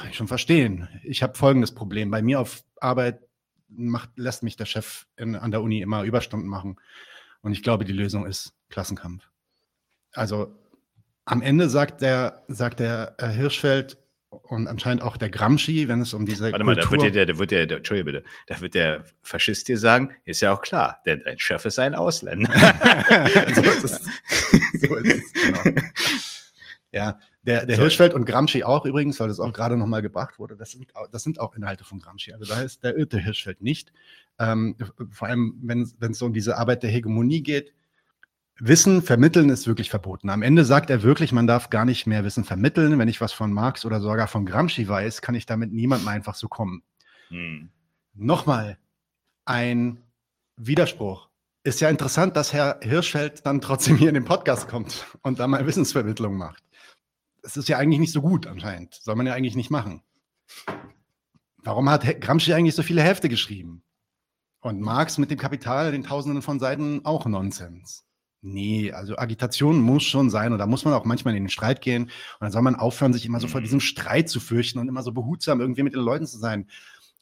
kann ich schon verstehen. Ich habe folgendes Problem. Bei mir auf Arbeit macht, lässt mich der Chef in, an der Uni immer Überstunden machen. Und ich glaube, die Lösung ist Klassenkampf. Also am Ende sagt der, sagt der äh, Hirschfeld und anscheinend auch der Gramsci, wenn es um diese Warte mal, da wird der, der wird der, der, Entschuldige bitte, da wird der Faschist dir sagen, ist ja auch klar, denn dein Chef ist ein Ausländer. so ist es. So ist es genau. Ja, der, der Hirschfeld und Gramsci auch übrigens, weil das auch gerade nochmal gebracht wurde, das sind, das sind auch Inhalte von Gramsci. Also da ist der irrte Hirschfeld nicht. Ähm, vor allem, wenn es so um diese Arbeit der Hegemonie geht, Wissen vermitteln ist wirklich verboten. Am Ende sagt er wirklich, man darf gar nicht mehr Wissen vermitteln. Wenn ich was von Marx oder sogar von Gramsci weiß, kann ich damit niemandem einfach so kommen. Hm. Nochmal ein Widerspruch. Ist ja interessant, dass Herr Hirschfeld dann trotzdem hier in den Podcast kommt und da mal Wissensvermittlung macht. Das ist ja eigentlich nicht so gut anscheinend. Soll man ja eigentlich nicht machen. Warum hat Gramsci eigentlich so viele Hefte geschrieben? Und Marx mit dem Kapital, den Tausenden von Seiten, auch Nonsens. Nee, also Agitation muss schon sein und da muss man auch manchmal in den Streit gehen und dann soll man aufhören, sich immer so vor mhm. diesem Streit zu fürchten und immer so behutsam irgendwie mit den Leuten zu sein.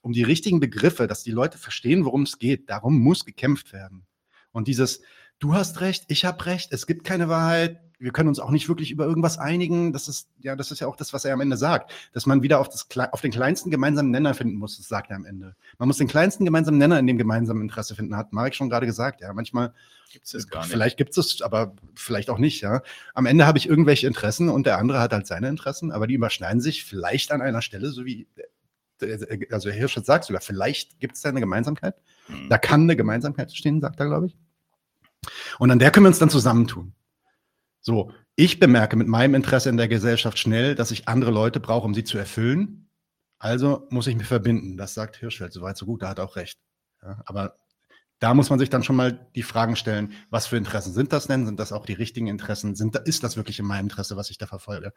Um die richtigen Begriffe, dass die Leute verstehen, worum es geht, darum muss gekämpft werden. Und dieses, du hast recht, ich habe recht, es gibt keine Wahrheit, wir können uns auch nicht wirklich über irgendwas einigen. Das ist, ja, das ist ja auch das, was er am Ende sagt, dass man wieder auf, das, auf den kleinsten gemeinsamen Nenner finden muss, das sagt er am Ende. Man muss den kleinsten gemeinsamen Nenner in dem gemeinsamen Interesse finden, hat Marek schon gerade gesagt. Ja, manchmal gibt's es gar nicht. Vielleicht gibt es, aber vielleicht auch nicht, ja. Am Ende habe ich irgendwelche Interessen und der andere hat halt seine Interessen, aber die überschneiden sich vielleicht an einer Stelle, so wie, also Herr Hirsch sagt sogar, vielleicht gibt es da eine Gemeinsamkeit. Mhm. Da kann eine Gemeinsamkeit stehen, sagt er, glaube ich. Und an der können wir uns dann zusammentun. So, ich bemerke mit meinem Interesse in der Gesellschaft schnell, dass ich andere Leute brauche, um sie zu erfüllen. Also muss ich mich verbinden. Das sagt Hirschfeld soweit so gut, da hat auch recht. Ja, aber da muss man sich dann schon mal die Fragen stellen, was für Interessen sind das denn? Sind das auch die richtigen Interessen? Sind, ist das wirklich in meinem Interesse, was ich da verfolge?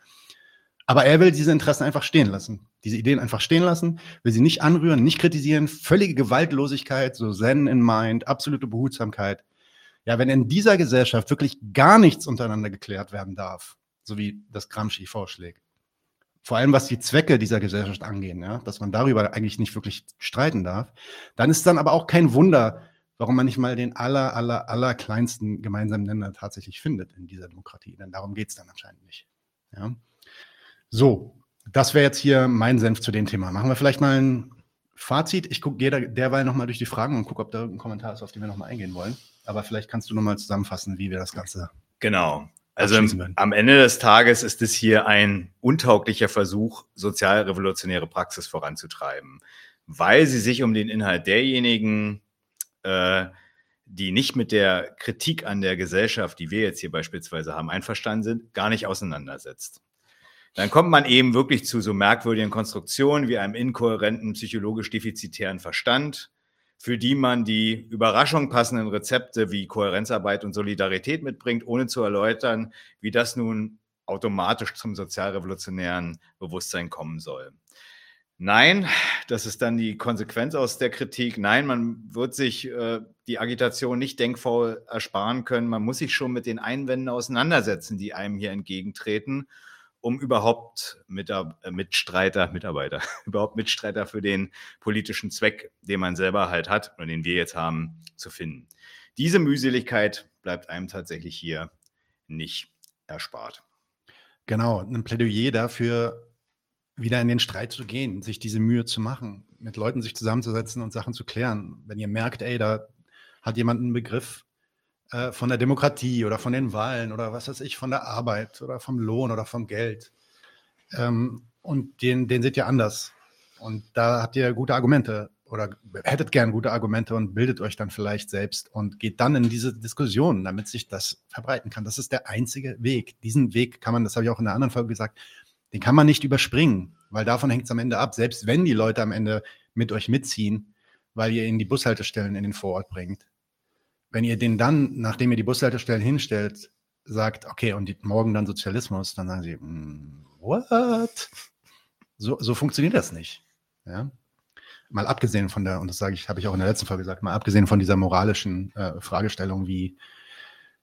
Aber er will diese Interessen einfach stehen lassen, diese Ideen einfach stehen lassen, will sie nicht anrühren, nicht kritisieren, völlige Gewaltlosigkeit, so Zen in Mind, absolute Behutsamkeit. Ja, wenn in dieser Gesellschaft wirklich gar nichts untereinander geklärt werden darf, so wie das Gramsci vorschlägt, vor allem was die Zwecke dieser Gesellschaft angehen, ja, dass man darüber eigentlich nicht wirklich streiten darf, dann ist dann aber auch kein Wunder, warum man nicht mal den aller, aller, aller kleinsten gemeinsamen Nenner tatsächlich findet in dieser Demokratie. Denn darum geht es dann anscheinend nicht. Ja. So, das wäre jetzt hier mein Senf zu dem Thema. Machen wir vielleicht mal ein Fazit. Ich gehe derweil nochmal durch die Fragen und gucke, ob da irgendein Kommentar ist, auf den wir nochmal eingehen wollen aber vielleicht kannst du nochmal zusammenfassen, wie wir das Ganze. Genau. Also am Ende des Tages ist es hier ein untauglicher Versuch, sozialrevolutionäre Praxis voranzutreiben, weil sie sich um den Inhalt derjenigen, äh, die nicht mit der Kritik an der Gesellschaft, die wir jetzt hier beispielsweise haben, einverstanden sind, gar nicht auseinandersetzt. Dann kommt man eben wirklich zu so merkwürdigen Konstruktionen wie einem inkohärenten, psychologisch defizitären Verstand, für die man die Überraschung passenden Rezepte wie Kohärenzarbeit und Solidarität mitbringt, ohne zu erläutern, wie das nun automatisch zum sozialrevolutionären Bewusstsein kommen soll. Nein, das ist dann die Konsequenz aus der Kritik. Nein, man wird sich äh, die Agitation nicht denkfaul ersparen können. Man muss sich schon mit den Einwänden auseinandersetzen, die einem hier entgegentreten um überhaupt äh, Mitstreiter, Mitarbeiter, überhaupt Mitstreiter für den politischen Zweck, den man selber halt hat und den wir jetzt haben, zu finden. Diese Mühseligkeit bleibt einem tatsächlich hier nicht erspart. Genau, ein Plädoyer dafür, wieder in den Streit zu gehen, sich diese Mühe zu machen, mit Leuten sich zusammenzusetzen und Sachen zu klären. Wenn ihr merkt, ey, da hat jemand einen Begriff, äh, von der Demokratie oder von den Wahlen oder was weiß ich, von der Arbeit oder vom Lohn oder vom Geld. Ähm, und den, den seht ihr anders. Und da habt ihr gute Argumente oder hättet gern gute Argumente und bildet euch dann vielleicht selbst und geht dann in diese Diskussion, damit sich das verbreiten kann. Das ist der einzige Weg. Diesen Weg kann man, das habe ich auch in der anderen Folge gesagt, den kann man nicht überspringen, weil davon hängt es am Ende ab. Selbst wenn die Leute am Ende mit euch mitziehen, weil ihr ihnen die Bushaltestellen in den Vorort bringt, wenn ihr den dann, nachdem ihr die Bushaltestellen hinstellt, sagt, okay, und morgen dann Sozialismus, dann sagen sie, mm, what? So, so funktioniert das nicht. Ja? Mal abgesehen von der, und das sage ich, habe ich auch in der letzten Folge gesagt, mal abgesehen von dieser moralischen äh, Fragestellung, wie,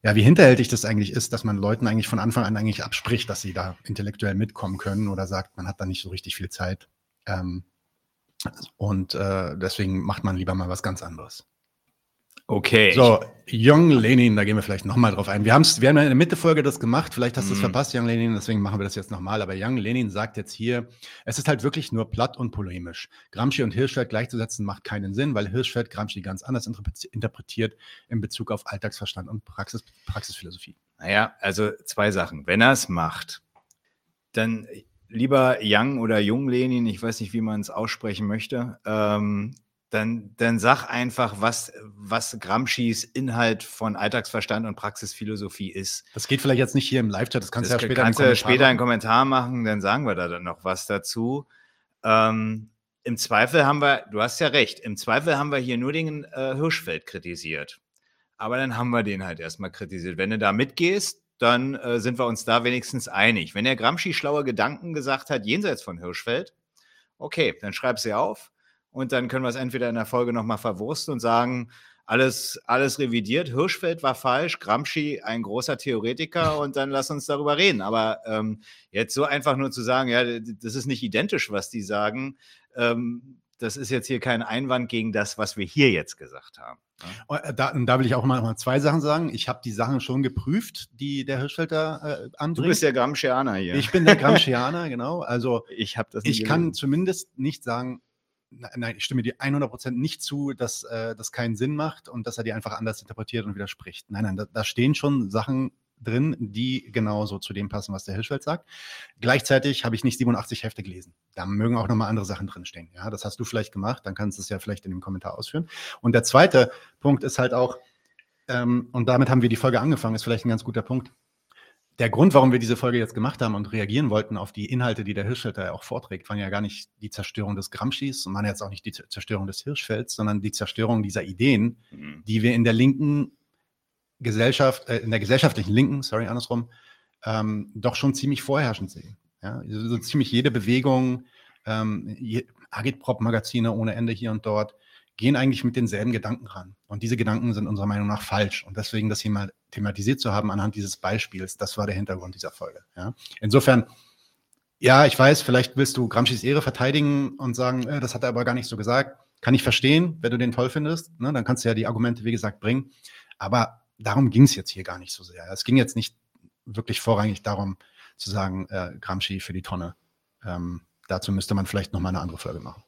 ja, wie hinterhältig das eigentlich ist, dass man Leuten eigentlich von Anfang an eigentlich abspricht, dass sie da intellektuell mitkommen können oder sagt, man hat da nicht so richtig viel Zeit. Ähm, und äh, deswegen macht man lieber mal was ganz anderes. Okay. So, Young Lenin, da gehen wir vielleicht nochmal drauf ein. Wir, haben's, wir haben ja in der Mitte-Folge das gemacht, vielleicht hast du es Mhm. verpasst, Young Lenin, deswegen machen wir das jetzt nochmal. Aber Young Lenin sagt jetzt hier, es ist halt wirklich nur platt und polemisch. Gramsci und Hirschfeld gleichzusetzen macht keinen Sinn, weil Hirschfeld Gramsci ganz anders interpre- interpretiert in Bezug auf Alltagsverstand und Praxis, Praxisphilosophie. Naja, also zwei Sachen. Wenn er es macht, dann lieber Young oder Jung Lenin, ich weiß nicht, wie man es aussprechen möchte, ähm, dann, dann sag einfach, was, was Gramscis Inhalt von Alltagsverstand und Praxisphilosophie ist. Das geht vielleicht jetzt nicht hier im Live-Chat, das kannst du ja später kannst Kommentar später einen. Kommentar machen, dann sagen wir da dann noch was dazu. Ähm, Im Zweifel haben wir, du hast ja recht, im Zweifel haben wir hier nur den äh, Hirschfeld kritisiert. Aber dann haben wir den halt erstmal kritisiert. Wenn du da mitgehst, dann äh, sind wir uns da wenigstens einig. Wenn der Gramsci schlaue Gedanken gesagt hat, jenseits von Hirschfeld, okay, dann schreib sie auf und dann können wir es entweder in der Folge nochmal verwursten und sagen, alles, alles revidiert. Hirschfeld war falsch, Gramsci ein großer Theoretiker und dann lass uns darüber reden. Aber ähm, jetzt so einfach nur zu sagen, ja, das ist nicht identisch, was die sagen, ähm, das ist jetzt hier kein Einwand gegen das, was wir hier jetzt gesagt haben. ne? Oh, äh, Da, und da will ich auch mal, mal zwei Sachen sagen. Ich habe die Sachen schon geprüft, die der Hirschfeld da äh, Du anbringt. bist der Gramscianer hier. Ich bin der Gramscianer, genau. Also ich habe das ich kann zumindest nicht sagen, nein, ich stimme dir 100% nicht zu, dass äh, das keinen Sinn macht und dass er die einfach anders interpretiert und widerspricht. Nein, nein, da, da stehen schon Sachen drin, die genauso zu dem passen, was der Hirschfeld sagt. Gleichzeitig habe ich nicht 87 Hefte gelesen. Da mögen auch nochmal andere Sachen drinstehen. Ja, das hast du vielleicht gemacht, dann kannst du es ja vielleicht in dem Kommentar ausführen. Und der zweite Punkt ist halt auch, ähm, und damit haben wir die Folge angefangen, ist vielleicht ein ganz guter Punkt. Der Grund, warum wir diese Folge jetzt gemacht haben und reagieren wollten auf die Inhalte, die der Hirschfeld da ja auch vorträgt, waren ja gar nicht die Zerstörung des Gramscis und waren jetzt auch nicht die Zerstörung des Hirschfelds, sondern die Zerstörung dieser Ideen, Mhm. die wir in der linken Gesellschaft, äh, in der gesellschaftlichen Linken, sorry, andersrum, ähm, doch schon ziemlich vorherrschend sehen. Ja, so, so ziemlich jede Bewegung, ähm, je, Agitprop-Magazine ohne Ende hier und dort, gehen eigentlich mit denselben Gedanken ran. Und diese Gedanken sind unserer Meinung nach falsch. Und deswegen das hier mal thematisiert zu haben anhand dieses Beispiels, das war der Hintergrund dieser Folge. Ja. Insofern, ja, ich weiß, vielleicht willst du Gramscis Ehre verteidigen und sagen, äh, das hat er aber gar nicht so gesagt. Kann ich verstehen, wenn du den toll findest. Ne? Dann kannst du ja die Argumente, wie gesagt, bringen. Aber darum ging es jetzt hier gar nicht so sehr. Es ging jetzt nicht wirklich vorrangig darum, zu sagen, äh, Gramsci für die Tonne. Ähm, dazu müsste man vielleicht noch mal eine andere Folge machen.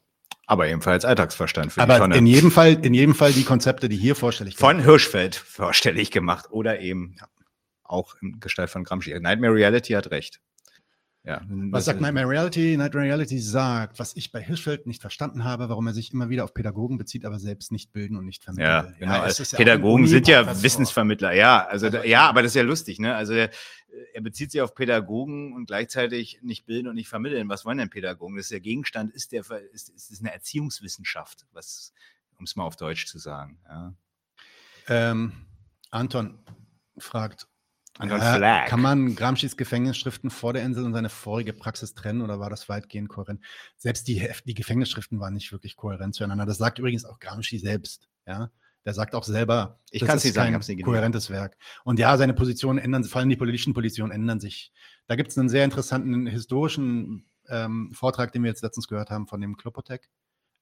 Aber ebenfalls Alltagsverstand für die Aber Tonne. in jedem Fall, in jedem Fall die Konzepte, die hier vorstellig von gemacht Hirschfeld vorstellig gemacht oder eben auch in Gestalt von Gramsci. Nightmare Reality hat recht. Ja, Was sagt Nightmare Reality? Nightmare Reality sagt, was ich bei Hirschfeld nicht verstanden habe, warum er sich immer wieder auf Pädagogen bezieht, aber selbst nicht bilden und nicht vermitteln Ja, genau. also ja auch Pädagogen sind ja. Wissensvermittler. Ja, also, Also, da, ja, aber das ist ja lustig, ne? Also der, er bezieht sich auf Pädagogen und gleichzeitig nicht bilden und nicht vermitteln. Was wollen denn Pädagogen? Das ist der Gegenstand, ist der ist, ist, eine Erziehungswissenschaft, was, um es mal auf Deutsch zu sagen. Ja. Ähm, Anton fragt, ja, kann man Gramscis Gefängnisschriften vor der Insel und seine vorige Praxis trennen oder war das weitgehend kohärent? Selbst die, die Gefängnisschriften waren nicht wirklich kohärent zueinander. Das sagt übrigens auch Gramsci selbst. Ja? Der sagt auch selber, Ich das kann's ist nicht sagen, ich kein nie gelesen. kohärentes Werk. Und ja, seine Positionen ändern, vor allem die politischen Positionen ändern sich. Da gibt es einen sehr interessanten historischen ähm, Vortrag, den wir jetzt letztens gehört haben von dem Klopotek.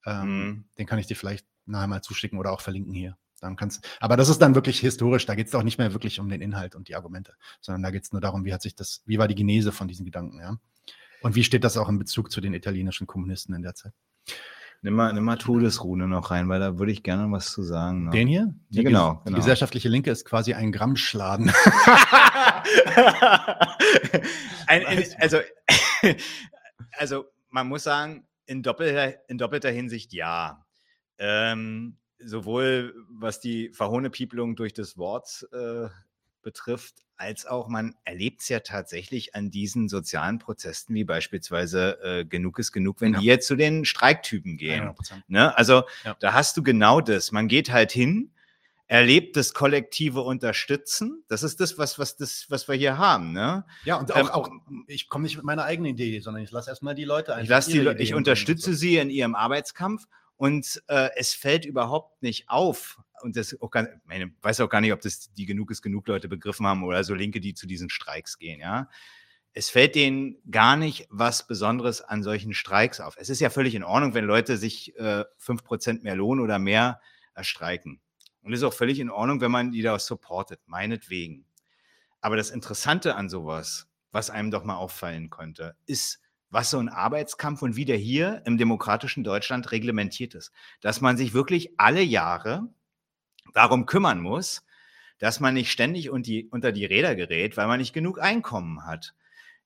Ähm, Mhm. Den kann ich dir vielleicht nachher mal zuschicken oder auch verlinken hier. Dann kannst, aber das ist dann wirklich historisch. Da geht es auch nicht mehr wirklich um den Inhalt und die Argumente, sondern da geht es nur darum, wie hat sich das, wie war die Genese von diesen Gedanken, ja? Und wie steht das auch in Bezug zu den italienischen Kommunisten in der Zeit? Nimm mal, nimm mal Todesrune noch rein, weil da würde ich gerne was zu sagen. Ne? Den hier? Ja, genau, Die genau. gesellschaftliche Linke ist quasi ein Grammschladen. ein, in, also, also man muss sagen, in doppelter, in doppelter Hinsicht ja. Ähm, sowohl was die Verhohnepiepelung durch das Wort äh, betrifft, als auch man erlebt es ja tatsächlich an diesen sozialen Protesten, wie beispielsweise äh, Genug ist genug, wenn Genau. die jetzt zu den Streiktypen gehen. 100%. Ne? Also Ja. da hast du genau das. Man geht halt hin, erlebt das kollektive Unterstützen. Das ist das, was, was, das, was wir hier haben. Ne? Ja, und auch, Ähm, auch ich komme nicht mit meiner eigenen Idee, sondern ich lasse erstmal die Leute Ich, lass die, Le- ich unterstütze sie in ihrem Arbeitskampf und äh, es fällt überhaupt nicht auf. Und das auch gar, meine, weiß auch gar nicht, ob das die genug ist, genug Leute begriffen haben oder so Linke, die zu diesen Streiks gehen, ja. Es fällt denen gar nicht was Besonderes an solchen Streiks auf. Es ist ja völlig in Ordnung, wenn Leute sich äh, 5% mehr Lohn oder mehr erstreiken. Und ist auch völlig in Ordnung, wenn man die da supportet, meinetwegen. Aber das Interessante an sowas, was einem doch mal auffallen könnte, ist, was so ein Arbeitskampf und wie der hier im demokratischen Deutschland reglementiert ist. Dass man sich wirklich alle Jahre darum kümmern muss, dass man nicht ständig unter die Räder gerät, weil man nicht genug Einkommen hat.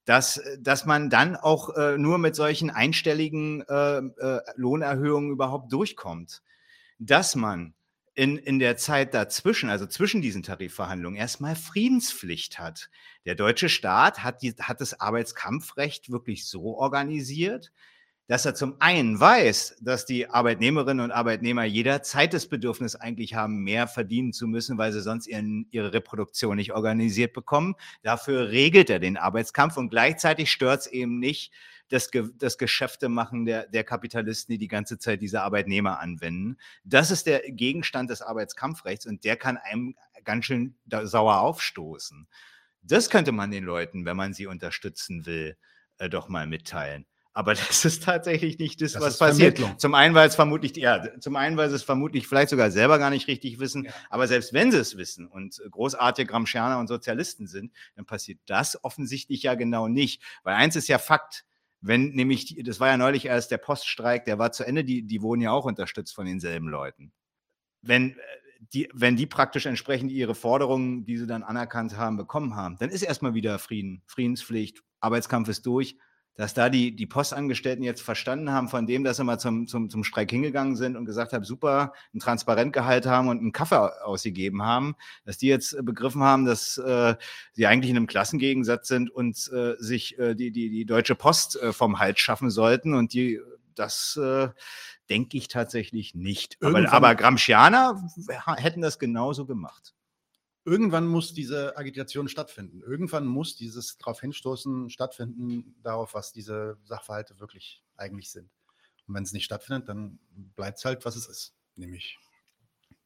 Dass, dass man dann auch äh, nur mit solchen einstelligen äh, äh, Lohnerhöhungen überhaupt durchkommt. Dass man in, in der Zeit dazwischen, also zwischen diesen Tarifverhandlungen, erstmal Friedenspflicht hat. Der deutsche Staat hat, die, hat das Arbeitskampfrecht wirklich so organisiert, dass er zum einen weiß, dass die Arbeitnehmerinnen und Arbeitnehmer jederzeit das Bedürfnis eigentlich haben, mehr verdienen zu müssen, weil sie sonst ihren, ihre Reproduktion nicht organisiert bekommen. Dafür regelt er den Arbeitskampf und gleichzeitig stört es eben nicht, das, Ge das Geschäftemachen der, der Kapitalisten, die die ganze Zeit diese Arbeitnehmer anwenden. Das ist der Gegenstand des Arbeitskampfrechts und der kann einem ganz schön sauer aufstoßen. Das könnte man den Leuten, wenn man sie unterstützen will, äh, doch mal mitteilen. Aber das ist tatsächlich nicht das, das was passiert. Zum einen, weil es vermutlich, ja, zum einen, weil sie es vermutlich vielleicht sogar selber gar nicht richtig wissen. Ja. Aber selbst wenn sie es wissen und großartige Gramscianer und Sozialisten sind, dann passiert das offensichtlich ja genau nicht. Weil eins ist ja Fakt. Wenn nämlich, das war ja neulich erst der Poststreik, der war zu Ende, die, die wurden ja auch unterstützt von denselben Leuten. Wenn äh, die, wenn die praktisch entsprechend ihre Forderungen, die sie dann anerkannt haben, bekommen haben, dann ist erstmal wieder Frieden, Friedenspflicht, Arbeitskampf ist durch dass da die, die Postangestellten jetzt verstanden haben von dem, dass sie mal zum, zum, zum Streik hingegangen sind und gesagt haben, super, ein Transparentgehalt haben und einen Kaffee ausgegeben haben, dass die jetzt begriffen haben, dass äh, sie eigentlich in einem Klassengegensatz sind und äh, sich äh, die, die, die Deutsche Post äh, vom Hals schaffen sollten und die das äh, denke ich tatsächlich nicht. Aber, aber Gramscianer hätten das genauso gemacht irgendwann muss diese Agitation stattfinden. Irgendwann muss dieses darauf hinstoßen stattfinden, darauf, was diese Sachverhalte wirklich eigentlich sind. Und wenn es nicht stattfindet, dann bleibt es halt, was es ist, nämlich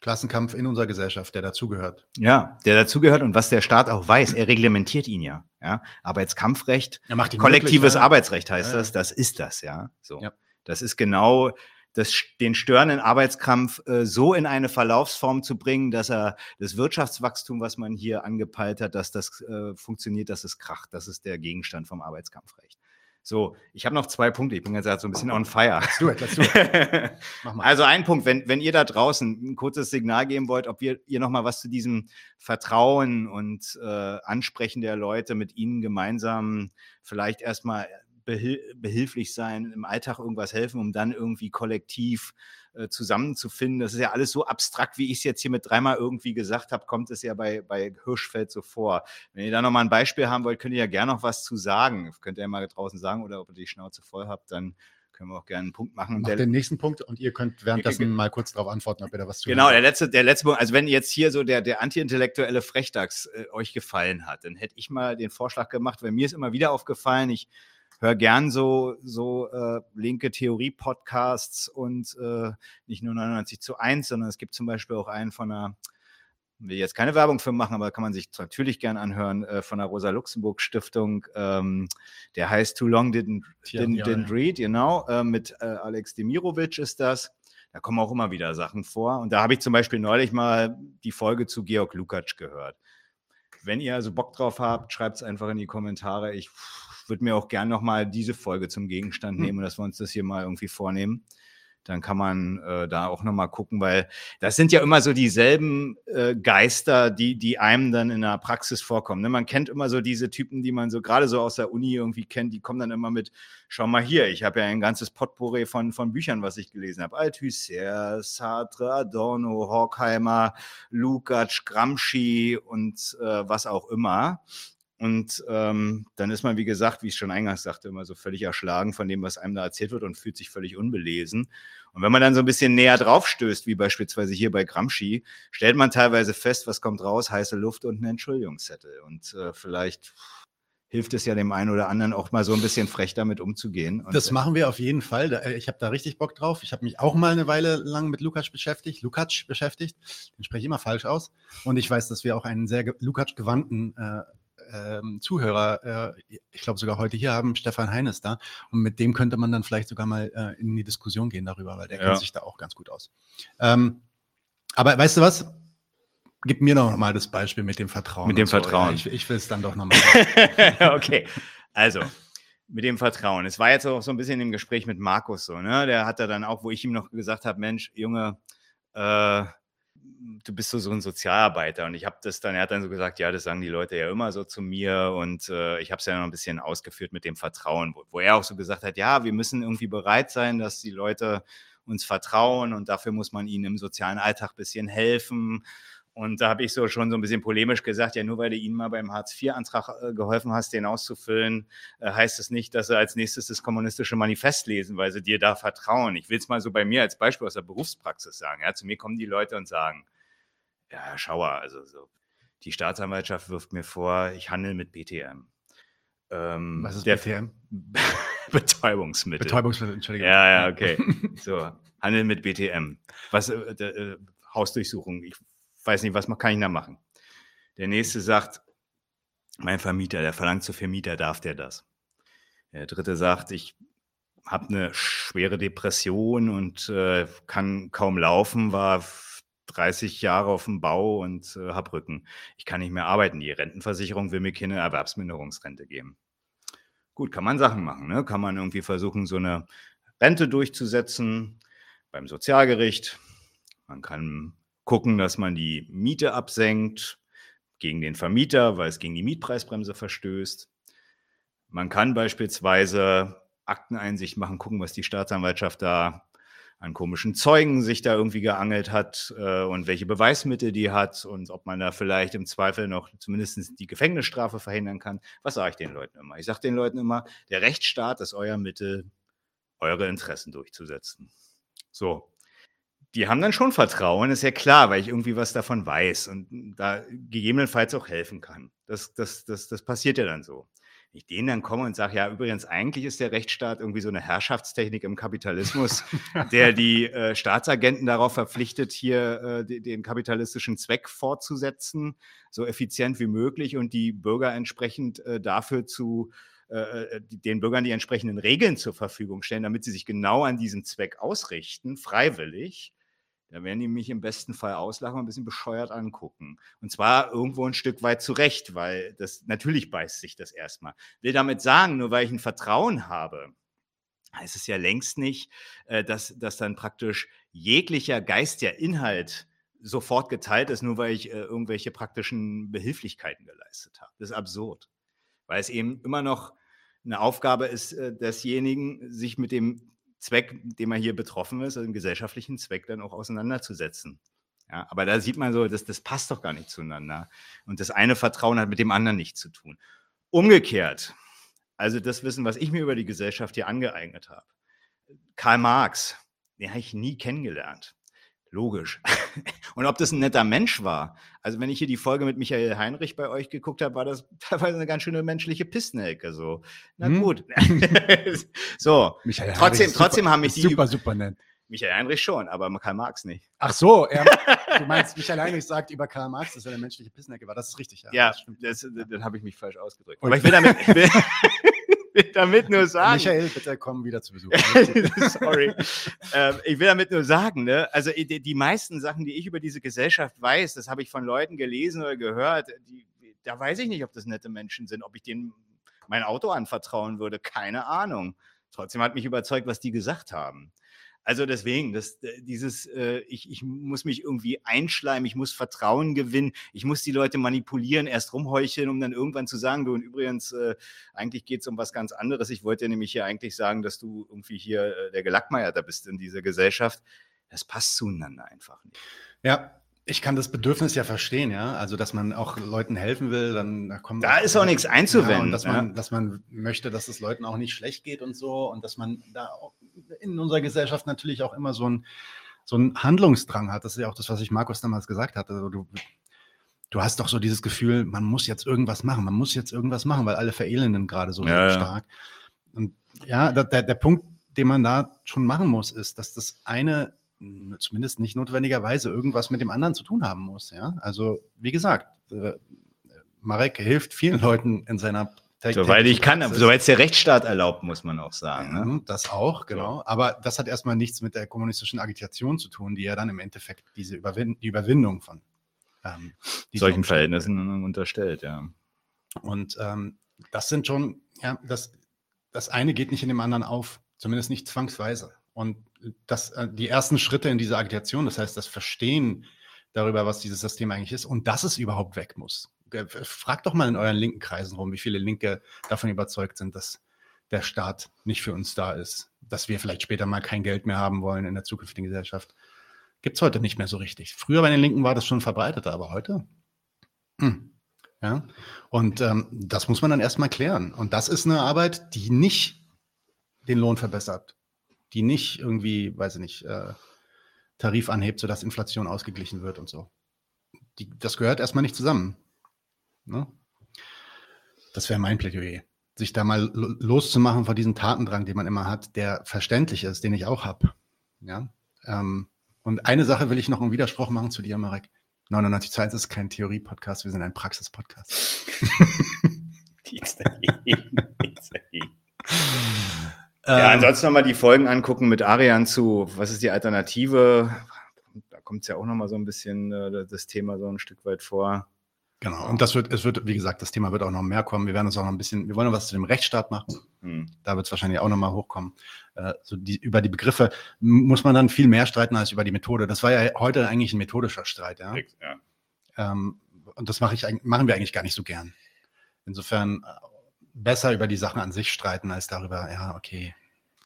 Klassenkampf in unserer Gesellschaft, der dazugehört. Ja, der dazugehört und was der Staat auch weiß, er reglementiert ihn ja. ja? Arbeitskampfrecht, kollektives möglich, Arbeitsrecht heißt ja, das, das ist das, ja. So. Ja. Das ist genau das, den störenden Arbeitskampf äh, so in eine Verlaufsform zu bringen, dass er das Wirtschaftswachstum, was man hier angepeilt hat, dass das äh, funktioniert, dass es kracht. Das ist der Gegenstand vom Arbeitskampfrecht. So, ich habe noch zwei Punkte. Ich bin jetzt so ein bisschen on fire. Let's do it, let's do it. Also ein Punkt, wenn, wenn ihr da draußen ein kurzes Signal geben wollt, ob ihr, ihr noch mal was zu diesem Vertrauen und äh, Ansprechen der Leute mit ihnen gemeinsam vielleicht erstmal behil behilflich sein, im Alltag irgendwas helfen, um dann irgendwie kollektiv äh, zusammenzufinden. Das ist ja alles so abstrakt, wie ich es jetzt hier mit dreimal irgendwie gesagt habe, kommt es ja bei, bei Hirschfeld so vor. Wenn ihr da nochmal ein Beispiel haben wollt, könnt ihr ja gerne noch was zu sagen. Könnt ihr ja mal draußen sagen oder ob ihr die Schnauze voll habt, dann können wir auch gerne einen Punkt machen. Mach den nächsten Punkt und ihr könnt währenddessen mal kurz darauf antworten, ob ihr da was zu Genau, der letzte, der letzte Punkt, also wenn jetzt hier so der, der anti-intellektuelle Frechdachs äh, euch gefallen hat, dann hätte ich mal den Vorschlag gemacht, weil mir ist immer wieder aufgefallen, ich höre gern so, so äh, linke Theorie-Podcasts und äh, nicht nur 99 zu 1, sondern es gibt zum Beispiel auch einen von einer, will jetzt keine Werbung für machen, aber kann man sich natürlich gern anhören, äh, von der Rosa-Luxemburg-Stiftung. Ähm, der heißt Too Long Didn't, didn't, didn't. Read, genau, äh, mit äh, Alex Demirovic ist das. Da kommen auch immer wieder Sachen vor. Und da habe ich zum Beispiel neulich mal die Folge zu Georg Lukacs gehört. Wenn ihr also Bock drauf habt, schreibt es einfach in die Kommentare. Ich würde mir auch gern nochmal diese Folge zum Gegenstand hm. nehmen, dass wir uns das hier mal irgendwie vornehmen. Dann kann man äh, da auch nochmal gucken, weil das sind ja immer so dieselben äh, Geister, die, die einem dann in der Praxis vorkommen. Ne? Man kennt immer so diese Typen, die man so gerade so aus der Uni irgendwie kennt, die kommen dann immer mit, schau mal hier, ich habe ja ein ganzes Potpourri von, von Büchern, was ich gelesen habe. Althusser, Sartre, Adorno, Horkheimer, Lukács, Gramsci und äh, was auch immer. Und ähm, dann ist man, wie gesagt, wie ich schon eingangs sagte, immer so völlig erschlagen von dem, was einem da erzählt wird und fühlt sich völlig unbelesen. Und wenn man dann so ein bisschen näher drauf stößt, wie beispielsweise hier bei Gramsci, stellt man teilweise fest, was kommt raus, heiße Luft und ein Entschuldigungszettel. Und äh, vielleicht hilft es ja dem einen oder anderen auch mal so ein bisschen frech damit umzugehen. Und das machen wir auf jeden Fall. Äh, ich habe da richtig Bock drauf. Ich habe mich auch mal eine Weile lang mit Lukacs beschäftigt, Lukacs beschäftigt. Den spreche ich immer falsch aus. Und ich weiß, dass wir auch einen sehr Lukacs gewandten äh, ähm, Zuhörer, äh, ich glaube sogar heute hier haben, Stefan Heines da. Und mit dem könnte man dann vielleicht sogar mal äh, in die Diskussion gehen darüber, weil der ja. kennt sich da auch ganz gut aus. Ähm, aber weißt du was? gib mir noch mal das Beispiel mit dem Vertrauen. Mit dem so. Vertrauen. Ich, ich will es dann doch nochmal. okay, also mit dem Vertrauen. Es war jetzt auch so ein bisschen im Gespräch mit Markus so, ne? Der hat da dann auch, wo ich ihm noch gesagt habe, Mensch, Junge, äh, du bist so, so ein Sozialarbeiter. Und ich habe das dann, er hat dann so gesagt, ja, das sagen die Leute ja immer so zu mir. Und äh, ich habe es ja noch ein bisschen ausgeführt mit dem Vertrauen, wo, wo er auch so gesagt hat, ja, wir müssen irgendwie bereit sein, dass die Leute uns vertrauen und dafür muss man ihnen im sozialen Alltag ein bisschen helfen. Und da habe ich so schon so ein bisschen polemisch gesagt, ja, nur weil du ihnen mal beim Hartz-IV-Antrag äh, geholfen hast, den auszufüllen, äh, heißt es das nicht, dass sie als nächstes das kommunistische Manifest lesen, weil sie dir da vertrauen. Ich will es mal so bei mir als Beispiel aus der Berufspraxis sagen. Ja, zu mir kommen die Leute und sagen, ja, Herr Schauer, also so, die Staatsanwaltschaft wirft mir vor, ich handle mit BTM. Ähm, Was ist der BTM? Betäubungsmittel. Betäubungsmittel, Entschuldigung. Ja, ja, okay. So, Handel mit BTM. Was, äh, äh, Hausdurchsuchung. Ich weiß nicht, was kann ich da machen. Der nächste sagt, mein Vermieter, der verlangt zu Vermieter, darf der das? Der dritte sagt, ich habe eine schwere Depression und äh, kann kaum laufen, war 30 Jahre auf dem Bau und äh, habe Rücken. Ich kann nicht mehr arbeiten. Die Rentenversicherung will mir keine Erwerbsminderungsrente geben. Gut, kann man Sachen machen. Ne? Kann man irgendwie versuchen, so eine Rente durchzusetzen beim Sozialgericht. Man kann gucken, dass man die Miete absenkt gegen den Vermieter, weil es gegen die Mietpreisbremse verstößt. Man kann beispielsweise Akteneinsicht machen, gucken, was die Staatsanwaltschaft da an komischen Zeugen sich da irgendwie geangelt hat äh, und welche Beweismittel die hat und ob man da vielleicht im Zweifel noch zumindest die Gefängnisstrafe verhindern kann. Was sage ich den Leuten immer? Ich sage den Leuten immer, der Rechtsstaat ist euer Mittel, eure Interessen durchzusetzen. So. Die haben dann schon Vertrauen, ist ja klar, weil ich irgendwie was davon weiß und da gegebenenfalls auch helfen kann. Das, das, das, das passiert ja dann so. Wenn ich denen dann komme und sage, ja, übrigens, eigentlich ist der Rechtsstaat irgendwie so eine Herrschaftstechnik im Kapitalismus, der die äh, Staatsagenten darauf verpflichtet, hier äh, den, den kapitalistischen Zweck fortzusetzen, so effizient wie möglich und die Bürger entsprechend äh, dafür zu äh, den Bürgern die entsprechenden Regeln zur Verfügung stellen, damit sie sich genau an diesen Zweck ausrichten, freiwillig, da werden die mich im besten Fall auslachen und ein bisschen bescheuert angucken. Und zwar irgendwo ein Stück weit zurecht, weil das natürlich beißt sich das erstmal. Will damit sagen, nur weil ich ein Vertrauen habe, heißt es ja längst nicht, äh, dass, dass dann praktisch jeglicher geistiger Inhalt sofort geteilt ist, nur weil ich äh, irgendwelche praktischen Behilflichkeiten geleistet habe. Das ist absurd. Weil es eben immer noch eine Aufgabe ist äh, desjenigen, sich mit dem Zweck, dem er hier betroffen ist, also dem gesellschaftlichen Zweck dann auch auseinanderzusetzen. Ja, aber da sieht man so, dass das passt doch gar nicht zueinander. Und das eine Vertrauen hat mit dem anderen nichts zu tun. Umgekehrt, also das Wissen, was ich mir über die Gesellschaft hier angeeignet habe. Karl Marx, den habe ich nie kennengelernt. Logisch. Und ob das ein netter Mensch war. Also, wenn ich hier die Folge mit Michael Heinrich bei euch geguckt habe, war das teilweise eine ganz schöne menschliche Pissnelke. So. Na Hm. gut. so. Michael Trotzdem, Heinrich trotzdem super, haben mich die. super, super nett. Michael Heinrich schon, aber Karl Marx nicht. Ach so, er, du meinst, Michael Heinrich sagt über Karl Marx, dass er eine menschliche Pissnecke war. Das ist richtig, ja. Ja, das stimmt. das, dann habe ich mich falsch ausgedrückt. Und- Aber ich will damit, ich will, will damit nur sagen. Michael, bitte komm wieder zu Besuch. Sorry. ähm, ich will damit nur sagen, ne, also die, die meisten Sachen, die ich über diese Gesellschaft weiß, das habe ich von Leuten gelesen oder gehört, die, da weiß ich nicht, ob das nette Menschen sind, ob ich denen mein Auto anvertrauen würde, keine Ahnung. Trotzdem hat mich überzeugt, was die gesagt haben. Also deswegen, das, äh, dieses, äh, ich, ich muss mich irgendwie einschleimen, ich muss Vertrauen gewinnen, ich muss die Leute manipulieren, erst rumheucheln, um dann irgendwann zu sagen, du und übrigens, äh, eigentlich geht es um was ganz anderes. Ich wollte nämlich hier eigentlich sagen, dass du irgendwie hier äh, der Gelackmeierte bist in dieser Gesellschaft. Das passt zueinander einfach nicht. Ja, ich kann das Bedürfnis ja verstehen, ja. Also, dass man auch Leuten helfen will, dann da kommt. Da ist auch nichts einzuwenden, Ja, und dass man, ja. dass man möchte, dass es Leuten auch nicht schlecht geht und so. Und dass man da auch in unserer Gesellschaft natürlich auch immer so ein, so einen Handlungsdrang hat. Das ist ja auch das, was ich Markus damals gesagt hatte. Also du, du hast doch so dieses Gefühl, man muss jetzt irgendwas machen, man muss jetzt irgendwas machen, weil alle verelenden gerade so Ja, stark. Und ja, der, der Punkt, den man da schon machen muss, ist, dass das eine zumindest nicht notwendigerweise irgendwas mit dem anderen zu tun haben muss. Ja, also wie gesagt, äh, Marek hilft vielen Leuten in seiner Soweit ich kann, soweit es der Rechtsstaat erlaubt, muss man auch sagen. Ne? Mhm, Das auch, genau. Aber das hat erstmal nichts mit der kommunistischen Agitation zu tun, die ja dann im Endeffekt diese Überwin die Überwindung von ähm, solchen Verhältnissen unterstellt, ja. Und ähm, das sind schon, ja, das, das eine geht nicht in dem anderen auf, zumindest nicht zwangsweise. Und das, äh, die ersten Schritte in dieser Agitation, das heißt das Verstehen darüber, was dieses System eigentlich ist und dass es überhaupt weg muss. Fragt doch mal in euren linken Kreisen rum, wie viele Linke davon überzeugt sind, dass der Staat nicht für uns da ist, dass wir vielleicht später mal kein Geld mehr haben wollen in der zukünftigen Gesellschaft. Gibt es heute nicht mehr so richtig. Früher bei den Linken war das schon verbreiteter, aber heute? Hm. Ja, und ähm, das muss man dann erstmal klären. Und das ist eine Arbeit, die nicht den Lohn verbessert, die nicht irgendwie, weiß ich nicht, äh, Tarif anhebt, sodass Inflation ausgeglichen wird und so. Die, das gehört erstmal nicht zusammen. Ne? Das wäre mein Plädoyer. Sich da mal loszumachen von diesem Tatendrang, den man immer hat, der verständlich ist, den ich auch habe. Ja? Ähm, und eine Sache will ich noch einen Widerspruch machen zu dir, Marek. 99 Zeit ist kein Theorie-Podcast, wir sind ein Praxis-Podcast. ja, ähm. ansonsten nochmal die Folgen angucken mit Arian zu, was ist die Alternative? Da kommt es ja auch nochmal so ein bisschen äh, das Thema so ein Stück weit vor. Genau, und das wird, es wird, wie gesagt, das Thema wird auch noch mehr kommen. Wir werden uns auch noch ein bisschen, wir wollen noch was zu dem Rechtsstaat machen. Hm. Da wird es wahrscheinlich auch nochmal hochkommen. Äh, so die, über die Begriffe muss man dann viel mehr streiten als über die Methode. Das war ja heute eigentlich ein methodischer Streit, ja. ja. Ähm, und das mache ich, machen wir eigentlich gar nicht so gern. Insofern äh, besser über die Sachen an sich streiten, als darüber, ja, okay,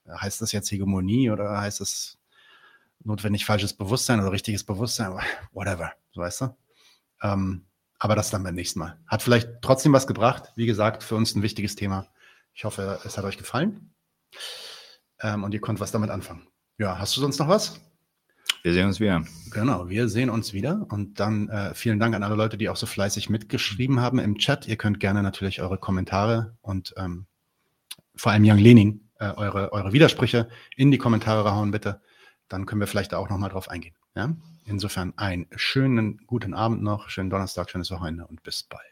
heißt das jetzt Hegemonie oder heißt das notwendig falsches Bewusstsein oder richtiges Bewusstsein? Whatever, weißt du? Ähm, aber das dann beim nächsten Mal. Hat vielleicht trotzdem was gebracht. Wie gesagt, für uns ein wichtiges Thema. Ich hoffe, es hat euch gefallen. Ähm, und ihr könnt was damit anfangen. Ja, hast du sonst noch was? Wir sehen uns wieder. Genau, wir sehen uns wieder. Und dann äh, vielen Dank an alle Leute, die auch so fleißig mitgeschrieben haben im Chat. Ihr könnt gerne natürlich eure Kommentare und ähm, vor allem Young Lening äh, eure, eure Widersprüche in die Kommentare hauen, bitte. Dann können wir vielleicht da auch nochmal drauf eingehen. Ja? Insofern einen schönen guten Abend noch, schönen Donnerstag, schönes Wochenende und bis bald.